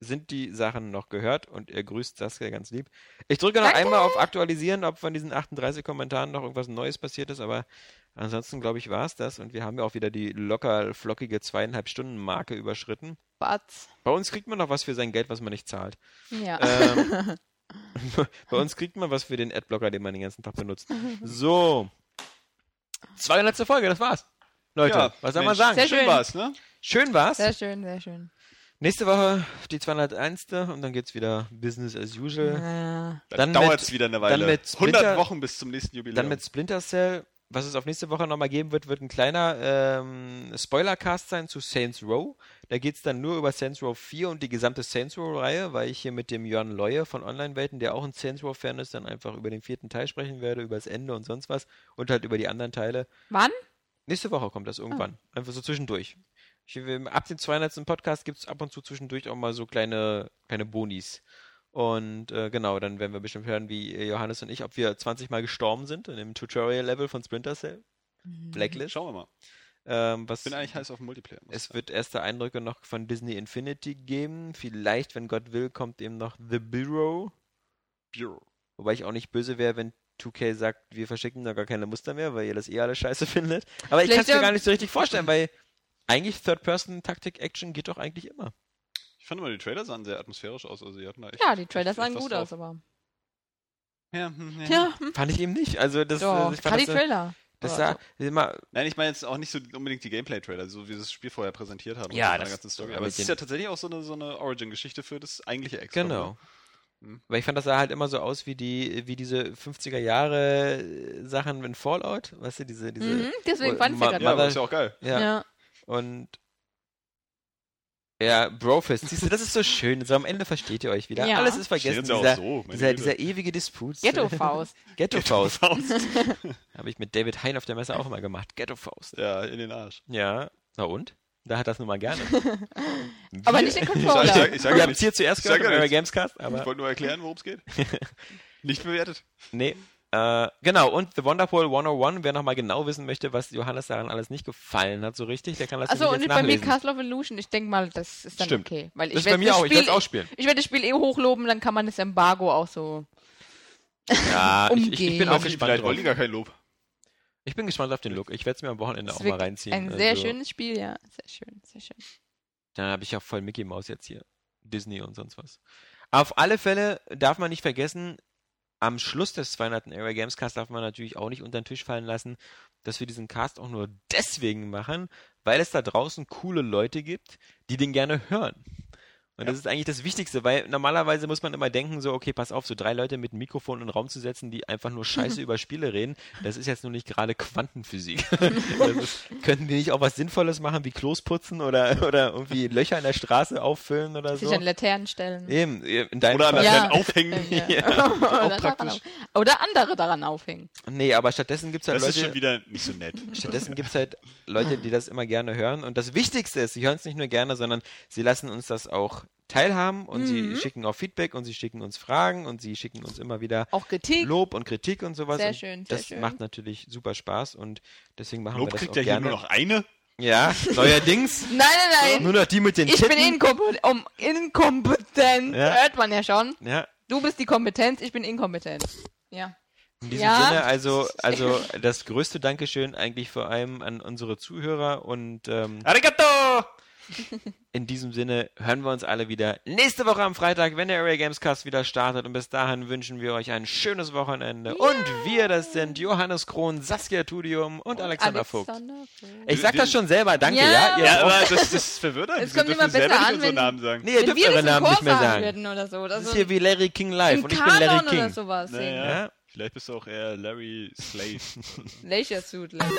sind die Sachen noch gehört und er grüßt Saskia ganz lieb. Ich drücke noch Danke. einmal auf Aktualisieren, ob von diesen 38 Kommentaren noch irgendwas Neues passiert ist, aber ansonsten glaube ich war es das und wir haben ja auch wieder die locker flockige zweieinhalb Stunden Marke überschritten. Batz. Bei uns kriegt man noch was für sein Geld, was man nicht zahlt. Ja. Ähm, (laughs) bei uns kriegt man was für den Adblocker, den man den ganzen Tag benutzt. So. 200. Folge, das war's. Leute, Ja, was soll man sagen? Sehr Schön schön. war's, ne? Schön war's. Sehr schön, sehr schön. Nächste Woche die 201. und dann geht's wieder Business as usual. Ja. Dann, Dann dauert's mit- wieder eine dann Weile. mit 100 Splinter- Wochen bis zum nächsten Jubiläum. Dann mit Splinter Cell. Was es auf nächste Woche nochmal geben wird, wird ein kleiner ähm, Spoilercast sein zu Saints Row. Da geht's dann nur über Saints Row 4 und die gesamte Saints Row-Reihe, weil ich hier mit dem Jörn Leue von Online-Welten, der auch ein Saints Row-Fan ist, dann einfach über den vierten Teil sprechen werde, über das Ende und sonst was und halt über die anderen Teile. Wann? Nächste Woche kommt das irgendwann. Einfach so zwischendurch. Ich, ab dem 200. Podcast gibt es ab und zu zwischendurch auch mal so kleine, kleine Bonis. Und äh, genau, dann werden wir bestimmt hören, wie Johannes und ich, ob wir 20 Mal gestorben sind in dem Tutorial-Level von Splinter Cell. Blacklist. Schauen wir mal. Ähm, was, Bin eigentlich heiß auf Multiplayer. ich es sagen. wird erste Eindrücke noch von Disney Infinity geben. Vielleicht, wenn Gott will, kommt eben noch The Bureau. Bureau. Wobei ich auch nicht böse wäre, wenn 2K sagt, wir verschicken da gar keine Muster mehr, weil ihr das eh alles scheiße (laughs) findet. Aber ich kann Vielleicht es mir gar nicht so richtig vorstellen, weil eigentlich Third-Person-Taktik-Action geht doch eigentlich immer. Ich fand immer, die Trailer sahen sehr atmosphärisch aus. Also, die hatten da echt Ja, die Trailers echt sahen gut drauf. aus, aber. Ja, hm, ja. Ja, hm. Fand ich eben nicht. Also das, doch. äh, ich fand das, Trailer. das sah immer, Nein, ich meine jetzt auch nicht so unbedingt die Gameplay-Trailer, so wie sie das Spiel vorher präsentiert haben. Ja, das- ganzen Story. aber es ist ja tatsächlich auch so eine, so eine Origin-Geschichte für das eigentliche Extra. genau. Hm. Weil ich fand, das sah halt immer so aus wie die, wie diese 50er Jahre Sachen in Fallout, weißt du, diese, diese, Mhm, deswegen fand ich ja gerade. Ja, ist ja auch geil. ja, Ja. Und ja, Brofist, siehst du, das ist so schön. So am Ende versteht ihr euch wieder. Ja. Alles ist vergessen. Dieser, so, dieser, dieser ewige Disput. Ghetto-Faust. Ghetto-Faust. Faust. (laughs) (laughs) Habe ich mit David Hein auf der Messe auch immer gemacht. Ghetto-Faust. ja, in den Arsch. Ja, na und? Da hat das nun mal gerne. (laughs) Aber nicht den Ich sag, Controller. ich sag, ich sag es hier zuerst Ich sag gehört in eurer nichts. Gamescast, Ich aber wollte nur erklären, worum es geht. Nicht bewertet. nee. Äh, genau, und The Wonderful 101, wer nochmal genau wissen möchte, was Johannes daran alles nicht gefallen hat, so richtig, der kann das Achso, nämlich und bei mir. Castle of Illusion. Ich denke mal, das ist dann Stimmt. okay. Weil ich Das ist bei mir auch, ich Spiel, werde es auch spielen. Ich werde das Spiel eh hochloben, dann kann man das Embargo auch so. Ja, (laughs) ich, ich, ich bin auch gespannt drauf. gar kein Lob. Ich bin gespannt auf den Look. Ich werde es mir am Wochenende Das auch mal reinziehen. Ein sehr Also, schönes Spiel, ja. Sehr schön, sehr schön. Dann habe ich ja voll Mickey Mouse jetzt hier. Disney und sonst was. Auf alle Fälle darf man nicht vergessen, am Schluss des 200. Area Games Cast darf man natürlich auch nicht unter den Tisch fallen lassen, dass wir diesen Cast auch nur deswegen machen, weil es da draußen coole Leute gibt, die den gerne hören. Und das ist eigentlich das Wichtigste, weil normalerweise muss man immer denken, so, okay, pass auf, so drei Leute mit einem Mikrofon in den Raum zu setzen, die einfach nur scheiße (laughs) über Spiele reden, das ist jetzt nur nicht gerade Quantenphysik. (laughs) das ist, könnten wir nicht auch was Sinnvolles machen, wie Klos putzen oder, oder irgendwie Löcher in der Straße auffüllen oder Sich so? an Laternen stellen. Eben, in deinem Oder an Fall. Ja. Aufhängen. (laughs) Ja. praktisch. auf- oder andere daran aufhängen. Nee, aber stattdessen gibt es halt Das ist Leute, schon wieder nicht so nett. Stattdessen gibt es halt Leute, die das immer gerne hören. Und das Wichtigste ist, sie hören es nicht nur gerne, sondern sie lassen uns das auch teilhaben und Mhm. sie schicken auch Feedback und sie schicken uns Fragen und sie schicken uns immer wieder Auch Kritik. Lob und Kritik und sowas. Sehr schön, sehr das schön. macht natürlich super Spaß und deswegen machen Lob wir das kriegt auch ja hier gerne. nur noch eine. Ja, neuerdings. (laughs) Nein, nein, nein. Nur noch die mit den Ich bin Titten. inkompetent. Um, inkompetent. Ja. Hört man ja schon. Ja, Du bist die Kompetenz, ich bin inkompetent. Ja. in diesem Ja. Sinne, also, (laughs) also das größte Dankeschön eigentlich vor allem an unsere Zuhörer und ähm, Arigato! In diesem Sinne hören wir uns alle wieder nächste Woche am Freitag, wenn der Area Games Cast wieder startet. Und bis dahin wünschen wir euch ein schönes Wochenende. Und wir, das sind Johannes Kron, Saskia Tudium und Alexander Vogt. Alexander Vogt. Ich sag das schon selber, danke, Ja. ja? Ja, aber das, das ist verwirrend. Es kommt immer selber besser nicht an, wenn- Namen sagen. nee, ihr dürft wir eure das Namen nicht mehr sagen oder so. Das Also ist hier wie Larry King Live und ich bin Larry oder King. sowas. singen. Naja. Ja? Vielleicht bist du auch eher Larry Slave. Leisure (laughs) Suit Larry.